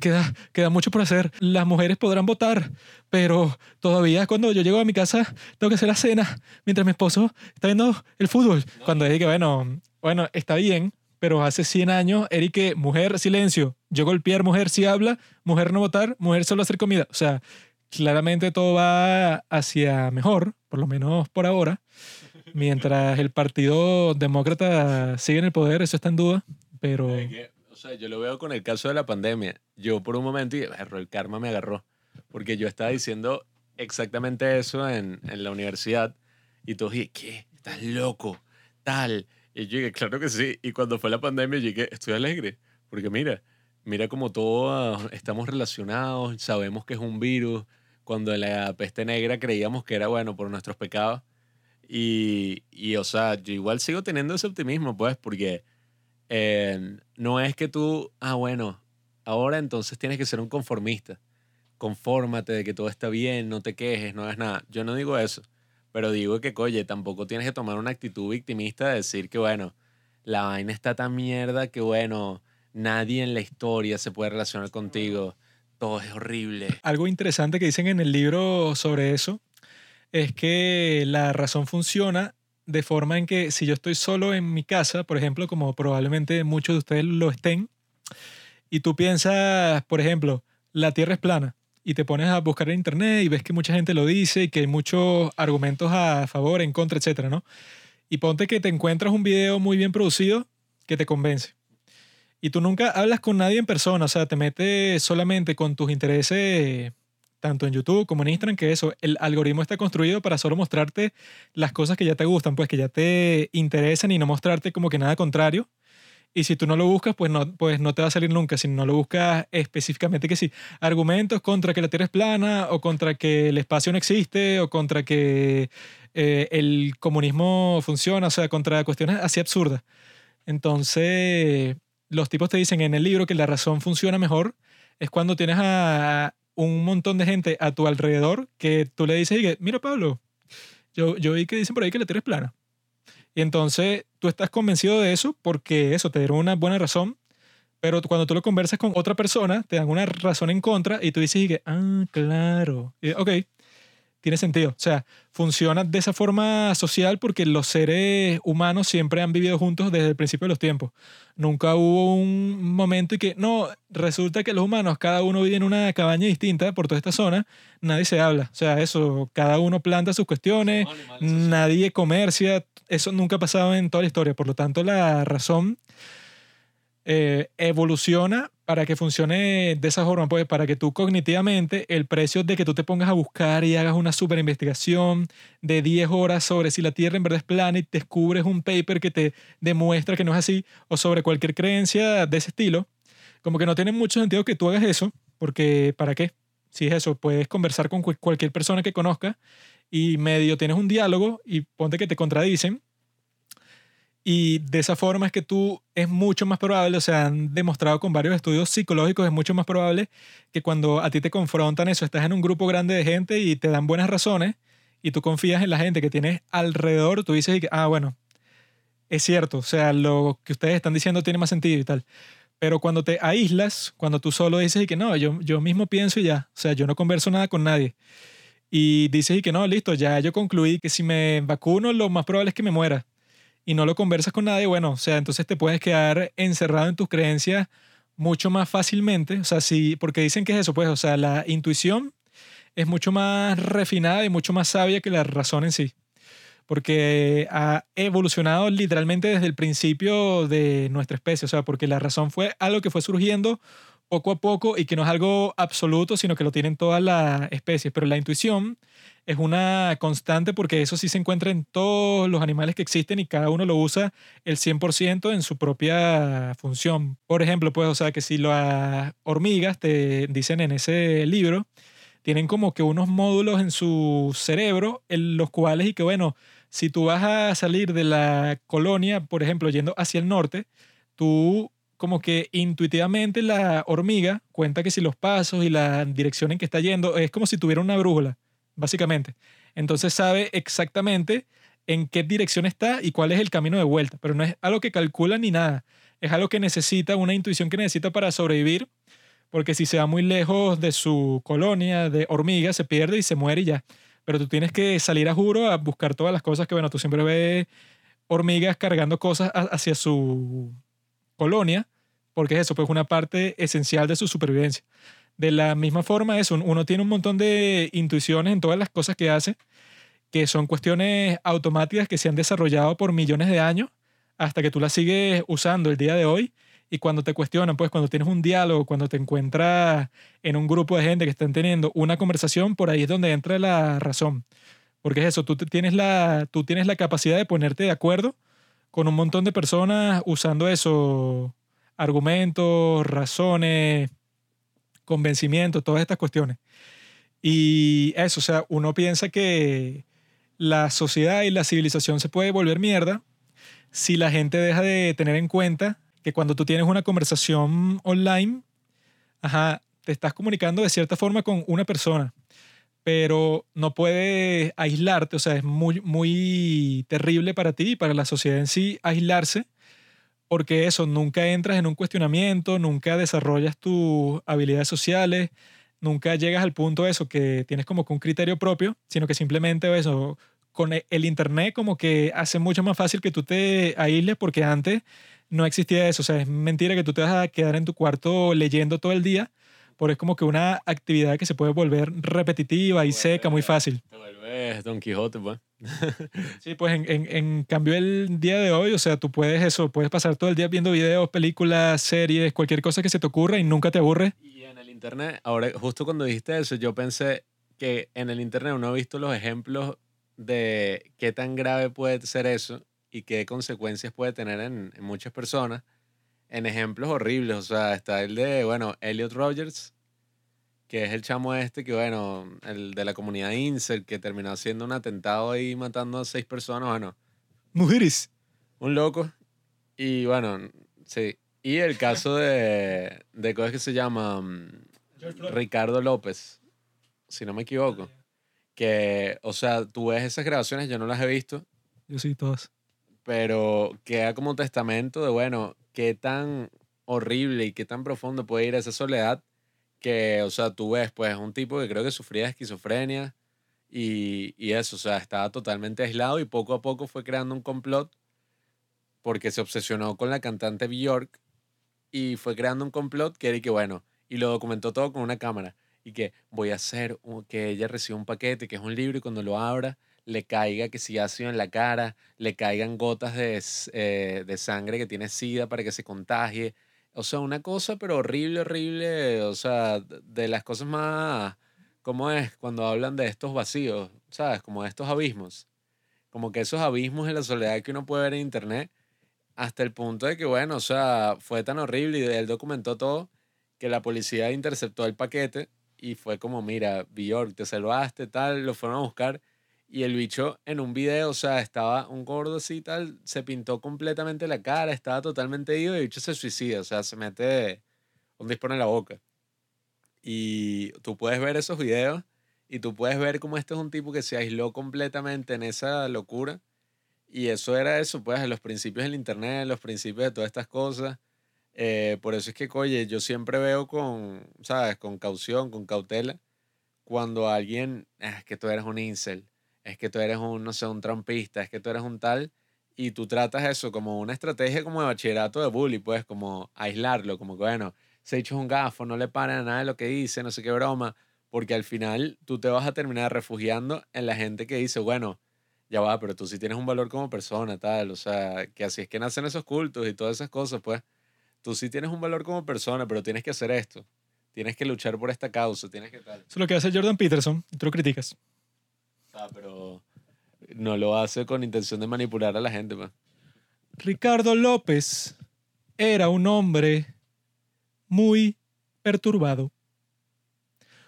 S1: queda, queda mucho por hacer. Las mujeres podrán votar, pero todavía cuando yo llego a mi casa tengo que hacer la cena mientras mi esposo está viendo el fútbol. Cuando dije que, bueno, bueno, está bien, pero hace 100 años, Eric, mujer, silencio. Yo golpear, mujer si habla, mujer no votar, mujer solo hacer comida. O sea, claramente todo va hacia mejor, por lo menos por ahora. Mientras el Partido Demócrata sigue en el poder, eso está en duda, pero...
S2: o sea, yo lo veo con el caso de la pandemia. Yo por un momento, y el karma me agarró, porque yo estaba diciendo exactamente eso en, en la universidad y todos dije, ¿qué? ¿Estás loco? Tal y yo dije, claro que sí. Y cuando fue la pandemia, llegué, estoy alegre. Porque mira, mira como todos estamos relacionados, sabemos que es un virus. Cuando la peste negra creíamos que era bueno por nuestros pecados. Y, y o sea, yo igual sigo teniendo ese optimismo, pues, porque eh, no es que tú, ah, bueno, ahora entonces tienes que ser un conformista. Confórmate de que todo está bien, no te quejes, no hagas nada. Yo no digo eso. Pero digo que, oye, tampoco tienes que tomar una actitud victimista de decir que, bueno, la vaina está tan mierda que, bueno, nadie en la historia se puede relacionar contigo. Todo es horrible.
S1: Algo interesante que dicen en el libro sobre eso es que la razón funciona de forma en que si yo estoy solo en mi casa, por ejemplo, como probablemente muchos de ustedes lo estén, y tú piensas, por ejemplo, la Tierra es plana, y te pones a buscar en internet y ves que mucha gente lo dice y que hay muchos argumentos a favor, en contra, etcétera, ¿no? Y ponte que te encuentras un video muy bien producido que te convence. Y tú nunca hablas con nadie en persona, o sea, te metes solamente con tus intereses tanto en YouTube como en Instagram, que eso, el algoritmo está construido para solo mostrarte las cosas que ya te gustan, pues que ya te interesan y no mostrarte como que nada contrario. Y si tú no lo buscas, pues no, pues no te va a salir nunca. Si no lo buscas específicamente, que sí, argumentos contra que la Tierra es plana, o contra que el espacio no existe, o contra que eh, el comunismo funciona, o sea, contra cuestiones así absurdas. Entonces, los tipos te dicen en el libro que la razón funciona mejor es cuando tienes a un montón de gente a tu alrededor que tú le dices, mira Pablo, yo, yo vi que dicen por ahí que la Tierra es plana. Y entonces tú estás convencido de eso porque eso te dieron una buena razón, pero cuando tú lo conversas con otra persona, te dan una razón en contra y tú dices, que, ah, claro, y, ok, tiene sentido. O sea, funciona de esa forma social porque los seres humanos siempre han vivido juntos desde el principio de los tiempos. Nunca hubo un momento y que, no, resulta que los humanos, cada uno vive en una cabaña distinta por toda esta zona, nadie se habla. O sea, eso, cada uno planta sus cuestiones, nadie comercia, eso nunca ha pasado en toda la historia. Por lo tanto, la razón eh, evoluciona para que funcione de esa forma, pues para que tú cognitivamente, el precio de que tú te pongas a buscar y hagas una super investigación de 10 horas sobre si la Tierra en verdad es plana y descubres un paper que te demuestra que no es así, o sobre cualquier creencia de ese estilo, como que no tiene mucho sentido que tú hagas eso, porque ¿para qué? Si es eso, puedes conversar con cualquier persona que conozca y medio tienes un diálogo y ponte que te contradicen y de esa forma es que tú es mucho más probable, o sea, han demostrado con varios estudios psicológicos, es mucho más probable que cuando a ti te confrontan eso, estás en un grupo grande de gente y te dan buenas razones y tú confías en la gente que tienes alrededor, tú dices, ah, bueno, es cierto, o sea, lo que ustedes están diciendo tiene más sentido y tal. Pero cuando te aíslas, cuando tú solo dices y que no, yo, yo mismo pienso y ya, o sea, yo no converso nada con nadie. Y dices y que no, listo, ya yo concluí que si me vacuno, lo más probable es que me muera y no lo conversas con nadie, bueno, o sea, entonces te puedes quedar encerrado en tus creencias mucho más fácilmente. O sea, sí, porque dicen que es eso, pues, o sea, la intuición es mucho más refinada y mucho más sabia que la razón en sí. Porque ha evolucionado literalmente desde el principio de nuestra especie. O sea, porque la razón fue algo que fue surgiendo poco a poco y que no es algo absoluto, sino que lo tienen todas las especies. Pero la intuición es una constante porque eso sí se encuentra en todos los animales que existen y cada uno lo usa el 100% en su propia función. Por ejemplo, pues, o sea, que si las hormigas te dicen en ese libro, tienen como que unos módulos en su cerebro en los cuales y que, bueno, si tú vas a salir de la colonia, por ejemplo, yendo hacia el norte, tú como que intuitivamente la hormiga cuenta que si los pasos y la dirección en que está yendo es como si tuviera una brújula básicamente. Entonces sabe exactamente en qué dirección está y cuál es el camino de vuelta, pero no es algo que calcula ni nada, es algo que necesita, una intuición que necesita para sobrevivir, porque si se va muy lejos de su colonia de hormigas, se pierde y se muere y ya. Pero tú tienes que salir a juro a buscar todas las cosas que, bueno, tú siempre ves hormigas cargando cosas hacia su colonia, porque es eso, pues una parte esencial de su supervivencia. De la misma forma, eso, uno tiene un montón de intuiciones en todas las cosas que hace, que son cuestiones automáticas que se han desarrollado por millones de años hasta que tú las sigues usando el día de hoy. Y cuando te cuestionan, pues cuando tienes un diálogo, cuando te encuentras en un grupo de gente que están teniendo una conversación, por ahí es donde entra la razón. Porque es eso, tú tienes la, tú tienes la capacidad de ponerte de acuerdo con un montón de personas usando eso, argumentos, razones, convencimiento, todas estas cuestiones. Y eso, o sea, uno piensa que la sociedad y la civilización se puede volver mierda si la gente deja de tener en cuenta que cuando tú tienes una conversación online, ajá, te estás comunicando de cierta forma con una persona, pero no puedes aislarte, o sea, es muy, muy terrible para ti y para la sociedad en sí aislarse porque eso, nunca entras en un cuestionamiento, nunca desarrollas tus habilidades sociales, nunca llegas al punto de eso que tienes como que un criterio propio, sino que simplemente eso, con e, el internet como que hace mucho más fácil que tú te aísles porque antes no existía eso, o sea, es mentira que tú te vas a quedar en tu cuarto leyendo todo el día, porque es como que una actividad que se puede volver repetitiva y seca muy fácil.
S2: Te vuelve es Don Quijote, pues.
S1: Sí, pues en, en, en cambio el día de hoy, o sea, tú puedes eso, puedes pasar todo el día viendo videos, películas, series, cualquier cosa que se te ocurra y nunca te aburre.
S2: Y en el internet, ahora justo cuando dijiste eso, yo pensé que en el internet uno ha visto los ejemplos de qué tan grave puede ser eso y qué consecuencias puede tener en, en muchas personas. En ejemplos horribles, o sea, está el de, bueno, Elliot Rogers, que es el chamo este que, bueno, el de la comunidad Incel, que terminó haciendo un atentado ahí matando a seis personas, bueno,
S1: Mujeres.
S2: un loco. Y bueno, sí. Y el caso de, de ¿cómo es que se llama? Mm, Ricardo López, si no me equivoco. Que, o sea, tú ves esas grabaciones, yo no las he visto,
S1: Yo sí, todas.
S2: pero queda como testamento de, bueno, qué tan horrible y qué tan profundo puede ir esa soledad que, o sea, tú ves, pues, un tipo que creo que sufría esquizofrenia y, y eso, o sea, estaba totalmente aislado y poco a poco fue creando un complot porque se obsesionó con la cantante Bjork y fue creando un complot que era y que, bueno, y lo documentó todo con una cámara y que voy a hacer que ella reciba un paquete, que es un libro y cuando lo abra le caiga que si ácido en la cara, le caigan gotas de, eh, de sangre que tiene sida para que se contagie. O sea, una cosa pero horrible, horrible, o sea, de las cosas más, ¿cómo es? Cuando hablan de estos vacíos, ¿sabes? Como de estos abismos. Como que esos abismos de la soledad que uno puede ver en internet, hasta el punto de que, bueno, o sea, fue tan horrible y él documentó todo que la policía interceptó el paquete y fue como, mira, Bjork, te salvaste, tal, lo fueron a buscar. Y el bicho en un video, o sea, estaba un gordo así tal, se pintó completamente la cara, estaba totalmente ido y el bicho se suicida, o sea, se mete un disparo en la boca. Y tú puedes ver esos videos y tú puedes ver cómo este es un tipo que se aisló completamente en esa locura. Y eso era eso, pues, los principios del internet, los principios de todas estas cosas. Eh, por eso es que, oye, yo siempre veo con, ¿sabes? Con caución, con cautela, cuando alguien, "Ah, que tú eres un incel, es que tú eres un, no sé, un trampista, es que tú eres un tal, y tú tratas eso como una estrategia como de bachillerato de bully, pues, como aislarlo, como que, bueno, se ha hecho un gafo, no le paran a nada de lo que dice, no sé qué broma, porque al final tú te vas a terminar refugiando en la gente que dice, bueno, ya va, pero tú sí tienes un valor como persona, tal, o sea, que así es que nacen esos cultos y todas esas cosas, pues tú sí tienes un valor como persona, pero tienes que hacer esto. Tienes que luchar por esta causa, tienes que tal.
S1: Eso es lo que hace Jordan Peterson y tú lo criticas.
S2: Pero no lo hace con intención de manipular a la gente.
S1: Ricardo López era un hombre muy perturbado.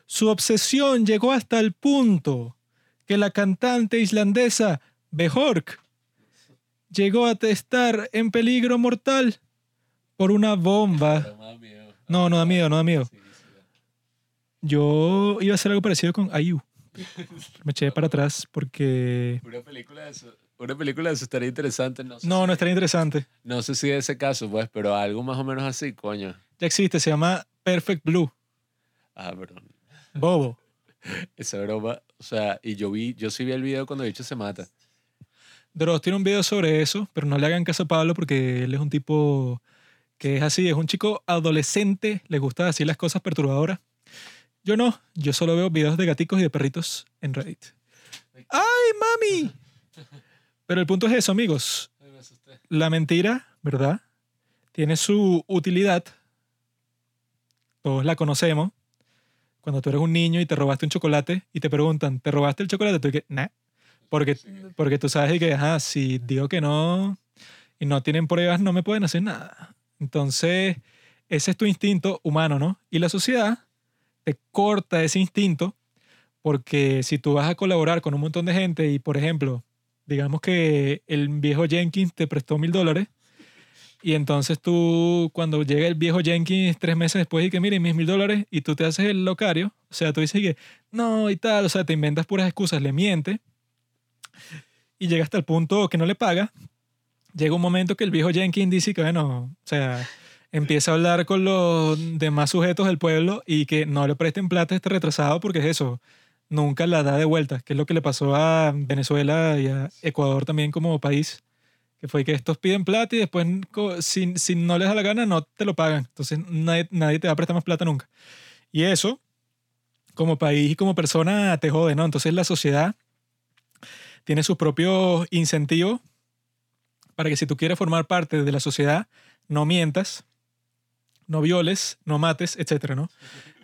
S1: Su obsesión llegó hasta el punto que la cantante islandesa Björk llegó a estar en peligro mortal por una bomba. No, no da miedo, no da miedo. Yo iba a hacer algo parecido con Ayu. Me eché para atrás porque...
S2: Una película de eso, una película de eso estaría interesante, no sé.
S1: No,
S2: si-
S1: no estaría interesante.
S2: No sé si de ese caso, pues, pero algo más o menos así, coño.
S1: Ya existe, se llama Perfect Blue.
S2: Ah, perdón.
S1: Bobo.
S2: Esa broma, o sea, y yo vi, yo sí vi el video cuando el bicho se mata.
S1: Dross tiene un video sobre eso, pero no le hagan caso a Pablo porque él es un tipo que es así, es un chico adolescente, le gusta decir las cosas perturbadoras. Yo no, yo solo veo videos de gaticos y de perritos en Reddit. ¡Ay, mami! Pero el punto es eso, amigos. La mentira, ¿verdad? Tiene su utilidad. Todos la conocemos. Cuando tú eres un niño y te robaste un chocolate y te preguntan, ¿te robaste el chocolate? Tú dices, nah. Porque, porque tú sabes que, ajá, si digo que no y no tienen pruebas, no me pueden hacer nada. Entonces, ese es tu instinto humano, ¿no? Y la sociedad te corta ese instinto porque si tú vas a colaborar con un montón de gente y, por ejemplo, digamos que el viejo Jenkins te prestó mil dólares y entonces tú, cuando llega el viejo Jenkins tres meses después y que, mire, mis mil dólares y tú te haces el locario, o sea, tú dices que no y tal, o sea, te inventas puras excusas, le mientes y llega hasta el punto que no le paga. Llega un momento que el viejo Jenkins dice que, bueno, o sea, empieza a hablar con los demás sujetos del pueblo y que no le presten plata a este retrasado porque es eso, nunca la da de vuelta, que es lo que le pasó a Venezuela y a Ecuador también como país, que fue que estos piden plata y después si, si no les da la gana no te lo pagan, entonces nadie, nadie te va a prestar más plata nunca. Y eso, como país y como persona, te jode, ¿no? Entonces la sociedad tiene sus propios incentivos para que si tú quieres formar parte de la sociedad, no mientas, no violes, no mates, etcétera, ¿no?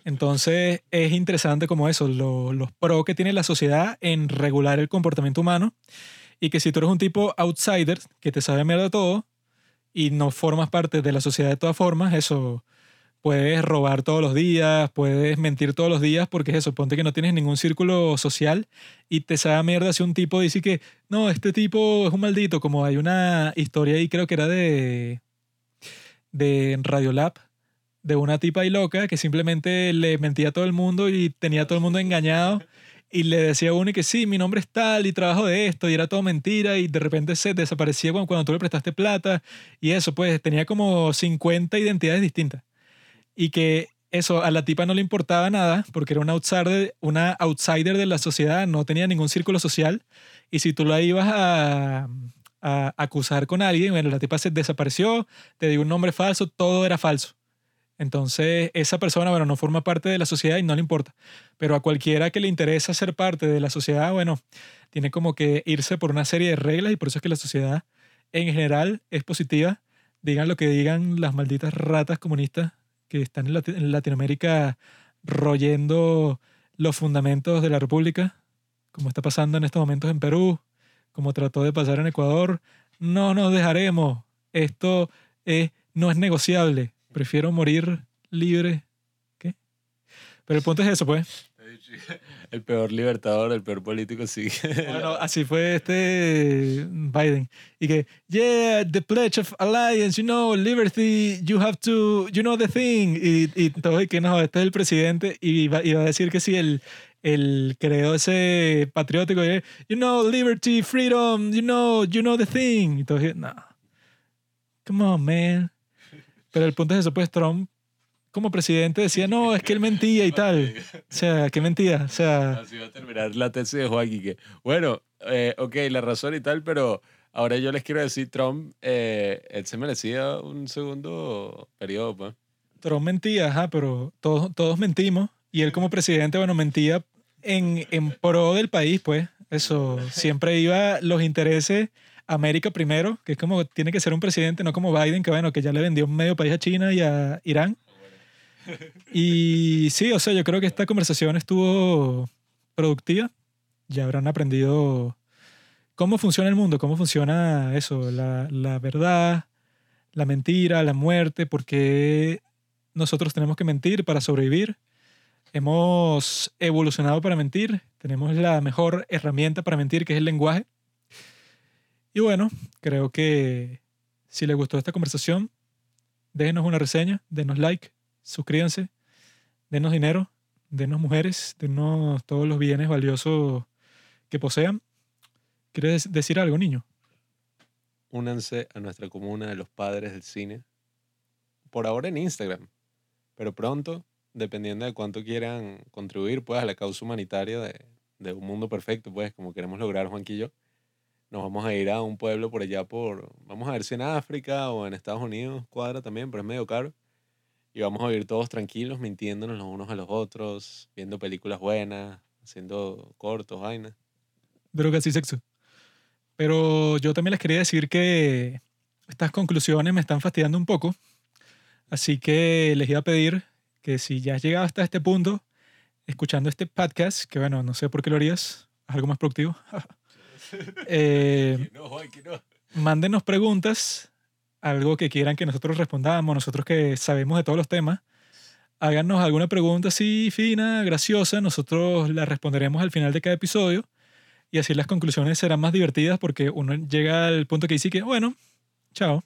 S1: Entonces es interesante como eso, lo- los pros que tiene la sociedad en regular el comportamiento humano y que si tú eres un tipo outsider que te sabe mierda todo y no formas parte de la sociedad de todas formas, eso puedes robar todos los días, puedes mentir todos los días porque es eso, ponte que no tienes ningún círculo social y te sabe mierda si un tipo dice que no, este tipo es un maldito, como hay una historia ahí creo que era de de Radiolab de una tipa ahí loca que simplemente le mentía a todo el mundo y tenía a todo el mundo engañado y le decía a uno y que sí, mi nombre es tal y trabajo de esto y era todo mentira y de repente se desaparecía cuando, cuando tú le prestaste plata y eso, pues tenía como 50 identidades distintas y que eso a la tipa no le importaba nada porque era una outsider, una outsider de la sociedad, no tenía ningún círculo social y si tú la ibas a, a acusar con alguien, bueno, la tipa se desapareció, te dio un nombre falso, todo era falso. Entonces, esa persona, bueno, no forma parte de la sociedad y no le importa. Pero a cualquiera que le interesa ser parte de la sociedad, bueno, tiene como que irse por una serie de reglas y por eso es que la sociedad en general es positiva. Digan lo que digan las malditas ratas comunistas que están en, en Latinoamérica royendo los fundamentos de la República, como está pasando en estos momentos en Perú, como trató de pasar en Ecuador. No nos dejaremos. Esto es, no es negociable. Prefiero morir libre. ¿Qué? Pero el punto es eso, pues.
S2: El peor libertador, el peor político, sí.
S1: Bueno, así fue este Biden. Y que, yeah, the pledge of alliance, you know, liberty, you have to, you know the thing. Y, y todo, y que no, este es el presidente. Y iba, iba a decir que sí, el, el credo ese patriótico, y, you know, liberty, freedom, you know, you know the thing. Y todo, y, no. Come on, man. Pero el punto es eso, pues Trump como presidente decía, no, es que él mentía y tal. O sea, qué mentira. O sea,
S2: Así va a terminar la tesis de Joaquín que, bueno, eh, ok, la razón y tal, pero ahora yo les quiero decir, Trump, eh, él se merecía un segundo periodo, pues.
S1: Trump mentía, ajá, pero todos, todos mentimos. Y él como presidente, bueno, mentía en, en pro del país, pues. Eso, siempre iba los intereses América primero, que es como tiene que ser un presidente, no como Biden, que bueno, que ya le vendió medio país a China y a Irán. Y sí, o sea, yo creo que esta conversación estuvo productiva. Ya habrán aprendido cómo funciona el mundo, cómo funciona eso, la, la verdad, la mentira, la muerte, por qué nosotros tenemos que mentir para sobrevivir. Hemos evolucionado para mentir, tenemos la mejor herramienta para mentir, que es el lenguaje. Y bueno, creo que si les gustó esta conversación, déjenos una reseña, denos like, suscríbanse, denos dinero, denos mujeres, denos todos los bienes valiosos que posean. ¿Quieres decir algo, niño?
S2: Únanse a nuestra comuna de los padres del cine. Por ahora en Instagram, pero pronto, dependiendo de cuánto quieran contribuir, pues, a la causa humanitaria de, de un mundo perfecto, pues, como queremos lograr Juanqui y yo, nos vamos a ir a un pueblo por allá por, vamos a ver si en África o en Estados Unidos, cuadra también, pero es medio caro. Y vamos a vivir todos tranquilos, mintiéndonos los unos a los otros, viendo películas buenas, haciendo cortos, vainas.
S1: drogas y sexo. Pero yo también les quería decir que estas conclusiones me están fastidiando un poco. Así que les iba a pedir que si ya has llegado hasta este punto, escuchando este podcast, que bueno, no sé por qué lo harías, algo más productivo. eh,
S2: No, Juanqui, no.
S1: mándenos preguntas, algo que quieran que nosotros respondamos, nosotros que sabemos de todos los temas. Háganos alguna pregunta así fina, graciosa, nosotros la responderemos al final de cada episodio y así las conclusiones serán más divertidas porque uno llega al punto que dice que, bueno, chao.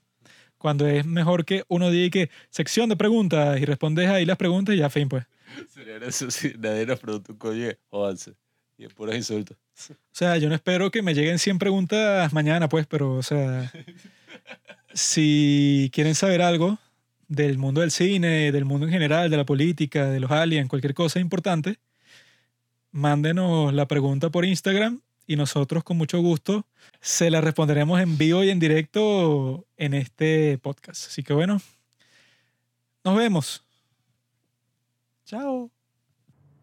S1: Cuando es mejor que uno diga que sección de preguntas y respondes ahí las preguntas y ya, fin, pues.
S2: Sería gracioso si nadie nos pregunta un coño, jódanse. Y es puros insultos.
S1: O sea, yo no espero que me lleguen 100 preguntas mañana, pues, pero, o sea, si quieren saber algo del mundo del cine, del mundo en general, de la política, de los aliens, cualquier cosa importante, mándenos la pregunta por Instagram y nosotros con mucho gusto se la responderemos en vivo y en directo en este podcast. Así que bueno, nos vemos. Chao.